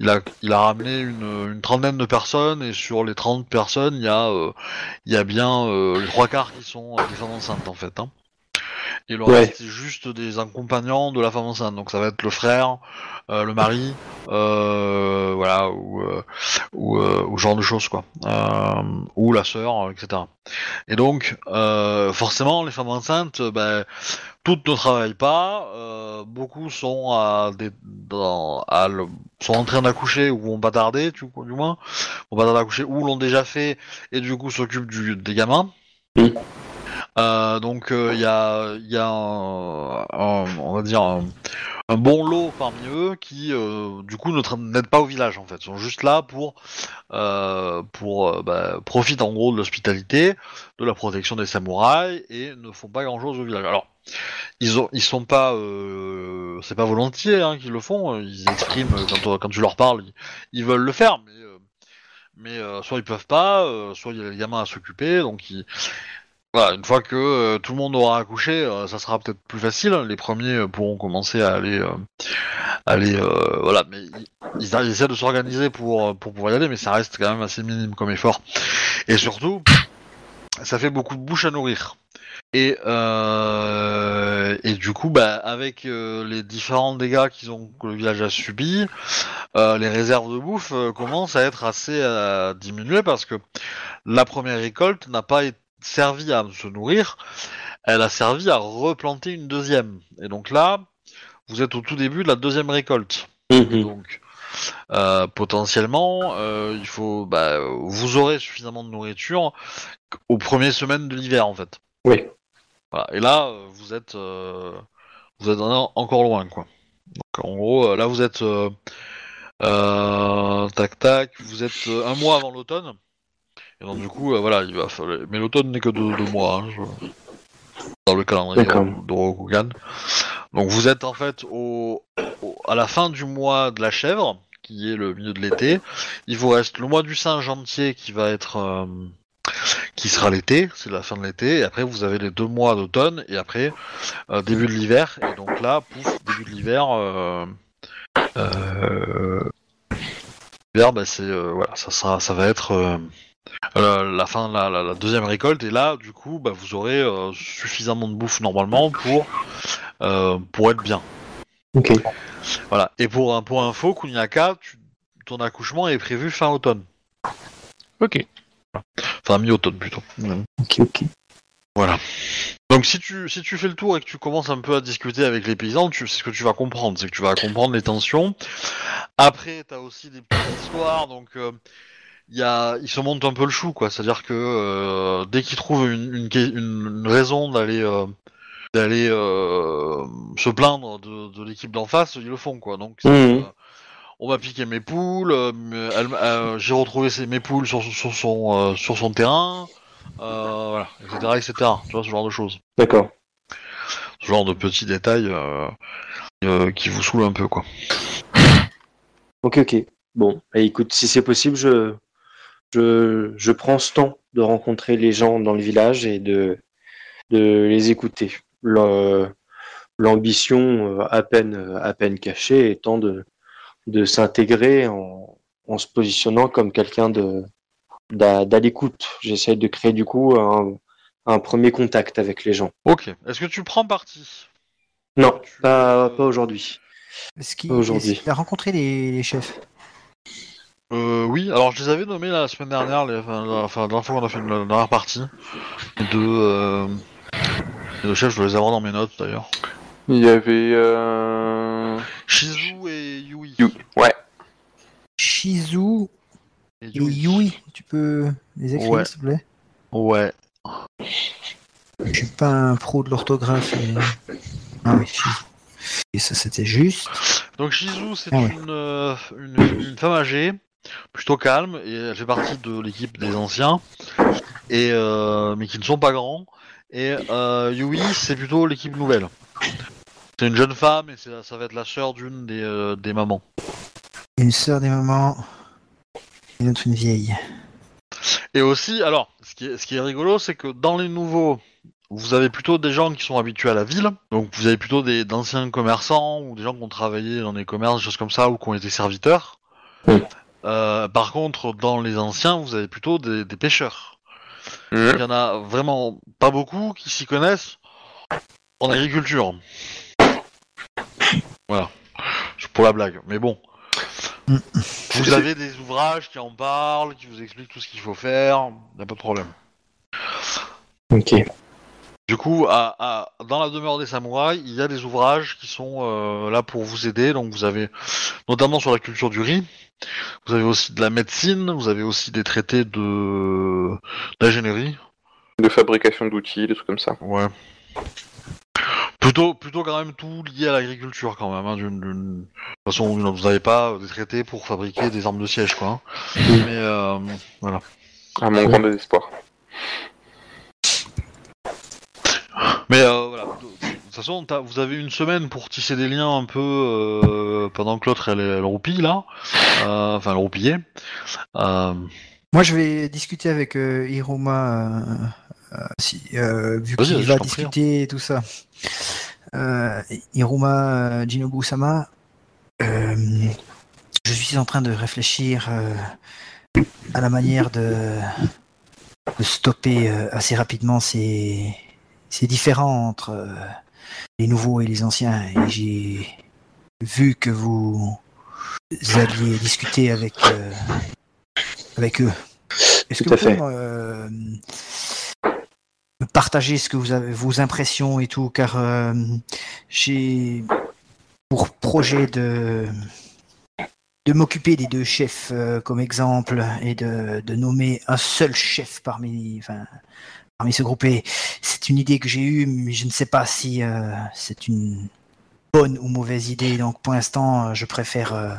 il a, il a ramené une, trentaine de personnes, et sur les 30 personnes, il y a, euh, bien euh, les trois quarts qui sont des femmes enceintes en fait. Hein. Et le Ouais. reste, c'est juste des accompagnants de la femme enceinte. Donc ça va être le frère, euh, le mari, euh, voilà, ou, euh, ou, genre de choses quoi, ou la sœur, etc. Et donc, forcément, les femmes enceintes, ben, toutes ne travaillent pas. beaucoup sont à des, dans, à le- sont en train d'accoucher ou vont pas tarder, tu, du moins, vont pas tarder d'accoucher ou l'ont déjà fait et du coup s'occupent des gamins. Euh, donc il y a, y a un, un- on va dire un, un bon lot parmi eux qui euh, du coup n'aident pas au village en fait, Ils sont juste là pour euh, pour euh, bah, profitent en gros de l'hospitalité, de la protection des samouraïs et ne font pas grand chose au village. Alors ils ont ils sont pas euh, c'est pas volontiers hein, qu'ils le font, ils expriment euh, quand tu leur parles, ils, veulent le faire mais euh, mais euh, soit ils peuvent pas, euh, soit il y a les gamins à s'occuper donc ils voilà, une fois que euh, tout le monde aura accouché, euh, ça sera peut-être plus facile. Les premiers euh, pourront commencer à aller, voilà, mais ils, essaient de s'organiser pour pour pouvoir y aller, mais ça reste quand même assez minime comme effort. Et surtout, ça fait beaucoup de bouches à nourrir. Et et du coup, bah, avec les différents dégâts qu'ils ont que le village a subis, euh, les réserves de bouffe commencent à être assez diminuées parce que la première récolte n'a pas été servi à se nourrir, elle a servi à replanter une deuxième. Et donc là, vous êtes au tout début de la deuxième récolte. Mhm. Donc euh, potentiellement, euh, il faut, bah, vous aurez suffisamment de nourriture aux premières semaines de l'hiver en fait. Oui. Voilà. Et là, euh, vous êtes, euh, vous êtes en- encore loin quoi. Donc en gros, là vous êtes, tac tac, vous êtes un mois avant l'automne. Et donc du coup, euh, voilà, il va falloir... Mais l'automne n'est que de deux mois, hein, je- dans le calendrier de Rokugan. Donc vous êtes en fait au... au- à la fin du mois de la chèvre, qui est le milieu de l'été. Il vous reste le mois du singe entier qui va être... euh, qui sera l'été, c'est la fin de l'été, et après vous avez les deux mois d'automne, et après euh, début de l'hiver, et donc là, pouf, début de l'hiver, l'hiver, bah, c'est voilà, ça sera, ça va être euh, la, fin de la, la- la deuxième récolte, et là, du coup, bah, vous aurez euh, suffisamment de bouffe normalement pour euh, pour être bien. Ok. Voilà. Et pour un pour info, Kunyaka, tu- ton accouchement est prévu fin automne, Ok. enfin mi-automne plutôt. Ok, ok. Voilà. Donc si tu si tu fais le tour et que tu commences un peu à discuter avec les paysans, tu c'est ce que tu vas comprendre, c'est que tu vas comprendre les tensions. Après, t'as aussi des petites histoires, donc euh, y a ils se montent un peu le chou, quoi. C'est-à-dire que euh, dès qu'ils trouvent une, une, une- une raison d'aller euh, d'aller euh, se plaindre de, de l'équipe d'en face, ils le font, quoi. Donc Mhm. on m'a piqué mes poules, j'ai retrouvé mes poules sur, sur son sur son terrain. Voilà, etc., etc. Tu vois, ce genre de choses. D'accord. Ce genre de petits détails qui vous saoulent un peu, quoi. Ok, ok. Bon, bah, écoute, si c'est possible, je, je, je prends ce temps de rencontrer les gens dans le village et de, de les écouter. L'ambition euh, à peine, à peine cachée étant de, de s'intégrer en, en se positionnant comme quelqu'un de d'à l'écoute. J'essaie de créer du coup un, un premier contact avec les gens. Ok. Est-ce que tu prends parti? Non, Tu- pas, pas aujourd'hui. Est-ce qu'il a rencontré les, les chefs? Euh, Oui, alors je les avais nommés la semaine dernière, les, enfin, la, enfin, la dernière fois qu'on a fait une, la dernière partie. Les deux, euh, les deux chefs, je dois les avoir dans mes notes d'ailleurs. Il y avait. Euh... Shizu et Yui. Yu- Ouais. Shizu Et et Yui, tu peux les écrire Ouais. s'il te plaît? Ouais. Je suis pas un pro de l'orthographe. et- Ah oui, Shizu. Et ça c'était juste. Donc Shizu, c'est Ah ouais. une, euh, une, une femme âgée, plutôt calme, et elle fait partie de l'équipe des anciens, et euh, mais qui ne sont pas grands. Et euh, Yui, c'est plutôt l'équipe nouvelle. C'est une jeune femme, et c'est- ça va être la sœur d'une des, euh, des mamans. Une sœur des mamans. Et une autre une vieille. Et aussi, alors, ce qui est, ce qui est rigolo, c'est que dans les nouveaux, vous avez plutôt des gens qui sont habitués à la ville. Donc vous avez plutôt des d'anciens commerçants ou des gens qui ont travaillé dans des commerces, des choses comme ça, ou qui ont été serviteurs. Oui. Euh, par contre, dans les anciens, vous avez plutôt des, des pêcheurs. Mhm. Il y en a vraiment pas beaucoup qui s'y connaissent en agriculture. Voilà. C'est pour la blague. Mais bon. Vous avez des ouvrages qui en parlent, qui vous expliquent tout ce qu'il faut faire. Y a pas de problème. Ok. Du coup, à, à- dans la demeure des samouraïs, il y a des ouvrages qui sont euh, là pour vous aider. Donc vous avez notamment sur la culture du riz. Vous avez aussi de la médecine. Vous avez aussi des traités de d'ingénierie. De fabrication d'outils, des trucs comme ça. Ouais. Plutôt, plutôt quand même tout lié à l'agriculture quand même. Hein, d'une, façon. Vous n'avez pas des traités pour fabriquer des armes de siège, quoi. hein. Mais euh, voilà. À mon grand désespoir. Mais euh, voilà. De, de toute façon, vous avez une semaine pour tisser des liens un peu euh, pendant que l'autre elle, elle roupille là. Euh, enfin, elle roupillait. Moi je vais discuter avec Hiroma si, vu qu'il va hein. discuter et tout ça. Euh, Hiruma euh, Jinobu Sama, euh, je suis en train de réfléchir à la manière de, de stopper assez rapidement ces, ces différends entre euh, les nouveaux et les anciens. Et j'ai vu que vous aviez discuté avec, euh, avec eux. Est-ce que vous pouvez euh, partager ce que vous avez, vos impressions et tout, car j'ai pour projet de de m'occuper des deux chefs comme exemple et de, de nommer un seul chef parmi, enfin, parmi ce groupe. Et c'est une idée que j'ai eue, mais je ne sais pas si euh, c'est une bonne ou mauvaise idée. Donc pour l'instant, euh, je préfère. euh,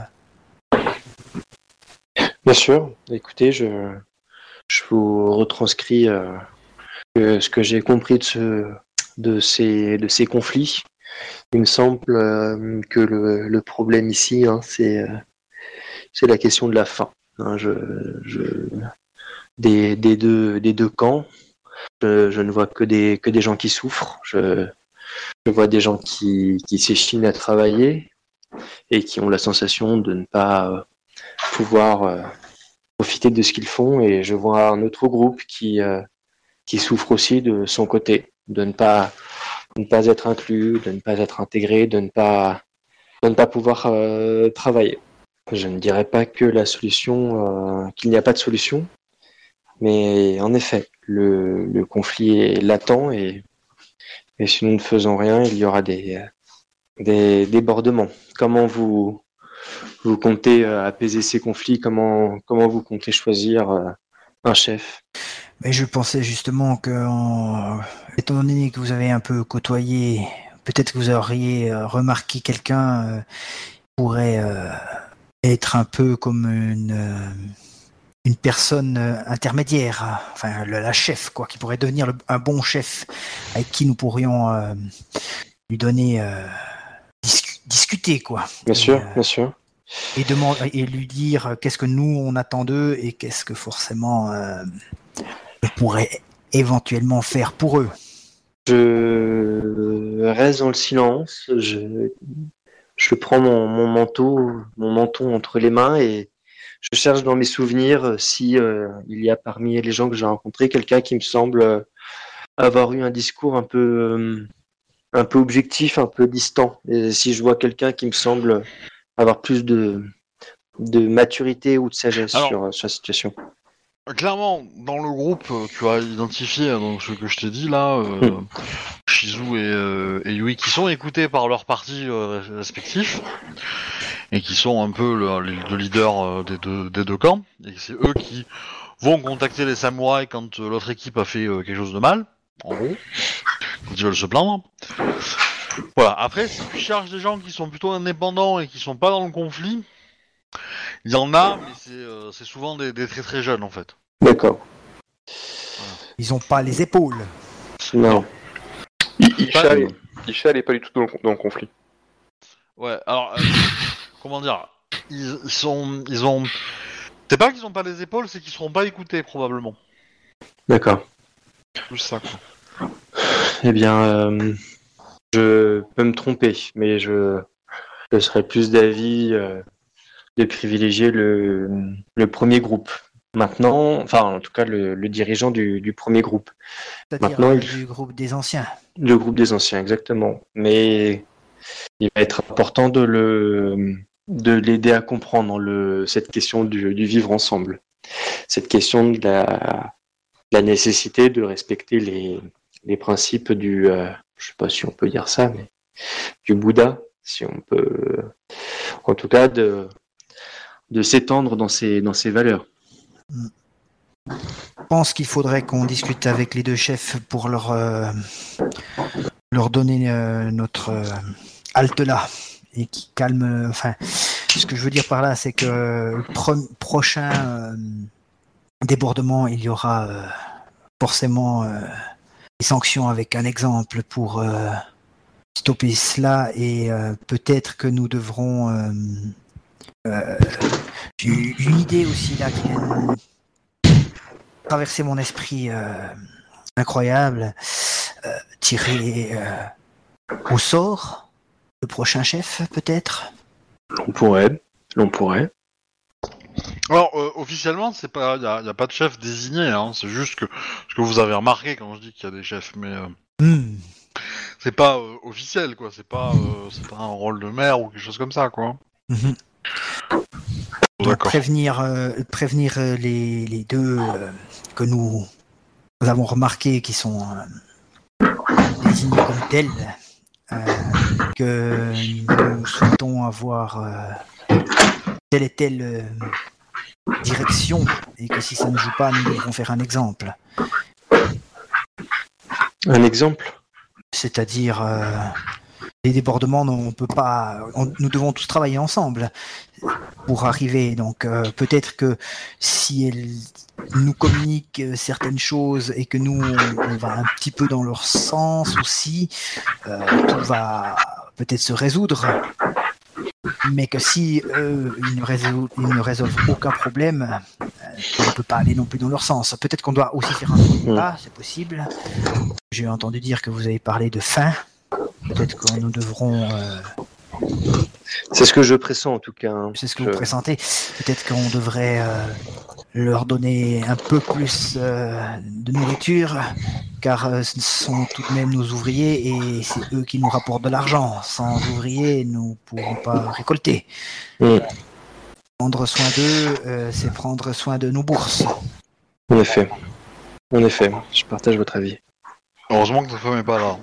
Bien sûr. Écoutez, je, je vous retranscris ce que j'ai compris de, ce, de, ces, de ces conflits. Il me semble que le, le problème ici, hein, c'est la question de la faim. hein. je, je- des, des, deux, des deux camps, je, ne vois que des, que des gens qui souffrent. Je, vois des gens qui, qui s'échinent à travailler et qui ont la sensation de ne pas euh, pouvoir euh, profiter de ce qu'ils font. Et je vois un autre groupe qui, euh, qui souffre aussi de son côté, de ne pas, ne pas être inclus, de ne pas être intégré, de ne pas, de ne pas pouvoir travailler. Je ne dirais pas que la solution, qu'il n'y a pas de solution, mais en effet, le, conflit est latent et, si nous ne faisons rien, il y aura des, euh, débordements. Comment vous, comptez euh, apaiser ces conflits? Comment, vous comptez choisir euh, un chef? Mais je pensais justement que, en- étant donné que vous avez un peu côtoyé, peut-être que vous auriez euh, remarqué quelqu'un euh, pourrait euh, être un peu comme une, euh, une personne euh, intermédiaire, enfin le- la chef, quoi, qui pourrait devenir le- un bon chef avec qui nous pourrions euh, lui donner euh, discu- discuter, quoi. Bien Et, sûr, bien sûr. et, demander, et lui dire qu'est-ce que nous on attend d'eux et qu'est-ce que forcément on pourrait éventuellement faire pour eux. Je reste dans le silence. Je, je prends mon, mon manteau, mon menton entre les mains et je cherche dans mes souvenirs si euh, il y a parmi les gens que j'ai rencontrés quelqu'un qui me semble euh, avoir eu un discours un peu, euh, un peu objectif, un peu distant. Et si je vois quelqu'un qui me semble avoir plus de, de maturité ou de sagesse Alors- sur, sur la situation. Clairement, dans le groupe, euh, tu as identifié euh, donc ce que je t'ai dit là, euh, Shizu et, euh, et Yui, qui sont écoutés par leurs partis euh, respectifs et qui sont un peu le, les deux leaders euh, des, deux, des deux camps. Et c'est eux qui vont contacter les samouraïs quand euh, l'autre équipe a fait euh, quelque chose de mal, en gros, quand ils veulent se plaindre. Voilà. Après, si tu cherches des gens qui sont plutôt indépendants et qui sont pas dans le conflit, il y en a, mais c'est euh, c'est souvent des, des très très jeunes en fait. D'accord. Ils ont pas les épaules. Non. Isha, elle- Isha, elle est pas du tout dans le, dans le conflit. Ouais, alors, euh, comment dire ils, ils sont. Ils ont. C'est pas qu'ils ont pas les épaules, c'est qu'ils seront pas écoutés probablement. D'accord. Tout ça quoi. Eh bien, euh, je peux me tromper, mais je, je serais plus d'avis euh, de privilégier le, le premier groupe. Maintenant, enfin, en tout cas, le, le dirigeant du, du premier groupe. Maintenant, il- du groupe des anciens. Le groupe des anciens, exactement. Mais il va être important de le de l'aider à comprendre le, cette question du, du vivre ensemble. Cette question de la, la nécessité de respecter les, les principes du, euh, je sais pas si on peut dire ça, mais du Bouddha, si on peut, en tout cas, de, de s'étendre dans ces, valeurs. Je pense qu'il faudrait qu'on discute avec les deux chefs pour leur, euh, donner euh, notre euh, halte là et qui calme. euh, enfin, ce que je veux dire par là, c'est que pro- prochain euh, débordement, il y aura euh, forcément euh, des sanctions avec un exemple pour euh, stopper cela et euh, peut-être que nous devrons. Euh, J'ai eu une idée aussi là qui vient de traverser mon esprit. euh, incroyable, euh, tirer euh, au sort le prochain chef, peut-être? On pourrait. L'on pourrait. Alors, euh, officiellement, c'est pas, y a, a pas de chef désigné, hein, c'est juste que ce que vous avez remarqué quand je dis qu'il y a des chefs, mais euh, Hmm. c'est pas euh, officiel, quoi. C'est pas, euh, c'est pas un rôle de maire ou quelque chose comme ça, quoi. Mhm. Donc, prévenir, euh, prévenir euh, les, les deux euh, que nous avons remarqués qui sont euh, désignés comme tels, euh, que nous souhaitons avoir euh, telle et telle euh, direction et que si ça ne joue pas, nous devrons faire un exemple. Un exemple? C'est-à-dire euh, les débordements, on peut pas. on- nous devons tous travailler ensemble pour arriver. Donc euh, peut-être que si elles nous communiquent euh, certaines choses et que nous on, va un petit peu dans leur sens aussi, euh, tout va peut-être se résoudre. Mais que si eux, ils ne, résolvent, ils ne résolvent aucun problème, euh, on ne peut pas aller non plus dans leur sens. Peut-être qu'on doit aussi faire un Mm. pas, c'est possible. J'ai entendu dire que vous avez parlé de faim. Peut-être que nous devrons, euh, C'est ce que je pressens en tout cas. hein. c'est ce que Je- vous pressentez, peut-être qu'on devrait euh, leur donner un peu plus euh, de nourriture, car euh, ce sont tout de même nos ouvriers et c'est eux qui nous rapportent de l'argent. Sans ouvriers, nous ne pourrons pas récolter. Mm. Prendre soin d'eux, euh, c'est prendre soin de nos bourses. En effet. En effet, je partage votre avis. Heureusement que ta femme est pas là.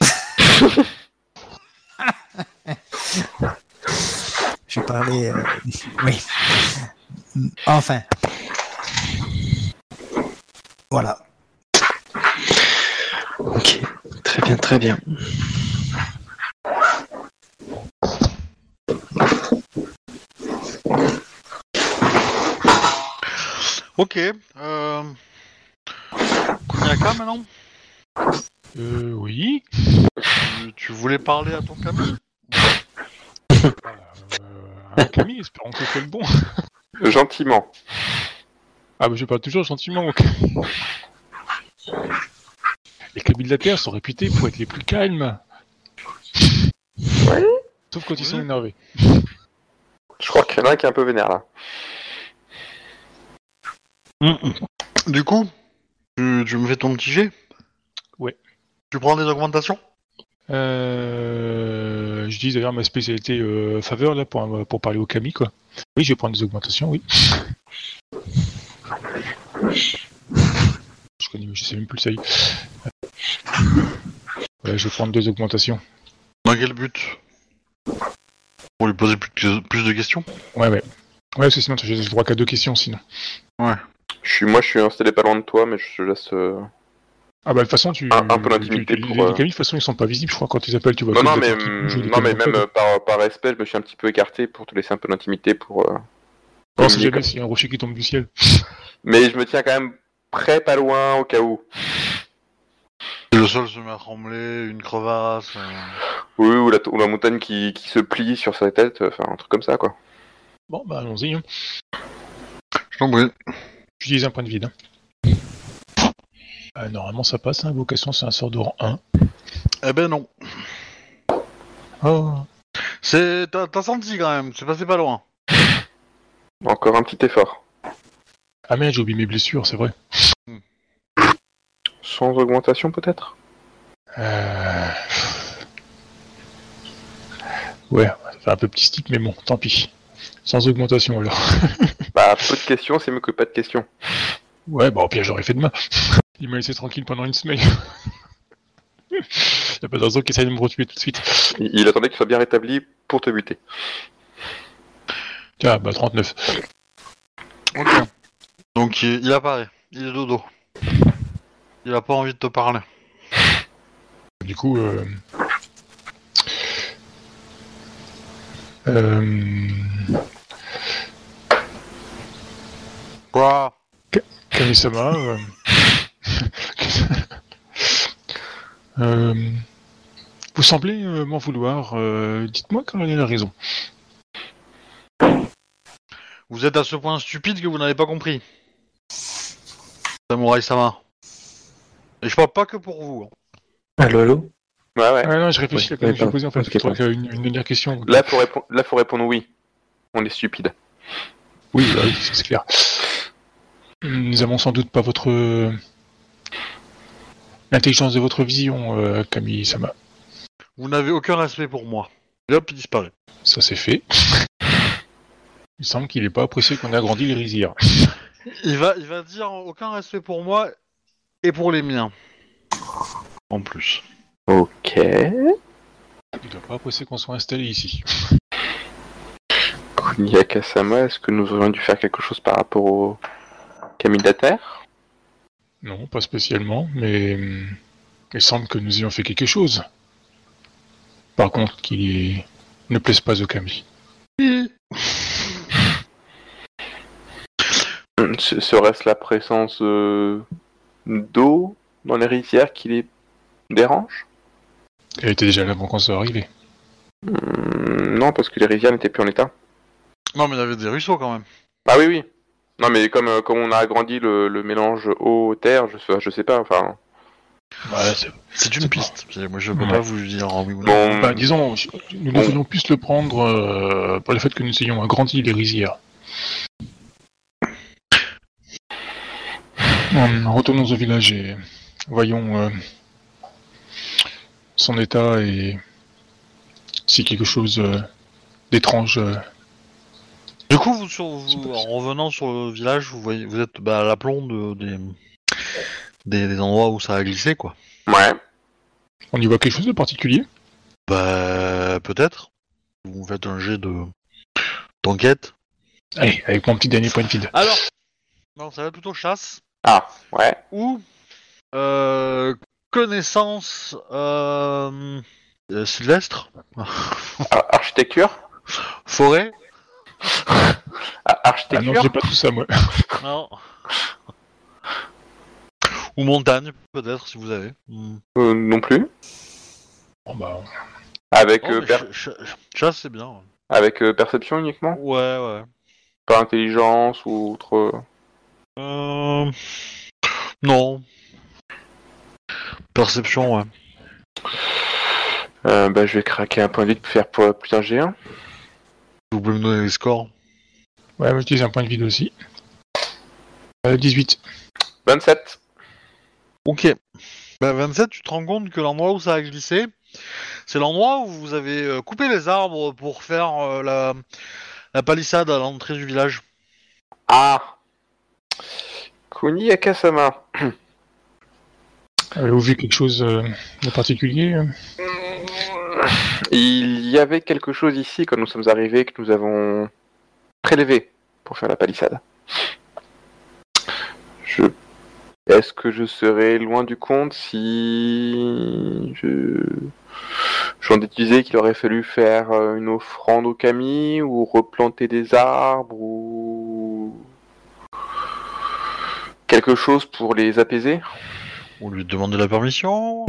Je parlais. euh, oui. Enfin. Voilà. Ok, très bien, très bien. Ok. Euh... Kuniaka maintenant? Euh, oui. tu, tu voulais parler à ton Camille Euh, un Camille, espérons que c'est le bon. Gentiment. Ah, mais je parle toujours gentiment. ok. Les Camille de la Terre sont réputés pour être les plus calmes. Ouais. Sauf quand ils sont énervés. Je crois qu'il y en a un qui est un peu vénère là. Du coup, tu, tu me fais ton petit jet? Tu prends des augmentations? Euh, je dis d'ailleurs ma spécialité euh, faveur là pour, pour parler au Camille quoi. Oui, je vais prendre des augmentations, oui. Je connais, je sais même plus le seuil. Ouais, je vais prendre deux augmentations. Dans quel but? Pour lui poser plus de, plus de questions? Ouais, ouais. Ouais, parce que sinon j'ai le droit qu'à deux questions sinon. Je suis, moi, je suis installé pas loin de toi, mais je te laisse. euh, Ah bah de toute façon tu. Un- un peu d'intimité pour, Les euh, de toute façon ils sont pas visibles, je crois quand ils appellent tu vois. Non, non, les mais, non, mais même euh, par, par respect, je me suis un petit peu écarté pour te laisser un peu d'intimité pour. euh, sait communiquer, jamais s'il y a un rocher qui tombe du ciel. Mais je me tiens quand même près, pas loin, au cas où. Le sol se met à trembler, une crevasse. euh, Oui, ou la, ou la montagne qui, qui se plie sur sa tête, enfin un truc comme ça, quoi. Bon bah allons-y. Hein. Je t'en prie. J'utilise un point de vide. hein. Euh, normalement ça passe, hein. invocation c'est un sort de rang 1. Eh ben non. Oh. C'est, t'as, t'as senti quand même, c'est passé pas loin. Encore un petit effort. Ah merde, j'ai oublié mes blessures, c'est vrai. Sans augmentation, peut-être? Euh... Ouais, ça fait un peu petit stick, mais bon, tant pis. Sans augmentation alors. Bah, peu de questions, c'est mieux que pas de questions. Ouais, bah au pire j'aurais fait demain. Il m'a laissé tranquille pendant une semaine. Y'a pas de raison qu'il essaye de me retuer tout de suite. Il, il attendait qu'il soit bien rétabli pour te buter. Tiens, bah 39. Ok. Donc il, il apparaît, il est dodo. Il a pas envie de te parler. Du coup, euh... Euh... Quoi? Kami-sama, euh... euh, Vous semblez euh, m'en vouloir. euh, Dites-moi quand elle a raison. Vous êtes à ce point stupide que vous n'avez pas compris. Samouraï Sama. Et je parle pas que pour vous. hein. Allô, allô? Ouais, ouais. Ah non, je réfléchis Ouais, à pas- posé en fait. ok, Je crois pas. qu'il y a une, une dernière question. Là, faut répondre, là, faut répondre oui. On est stupide. Oui, bah oui, c'est clair. Nous avons sans doute pas votre l'intelligence de votre vision, euh, Camille Sama. Vous n'avez aucun respect pour moi. Et hop, il disparaît. Ça c'est fait. Il semble qu'il n'est pas apprécié qu'on ait agrandi les rizières. Il va, il va dire aucun respect pour moi et pour les miens. En plus. Ok. Il doit pas apprécier qu'on soit installé ici. Kunia Kasama, est-ce que nous aurions dû faire quelque chose par rapport au Camille Terre? Non, pas spécialement, mais hum, il semble que nous ayons fait quelque chose. Par contre, qui ne plaise pas au Camille. Se- Serait-ce la présence euh, d'eau dans les rizières qui les dérange? Elle était déjà là avant qu'on soit arrivé. Hmm, Non, parce que les rizières n'étaient plus en état. Non, mais il y avait des ruisseaux quand même. Ah oui, oui. Non, mais comme, euh, comme on a agrandi le, le mélange eau-terre, je, sais- je sais pas, enfin... Ouais, c'est- une piste. Moi, je peux Ouais. pas vous dire oui ou non. Bon, Bah, disons, je- nous Bon. devrions plus le prendre euh, pour le fait que nous ayons agrandi les rizières. Hum, retournons au village et voyons euh, son état et si quelque chose euh, d'étrange. Euh, Du coup, vous, sur, vous- en revenant sur le village, vous voyez, vous êtes bah, à l'aplomb de, des, des, des endroits où ça a glissé, quoi. ouais. on y voit quelque chose de particulier? Bah, peut-être. Vous faites un jet de d'enquête. Allez, avec mon petit dernier point de vide. Alors, non, ça va plutôt chasse Ah, ouais. ou euh, connaissance euh, euh, sylvestre, Ar- architecture? Forêt. Ah, Ah non, Architecture j'ai pas tout ça moi. Non. Ou montagne, peut-être, si vous avez. Hmm. Euh, Non plus. Bon, bah, Avec, Oh, euh, mais per- ch- ch- chasse, c'est bien. avec euh, perception uniquement? Ouais, ouais. Pas intelligence ou autre... Euh... Non. Perception, ouais. Euh, bah, je vais craquer un point de pour faire pour plus un G1. Vous pouvez me donner les scores ouais, moi j'utilise un point de vide aussi. Euh, 18. 27. Ok. Bah, 27, tu te rends compte que l'endroit où ça a glissé, c'est l'endroit où vous avez euh, coupé les arbres pour faire euh, la... la palissade à l'entrée du village. Ah Kuni Akasama. Avez-vous vu quelque chose euh, de particulier euh? Il y avait quelque chose ici quand nous sommes arrivés que nous avons prélevé pour faire la palissade. Est-ce que je serais loin du compte si je j'en déduisais qu'il aurait fallu faire euh, une offrande au Kami ou replanter des arbres ou quelque chose pour les apaiser? On lui demandait la permission?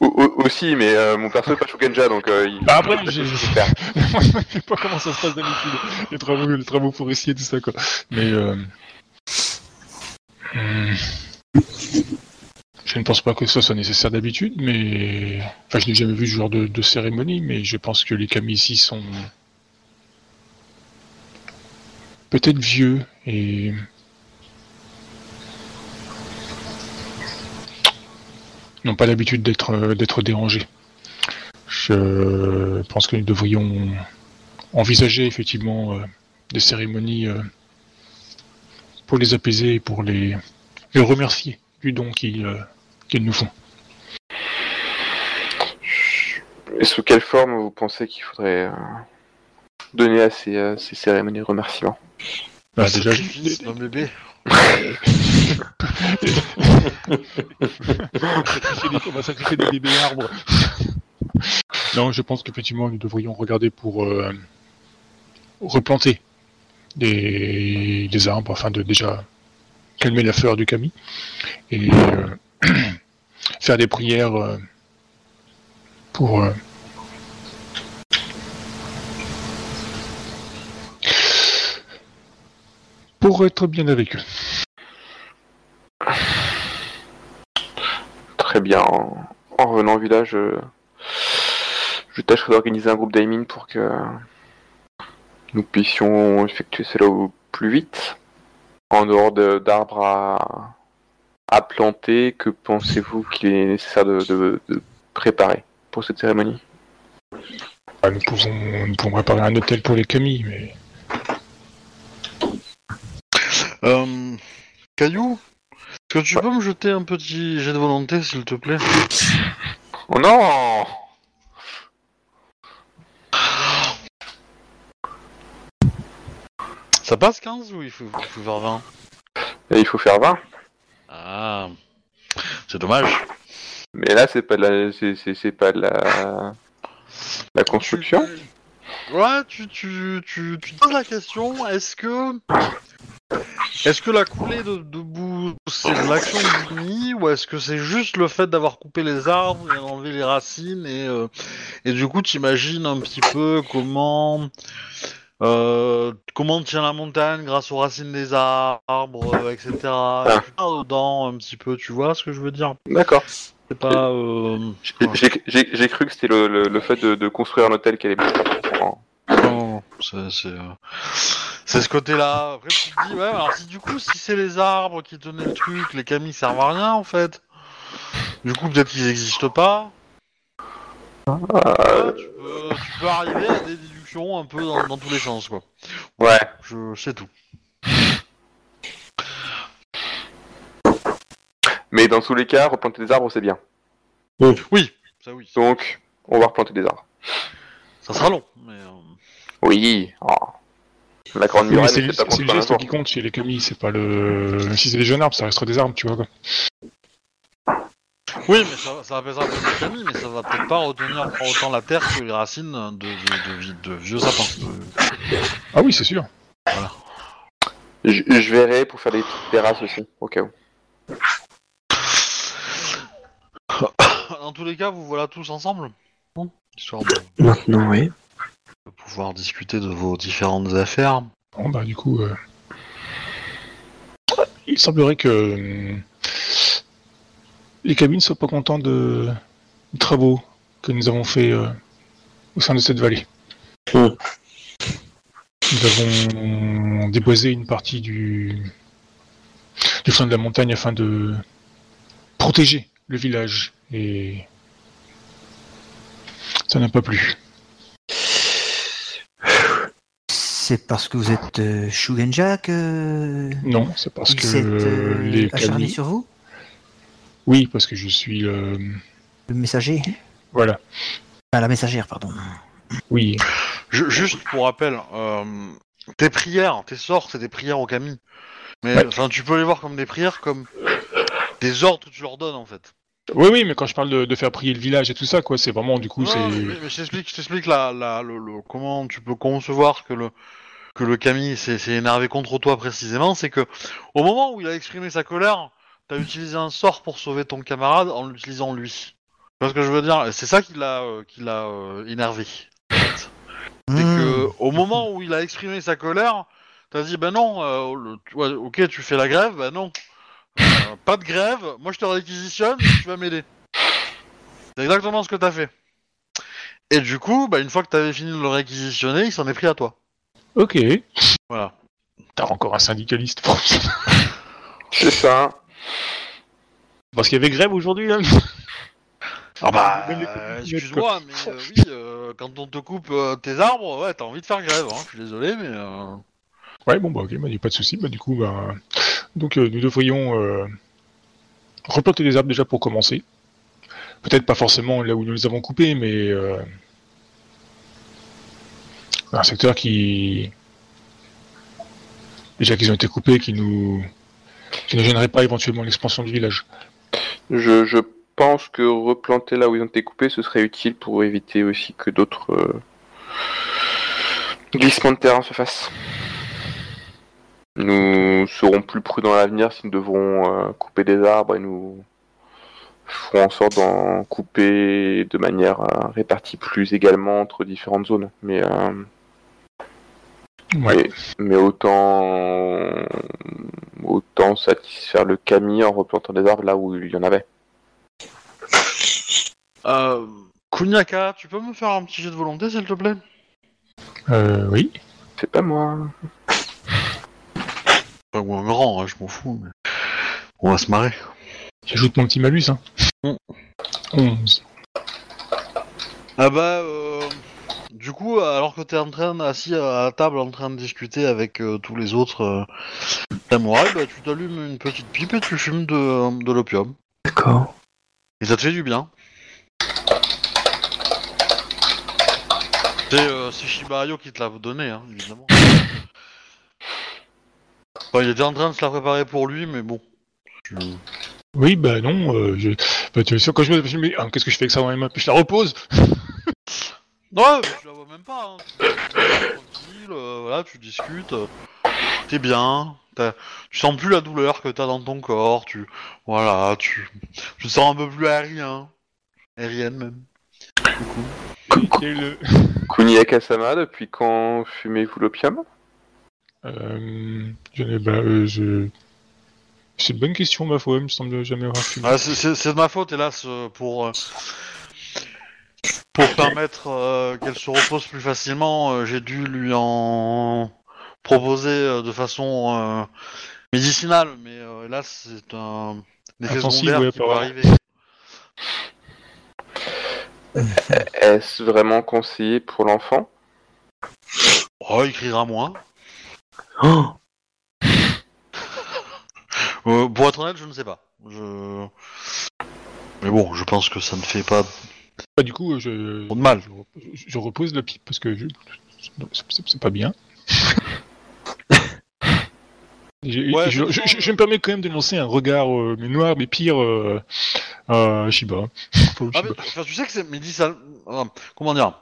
Aussi, mais euh, mon perso est pas Shugenja donc euh, il... Bah, après, je sais pas comment ça se passe d'habitude, les travaux, les travaux forestiers, tout ça quoi. Mais euh... hmm, je ne pense pas que ce soit nécessaire d'habitude, mais enfin je n'ai jamais vu ce genre de, de cérémonie, mais je pense que les camis ici sont peut-être vieux et n'ont pas l'habitude d'être euh, d'être dérangés. Je pense que nous devrions envisager effectivement euh, des cérémonies euh, pour les apaiser et pour les, les remercier du don qu'ils euh, qu'ils nous font. Et sous quelle forme vous pensez qu'il faudrait euh, donner à ces, euh, ces cérémonies de remerciements? Bah, déjà, bébé. on va sacrifier des bébés arbres. non, je pense qu'effectivement, nous devrions regarder pour euh, replanter des, arbres afin de déjà calmer la fleur du Kami et euh, faire des prières euh, pour être bien avec eux. Très bien. En, en revenant au village, je, je tâcherai d'organiser un groupe d'aimines pour que nous puissions effectuer cela au plus vite. En dehors de- d'arbres à, à planter, que pensez-vous qu'il est nécessaire de, de- de préparer pour cette cérémonie? Bah, nous, pouvons, nous pouvons préparer un hôtel pour les Camilles, mais Euh, Caillou, est-ce que tu peux me jeter un petit jet de volonté, s'il te plaît? Oh non Ça passe 15 ou il faut, il faut faire 20 Et Il faut faire 20. Ah, c'est dommage. Mais là, c'est pas de la, c'est, c'est- c'est pas de la, la construction. Ouais, tu, tu, tu, tu te poses la question, est-ce que... Est-ce que la coulée de, de boue, c'est de l'action nid, ou est-ce que c'est juste le fait d'avoir coupé les arbres et enlevé les racines, et, euh, et du coup, t'imagines un petit peu comment... Euh, comment tient la montagne grâce aux racines des arbres, euh, etc. Pars dedans un petit peu, tu vois ce que je veux dire? D'accord. C'est pas... Euh... J'ai, cru que c'était le, le, le fait de, de construire un hôtel qui allait. Non, c'est c'est, ce côté-là. Après, tu te dis, ouais, alors si du coup, si c'est les arbres qui tenaient le truc, les camis servent à rien en fait. Du coup, peut-être qu'ils n'existent pas. Euh, Ouais, tu, peux, tu peux arriver à des déductions un peu dans, dans tous les sens, quoi. ouais. Je sais tout. Mais dans tous les cas, replanter des arbres, c'est bien. Oui, ça oui. Donc, on va replanter des arbres. Ça sera long, mais. euh, Oui. Oh. La grande muraille, c'est pas c'est le geste qui compte chez les Camilles, c'est pas le. Si c'est des jeunes arbres, ça restera des arbres, tu vois. Quoi. Oui, mais ça, ça apaisera peut-être les camis, mais ça va peut-être pas retenir autant la terre que les racines de, de, de- de vieux sapins. Ah oui, c'est sûr. Je, je verrai pour faire des terrasses aussi, au cas où. Dans tous les cas, vous voilà tous ensemble Bon, Histoire de, Maintenant, oui. Pouvoir discuter de vos différentes affaires. Bon, bah, du coup. euh, Il semblerait que. euh, Les cabines ne soient pas contents de... des travaux que nous avons fait euh, au sein de cette vallée. Hmm. Nous avons déboisé une partie du, du flanc de la montagne afin de protéger le village et ça n'a pas plu. C'est parce que vous êtes euh, Shugenja que Non, c'est parce que euh, les acharné sur vous? Oui, parce que je suis le... Le messager? Voilà. Ah, la messagère, pardon. Oui, Ju- juste pour rappel, euh, tes prières, tes sorts, c'est des prières au Kami. Mais Ouais. tu peux les voir comme des prières, comme des ordres que tu leur donnes en fait. Oui, oui, mais quand je parle de, de faire prier le village et tout ça, quoi, c'est vraiment du coup, Non, c'est. mais, mais je t'explique, je t'explique la, la, le, le- comment tu peux concevoir que le que le Kami s'est s'est énervé contre toi précisément, c'est que au moment où il a exprimé sa colère, t'as utilisé un sort pour sauver ton camarade en l'utilisant lui. Tu vois ce que je veux dire? C'est ça qui l'a euh, qui l'a euh, énervé. en fait. C'est Hmm. que au moment où il a exprimé sa colère, t'as dit ben non, euh, le- ouais, ok tu fais la grève, ben non, Euh, pas de grève, moi je te réquisitionne, tu vas m'aider. C'est exactement ce que t'as fait. Et du coup, bah, une fois que t'avais fini de le réquisitionner, il s'en est pris à toi. Ok. Voilà. T'as encore un syndicaliste. C'est ça. Parce qu'il y avait grève aujourd'hui, là. Ah bah, les euh, excuse-moi, mais euh, oui, euh, quand on te coupe euh, tes arbres, ouais, t'as envie de faire grève, hein, je suis désolé, mais... euh, Ouais, bon, bah, ok, bah, y a pas de souci. Bah, du coup, bah. Donc, euh, nous devrions euh, replanter des arbres déjà pour commencer. Peut-être pas forcément là où nous les avons coupés, mais. euh, un secteur qui. Déjà qu'ils ont été coupés, qui nous. qui ne gênerait pas éventuellement l'expansion du village. Je, je pense que replanter là où ils ont été coupés, ce serait utile pour éviter aussi que d'autres glissements de terrain se fassent. Nous serons plus prudents à l'avenir si nous devrons euh, couper des arbres et nous ferons en sorte d'en couper de manière euh, répartie plus également entre différentes zones. Mais, euh, Ouais. mais autant, autant satisfaire le Camille en replantant des arbres là où il y en avait. Euh, Kunyaka, tu peux me faire un petit jet de volonté, s'il te plaît? Euh, oui. C'est pas moi. Enfin, ou un grand, hein, je m'en fous. Mais... On va se marrer. J'ajoute mon petit malus, hein. Mm. 11. Ah bah, euh, du coup, alors que t'es en train, assis à la table en train de discuter avec euh, tous les autres euh, samouraïs, bah, tu t'allumes une petite pipe et tu fumes de, de l'opium. D'accord. Et ça te fait du bien. C'est euh, c'est Shibayo qui te l'a donné, hein, évidemment. Enfin, il était en train de se la préparer pour lui, mais bon. Oui, bah non, euh, je... bah, tu sais, quand je me je me dis, ah, qu'est-ce que je fais avec ça dans les mains? Puis je la repose. Ouais, mais tu la vois même pas. Hein. Es tranquille, euh, voilà, tu discutes. euh, T'es bien. t'as- Tu sens plus la douleur que t'as dans ton corps. Tu, voilà, tu, tu te sens un peu plus aérien, aérienne même. Du coup. Et le- Kuniaka-sama, depuis quand fumez-vous l'opium? Euh, bah, euh, je... C'est une bonne question, ma foi, il me semble jamais avoir fumé. Ah, c'est- de ma faute, hélas, euh, pour pour permettre euh, qu'elle se repose plus facilement. euh, J'ai dû lui en proposer euh, de façon euh, médicinale, mais euh, hélas, c'est un effet Intensif, secondaire ouais, qui peut apparemment. arriver. Est-ce vraiment conseillé pour l'enfant? Oh, il criera moins. Oh Euh, pour être honnête, je ne sais pas. Je... Mais bon, je pense que ça ne fait pas Bah, du coup, je... trop de mal. je, rep- je repose la pipe parce que je... c'est- pas bien. Ouais, je, me permets quand même de lancer un regard euh, mais noir mais pire euh, à Shiba. Le Ah, mais, Shiba. enfin, tu sais que c'est euh, comment dire?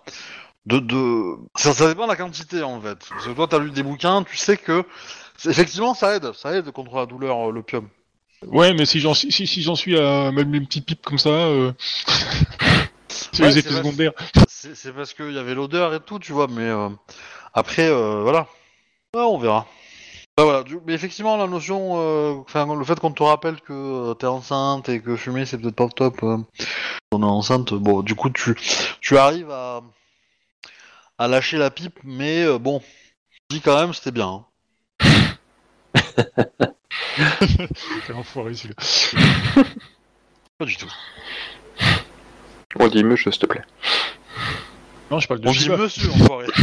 De, de... Ça, ça dépend de la quantité en fait. Parce que toi, t'as lu des bouquins, tu sais que effectivement ça aide, ça aide contre la douleur, euh, l'opium. Ouais, mais si j'en si, si, j'en suis à même une petite pipe comme ça, euh... c'est Ouais, les effets secondaires. C'est parce qu'il y avait l'odeur et tout, tu vois, mais euh, après, euh, voilà. Ouais, on verra. Bah, voilà, du- mais effectivement, la notion, euh, enfin, le fait qu'on te rappelle que euh, t'es enceinte et que fumer c'est peut-être pas top, euh, on est enceinte, bon, du coup, tu, tu arrives à, à lâcher la pipe, mais euh, bon, je dis quand même, c'était bien. hein. Quel enfoiré celui-là. Pas du tout. On dit mieux, s'il te plaît. Non, je parle de On dit Shiba. monsieur, enfoiré.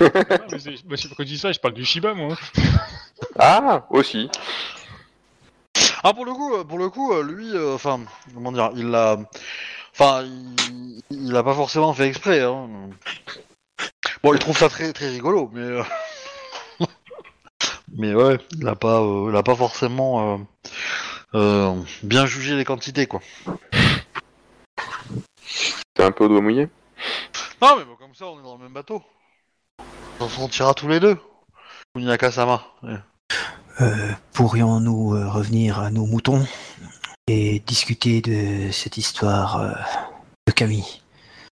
Ah, mais c'est- moi, c'est- quand je dis ça, je parle du Shiba, moi. Ah, aussi. Ah pour le coup, euh, pour le coup, euh, lui, euh, enfin, comment dire, il a, enfin, il, il a pas forcément fait exprès. Hein. Bon, il trouve ça très très rigolo, mais, euh, mais ouais, il a pas, euh, il a pas forcément euh, euh, bien jugé les quantités, quoi. T'es un peu au doigt mouillé Non, mais bon, comme ça, on est dans le même bateau. On s'en tirera tous les deux. Kunyaka-sama. Ouais. Euh, Pourrions-nous euh, revenir à nos moutons et discuter de cette histoire euh, de Camille?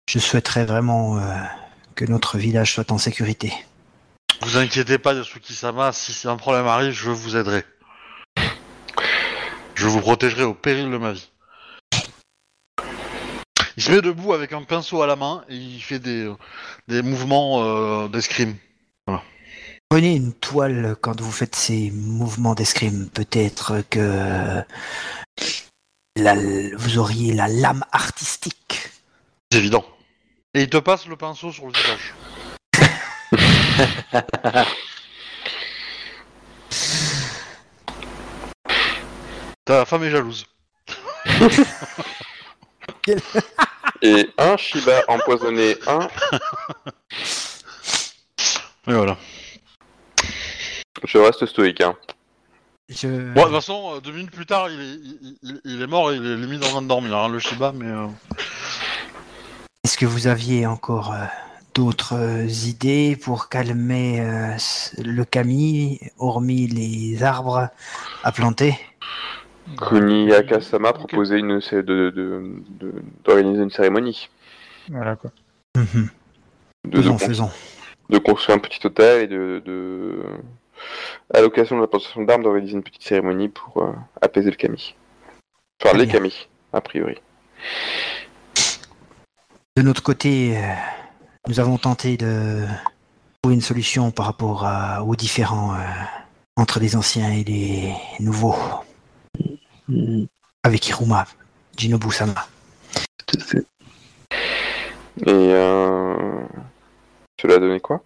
Je souhaiterais vraiment euh, que notre village soit en sécurité. Vous inquiétez pas, Yasuki-sama, si un problème arrive, je vous aiderai. Je vous protégerai au péril de ma vie. Il se met debout avec un pinceau à la main et il fait des, des mouvements euh, d'escrime. Prenez une toile quand vous faites ces mouvements d'escrime. Peut-être que la- vous auriez la lame artistique. C'est évident. Et il te passe le pinceau sur le visage. Ta femme est jalouse. Et un Shiba empoisonné, un. Et voilà. Je reste stoïque, hein. Je... Bon, de toute façon, euh, deux minutes plus tard, il est, il, il- il est mort et il est limite en train de dormir, hein, le Shiba, mais... euh, Est-ce que vous aviez encore euh, d'autres euh, idées pour calmer euh, le Camille, hormis les arbres à planter? Kuniyaka-sama proposait une, c'est de, de, de- d'organiser une cérémonie. Voilà, quoi. Mhm. De, de, Faisons, con- faisons. de construire un petit hôtel et de, de à l'occasion de la plantation d'armes d'organiser une petite cérémonie pour euh, apaiser le kami. Enfin les kami, a priori. De notre côté, euh, nous avons tenté de trouver une solution par rapport à- aux différents euh, entre les anciens et les nouveaux Hmm, avec Hiruma, Jinobu-sama. tout à fait. Et euh... cela a donné quoi?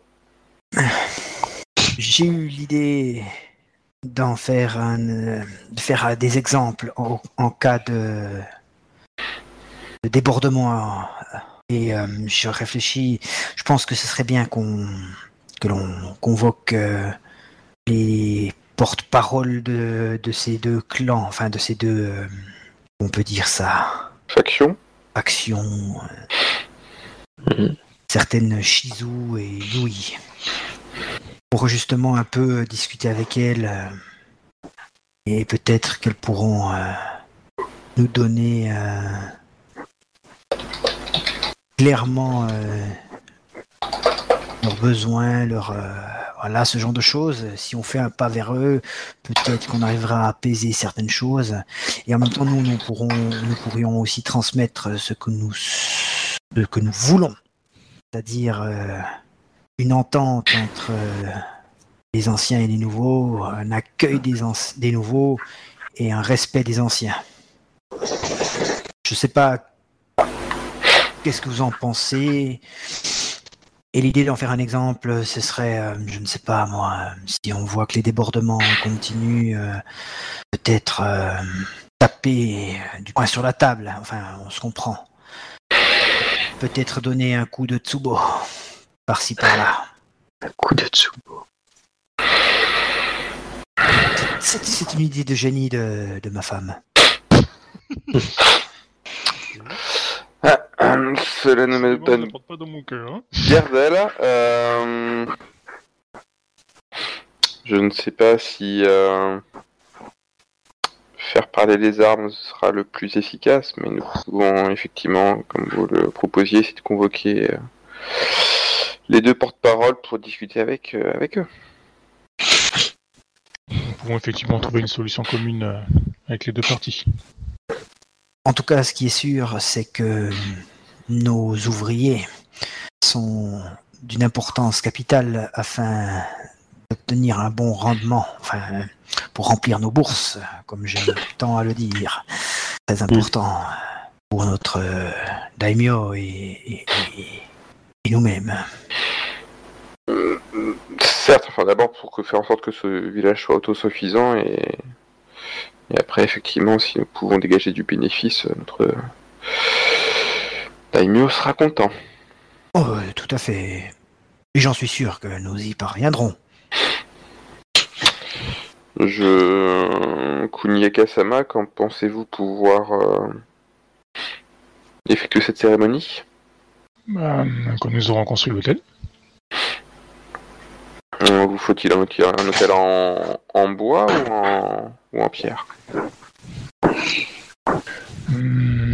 J'ai eu l'idée d'en faire un, euh, de faire des exemples en, en cas de, de débordement. Et euh, je réfléchis. Je pense que ce serait bien qu'on que l'on convoque euh, les porte-paroles de, de ces deux clans, enfin de ces deux, euh, on peut dire ça, Faction factions, euh, Mhm. certaines Shizu et Yui, pour justement un peu discuter avec elles euh, et peut-être qu'elles pourront euh, nous donner euh, clairement euh, leurs besoins, euh, voilà ce genre de choses. Si on fait un pas vers eux, peut-être qu'on arrivera à apaiser certaines choses. Et en même temps, nous, nous pourrons, nous pourrions aussi transmettre ce que nous, ce que nous voulons, c'est-à-dire euh, une entente entre les anciens et les nouveaux, un accueil des, des nouveaux et un respect des anciens. Je sais pas qu'est-ce que vous en pensez? Et l'idée d'en faire un exemple, ce serait, euh, je ne sais pas moi, euh, si on voit que les débordements continuent, euh, peut-être taper du poing sur la table, enfin on se comprend. Peut-être donner un coup de tsubo, par-ci par-là. Un coup de tsubo. C'est c'est une idée de génie de, de ma femme. Cela ne me Bon, donne ne porte pas dans mon cœur. hein. Euh... Je ne sais pas si euh, faire parler les armes sera le plus efficace, mais nous pouvons effectivement, comme vous le proposiez, c'est de convoquer euh, les deux porte-paroles pour discuter avec, avec eux. Nous pouvons effectivement trouver une solution commune avec les deux parties. En tout cas, ce qui est sûr, c'est que nos ouvriers sont d'une importance capitale afin d'obtenir un bon rendement, enfin, pour remplir nos bourses, comme j'aime tant à le dire. Très important pour notre euh, daimyo et, et- et- et nous-mêmes. Certes, enfin d'abord pour que- faire en sorte que ce village soit autosuffisant et, et après effectivement si nous pouvons dégager du bénéfice, euh, notre daimyo sera content. Oh, euh, tout à fait. Et j'en suis sûr que nous y parviendrons. Je Kuniaka-sama, qu'en pensez-vous pouvoir euh, effectuer cette cérémonie? Bah, quand nous aurons construit l'hôtel, Vous faut-il un hôtel, un hôtel en, en bois ou en, ou en pierre hmm,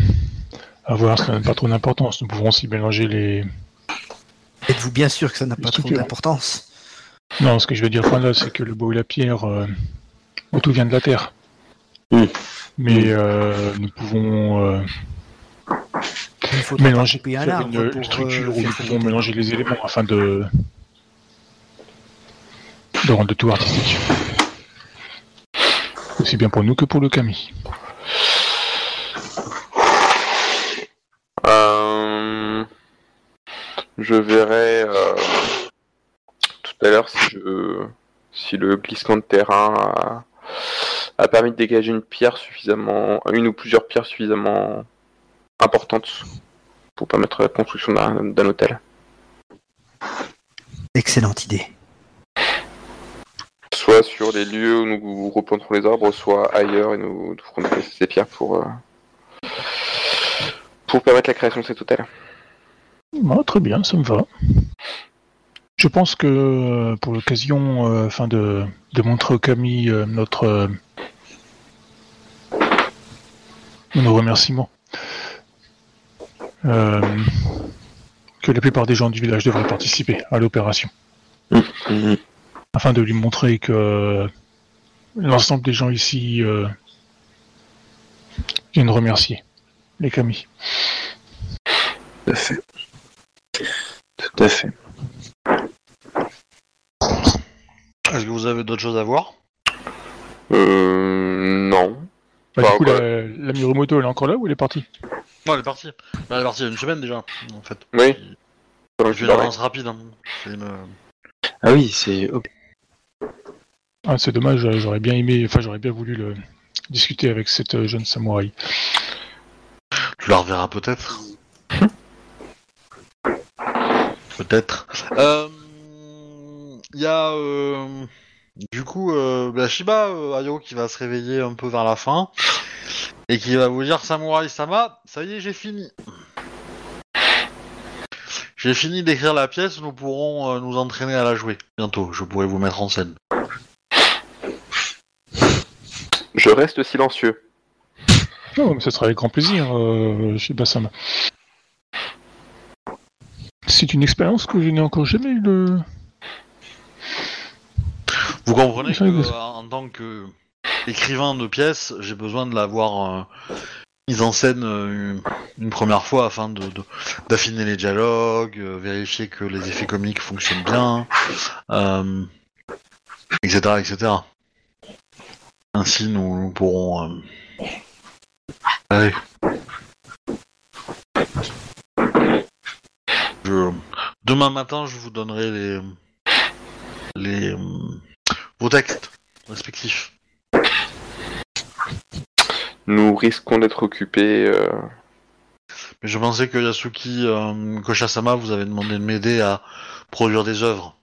à voir, ça n'a pas trop d'importance. Nous pouvons aussi mélanger les. Êtes-vous bien sûr que ça n'a pas trop d'importance? Non, ce que je veux dire par là, c'est que le bois et la pierre, euh, tout vient de la terre. Hmm. Mais euh, nous pouvons euh, mélanger une, une structure euh, où nous pouvons mélanger les éléments afin de, de rendre le tout artistique. Aussi bien pour nous que pour le Kami. Euh, Je verrai euh, tout à l'heure si, je- si le glissement de terrain a, a permis de dégager une pierre suffisamment, une ou plusieurs pierres suffisamment importantes pour permettre la construction d'un d'un hôtel. Excellente idée. Soit sur les lieux où nous replanterons les arbres, soit ailleurs et nous ferons déplacer ces pierres pour, euh, pour permettre la création de cet hôtel. Ah, très bien, ça me va. Je pense que euh, pour l'occasion, euh, afin de, de montrer au Kami euh, notre euh, nos remerciements, euh, que la plupart des gens du village devraient participer à l'opération, Mhm. Afin de lui montrer que l'ensemble des gens ici euh, viennent remercier les Kami. Tout à fait. Tout à fait. Est-ce que vous avez d'autres choses à voir? Euh, non. Bah, Bah, du coup, quoi. la, la Mirumoto, elle est encore là ou elle est partie? Non, elle est partie. Bah, elle est partie il y a une semaine déjà, en fait. Oui. Fait une avance rapide. Hein. C'est une- Ah oui, c'est. ok. Ah, C'est dommage, euh, j'aurais bien aimé, enfin j'aurais bien voulu le... discuter avec cette euh, jeune samouraï. Tu la reverras peut-être. peut-être. Euh, Il y a euh, du coup euh, la Shiba euh, Ayo qui va se réveiller un peu vers la fin et qui va vous dire Samurai Sama, ça y est, j'ai fini. J'ai fini d'écrire la pièce, nous pourrons euh, nous entraîner à la jouer bientôt. Je pourrai vous mettre en scène. Je reste silencieux. Non, mais ça sera avec grand plaisir, euh, chez Bassam. C'est une expérience que je n'ai encore jamais eu le... Vous comprenez que euh, en tant que écrivain de pièces, j'ai besoin de l'avoir euh, mise en scène euh, une première fois afin de de- d'affiner les dialogues, euh, vérifier que les effets comiques fonctionnent bien, euh, etc., etc. Ainsi, nous, nous pourrons. euh, Allez. Je- Demain matin, je vous donnerai les les euh, vos textes respectifs. Nous risquons d'être occupés. euh, Mais je pensais que Yasuki euh, Koshasama vous avait demandé de m'aider à produire des œuvres.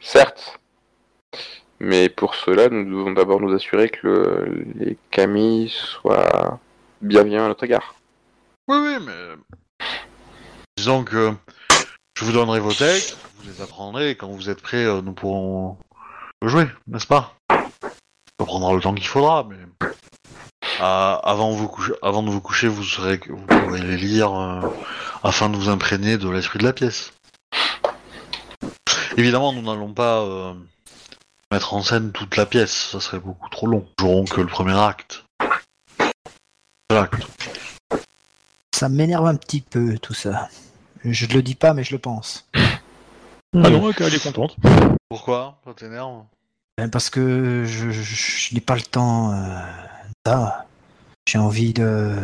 Certes. Mais pour cela, nous devons d'abord nous assurer que le- les Camille soient bienveillants à notre égard. Oui, oui, mais disons que je vous donnerai vos textes, vous les apprendrez, et quand vous êtes prêts, euh, nous pourrons jouer, n'est-ce pas? Ça prendra le temps qu'il faudra, mais avant, vous avant de vous coucher, vous que vous pourrez les lire euh, afin de vous imprégner de l'esprit de la pièce. Évidemment, nous n'allons pas euh, mettre en scène toute la pièce, ça serait beaucoup trop long. Nous jouerons que le premier acte. L'acte. Ça m'énerve un petit peu tout ça. Je ne le dis pas, mais je le pense. Ah non, elle est contente. Pourquoi? Ça t'énerve? Ben, Parce que je, je- je n'ai pas le temps. euh, ça. J'ai envie de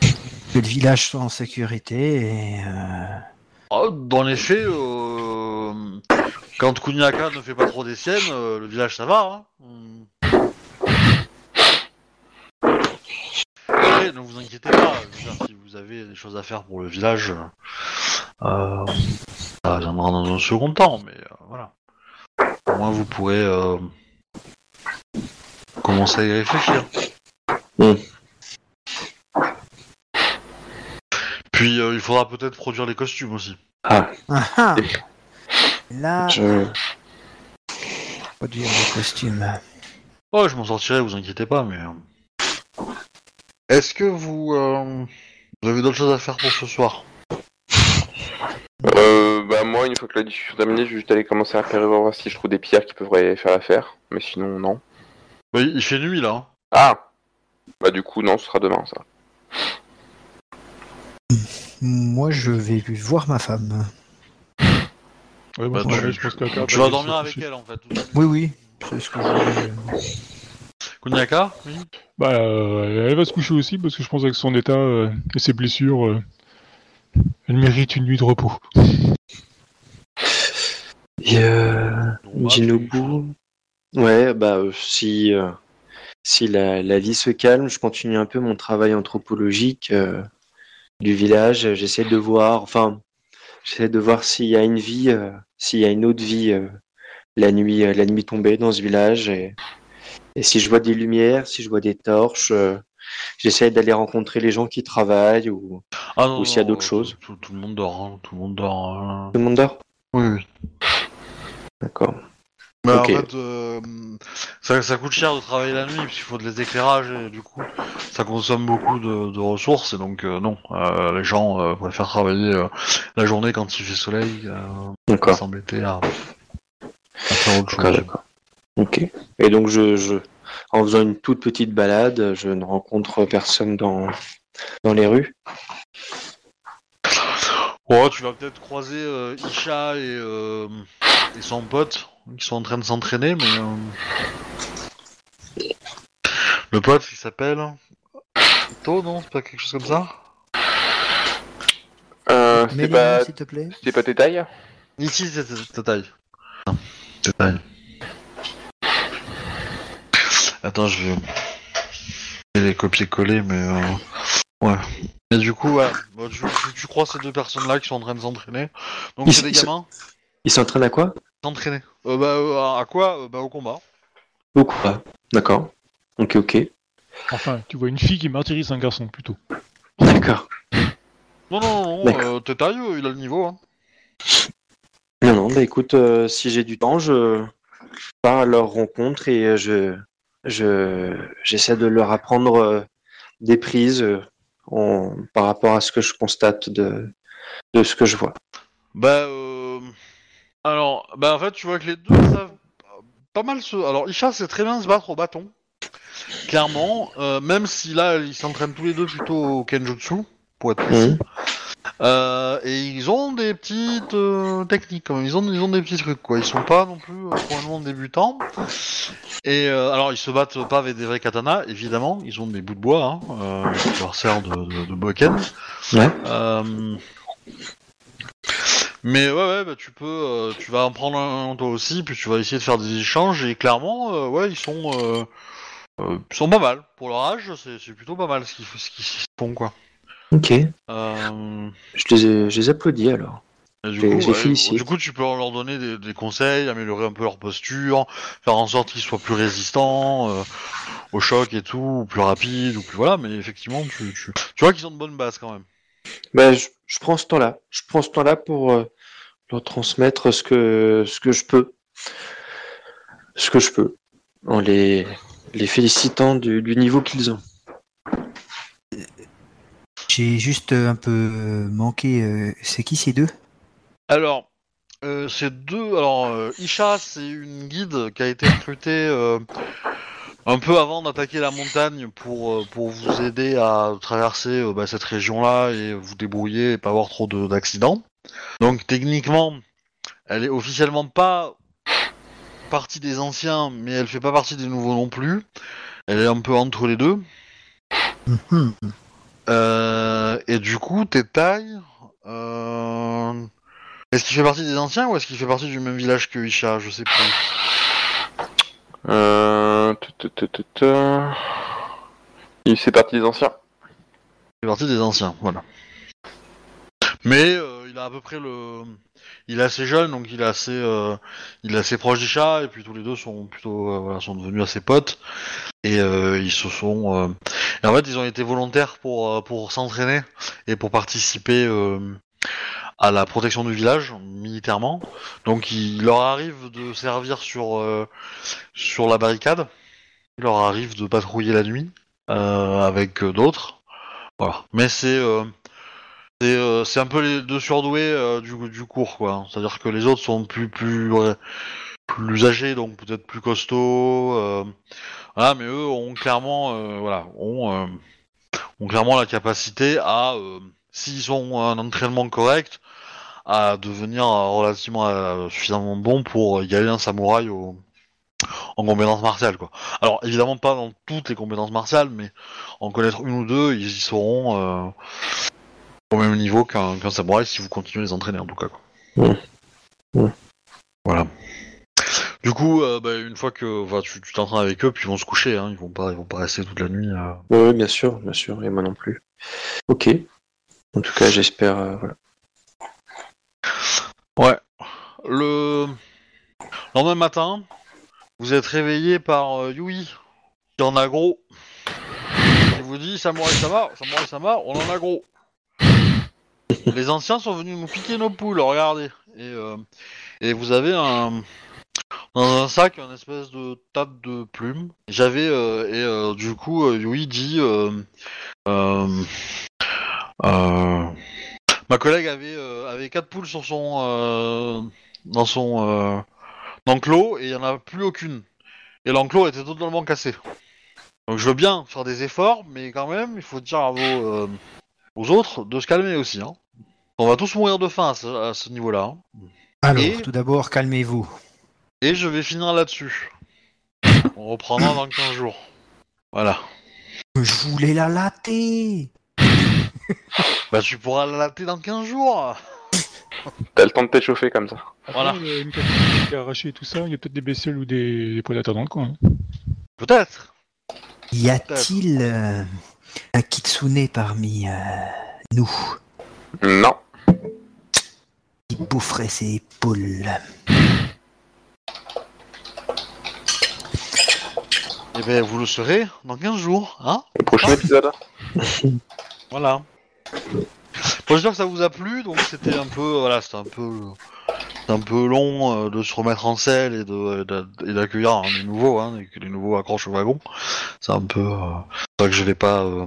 que le village soit en sécurité et euh, Oh, Dans les faits, euh, quand Kuniaka ne fait pas trop des siennes, euh, le village ça va. Hein Après, ne vous inquiétez pas, si vous avez des choses à faire pour le village, euh, ça viendra dans un second temps, mais euh, voilà. Au moins vous pourrez euh, commencer à y réfléchir. Mm. Puis euh, il faudra peut-être produire les costumes aussi. Ah, ah, ah. là, je... produire des costumes. Oh, je m'en sortirai, vous inquiétez pas, mais. euh, Est-ce que vous, euh, vous avez d'autres choses à faire pour ce soir? Euh, bah moi, une fois que la discussion est terminée, je vais juste aller commencer à repérer voir si je trouve des pierres qui pourraient faire l'affaire. Mais sinon, non. Oui, il fait nuit là. hein. Ah Bah du coup, non, ce sera demain, ça. Moi, je vais voir ma femme. Ouais, bon, Bah, ouais, je pense qu'elle- Tu vas dormir avec elle en fait. Oui, oui, c'est ce que je Oui. Bah, euh, elle va se coucher aussi parce que je pense avec son état euh, et ses blessures, euh, elle mérite une nuit de repos. Et Jinobu. Ouais, bah si euh, si la, la vie se calme, je continue un peu mon travail anthropologique euh, du village. J'essaie de voir, enfin, j'essaie de voir s'il y a une vie, euh, s'il y a une autre vie euh, la nuit, euh, la nuit tombée dans ce village. Et, et si je vois des lumières, si je vois des torches, euh, j'essaie d'aller rencontrer les gens qui travaillent ou Ah, ou s'il y a d'autres choses. Tout, tout le monde dort. hein, Tout le monde dort. euh. tout le monde dort? Oui, oui. D'accord. Ok. en fait, euh, ça, ça coûte cher de travailler la nuit puisqu'il faut de l'éclairage et du coup, ça consomme beaucoup de, de ressources et donc euh, non, euh, les gens préfèrent travailler la journée quand il fait soleil, euh, s'embêter à, à faire autre chose. d'accord. Ok. Et donc, je, je, en faisant une toute petite balade, je ne rencontre personne dans, dans les rues? Oh, tu vas peut-être croiser Isha et, et son pote qui sont en train de s'entraîner, mais euh, le pote il s'appelle To, non? C'est pas quelque chose comme ça? Euh, c'était pas, s'il te plaît. c'était pas tes tailles Ici, c'est c'est- ta taille. Non, ta taille. Attends, je vais je vais les copier-coller, mais euh, ouais. Et du coup, ouais, bah, tu, tu- tu crois ces deux personnes-là qui sont en train de s'entraîner. Donc Ils- c'est des ils- gamins? Ils s'entraînent à quoi? S'entraîner. Euh, bah, euh, à quoi Euh, Bah au combat. Au quoi D'accord. Ok, ok. Enfin, tu vois une fille qui martyrise un garçon, plutôt. D'accord. Non, non, non, euh, euh, il a le niveau. Hein. Non, non, bah écoute, euh, si j'ai du temps, je pars à leur rencontre et je, je, j'essaie de leur apprendre euh, des prises euh, en- par rapport à ce que je constate de, de ce que je vois. Bah, euh... alors, bah en fait, tu vois que les deux savent pas mal se. Alors, Isha sait très bien se battre au bâton. Clairement, euh, même si là, ils s'entraînent tous les deux plutôt au Kenjutsu, pour être précis. Mhm. Euh, et ils ont des petites euh, techniques, quand même. Ils ont, ils ont des petits trucs, quoi. Ils sont pas non plus euh, probablement débutants. Et euh, alors, ils se battent pas avec des vrais katanas, évidemment. Ils ont des bouts de bois, hein, euh, qui leur servent de, de, de boken. Ouais. Mais ouais, ouais, bah, tu peux, euh, tu vas en prendre un toi aussi, puis tu vas essayer de faire des échanges. Et clairement, euh, ouais, ils sont, euh, ils sont pas mal. Pour leur âge, c'est c'est plutôt pas mal ce qu'ils ce qu'ils font, quoi. Ok. Je les, je les applaudis alors. et du, coup, ouais, du coup, tu peux leur donner des, des conseils, améliorer un peu leur posture, faire en sorte qu'ils soient plus résistants au choc et tout, ou plus rapides, ou plus voilà. Mais effectivement, tu, tu, tu vois qu'ils ont de bonnes bases quand même. Bah, je, je prends ce temps-là. Je prends ce temps-là pour euh, leur transmettre ce que, ce que je peux. Ce que je peux. En les, les félicitant du, du niveau qu'ils ont. J'ai juste euh, un peu euh, manqué. euh, C'est qui ces deux? Alors, euh, c'est deux. Alors, euh, Isha, c'est une guide qui a été recrutée euh, un peu avant d'attaquer la montagne pour, pour vous aider à traverser euh, bah, cette région-là et vous débrouiller et pas avoir trop de- d'accidents. Donc, techniquement, elle est officiellement pas partie des anciens, mais elle fait pas partie des nouveaux non plus. Elle est un peu entre les deux. Mhm. Euh, et du coup, tes tailles. Euh... Est-ce qu'il fait partie des anciens ou est-ce qu'il fait partie du même village que Isha? Je sais plus. Euh... Il fait partie des anciens. Il fait partie des anciens, voilà. Mais euh, il a à peu près le. Il est assez jeune, donc il est assez, euh, il est assez proche d'Isha, et puis tous les deux sont plutôt, euh, voilà, sont devenus assez potes. Et ils se sont. en fait, ils ont été volontaires pour, pour s'entraîner et pour participer à la protection du village militairement. Donc, il leur arrive de servir sur, sur la barricade. Il leur arrive de patrouiller la nuit avec d'autres. Voilà. Mais c'est. C'est euh, un peu les deux surdoués euh, du, du cours, quoi. C'est-à-dire que les autres sont plus plus plus âgés, donc peut-être plus costauds. euh, voilà, mais eux ont clairement, euh, voilà, ont, euh, ont clairement la capacité à, s'ils ont un entraînement correct, à devenir relativement suffisamment bons pour y aller un samouraï au, en compétences martiales, quoi. Alors évidemment pas dans toutes les compétences martiales, mais en connaître une ou deux, ils y seront au même niveau qu'un samouraï si vous continuez à les entraîner en tout cas. Quoi. Voilà. Du coup, euh, bah, une fois que tu t'entraînes avec eux, puis ils vont se coucher, hein, ils vont pas, ils vont pas rester toute la nuit. euh. Oui, bien sûr, bien sûr, et moi non plus. Ok. En tout cas, j'espère. euh, voilà. Ouais. Le lendemain matin, vous êtes réveillé par euh, Yui, qui en a gros. Il vous dit Samouraï Sama, Samouraï Sama, on en a gros. Les anciens sont venus nous piquer nos poules, regardez. Et, euh, vous avez un dans un sac un espèce de tas de plumes. J'avais euh, et euh, du coup Yui dit ma collègue avait avait quatre poules sur son dans son enclos et il y en a plus aucune. Et l'enclos était totalement cassé. Donc je veux bien faire des efforts, mais quand même il faut dire à vos aux autres de se calmer aussi. Hein. On va tous mourir de faim à ce, niveau-là. hein. Alors, Et- tout d'abord, calmez-vous. Et je vais finir là-dessus. On reprendra dans 15 jours. Voilà. Je voulais la latter. Bah tu pourras la latter dans 15 jours T'as le temps de t'échauffer comme ça. Voilà. Après, euh, une cafetière qui a arraché tout ça, il y a peut-être des bestioles ou des, des prédateurs dans le coin. hein. Peut-être. Y a-t-il euh, un kitsune parmi euh, nous Non. qui boufferait ses épaules Et ben vous le serez dans 15 jours, hein? Au prochain épisode. Voilà. Bon, j'espère que ça vous a plu, donc c'était un peu, voilà, c'était un peu, c'était un peu long euh, de se remettre en selle et de et d'accueillir hein, des nouveaux, hein, et que les nouveaux accrochent au wagon. C'est un peu, euh, c'est vrai que je vais pas, euh,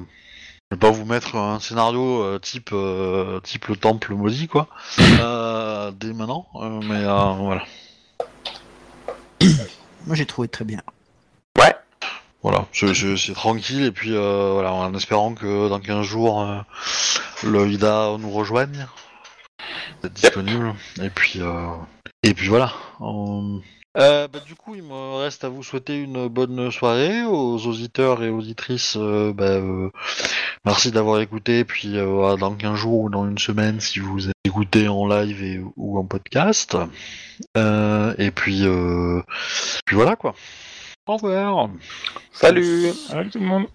je vais pas vous mettre un scénario euh, type, euh, type le temple maudit, quoi, euh, dès maintenant, euh, mais euh, voilà. Moi, j'ai trouvé très bien. Ouais. Voilà, c'est- c'est c'est tranquille et puis euh, voilà, en espérant que dans 15 jours euh, le Ida nous rejoigne, être disponible. Et puis euh, et puis voilà. Euh, euh, bah, du coup, il me reste à vous souhaiter une bonne soirée aux auditeurs et auditrices. euh, bah, euh, merci d'avoir écouté. Et puis euh, voilà, dans 15 jours ou dans une semaine, si vous écoutez en live et, ou en podcast. Euh, et puis euh, puis voilà quoi. Au revoir. Salut Allez tout le monde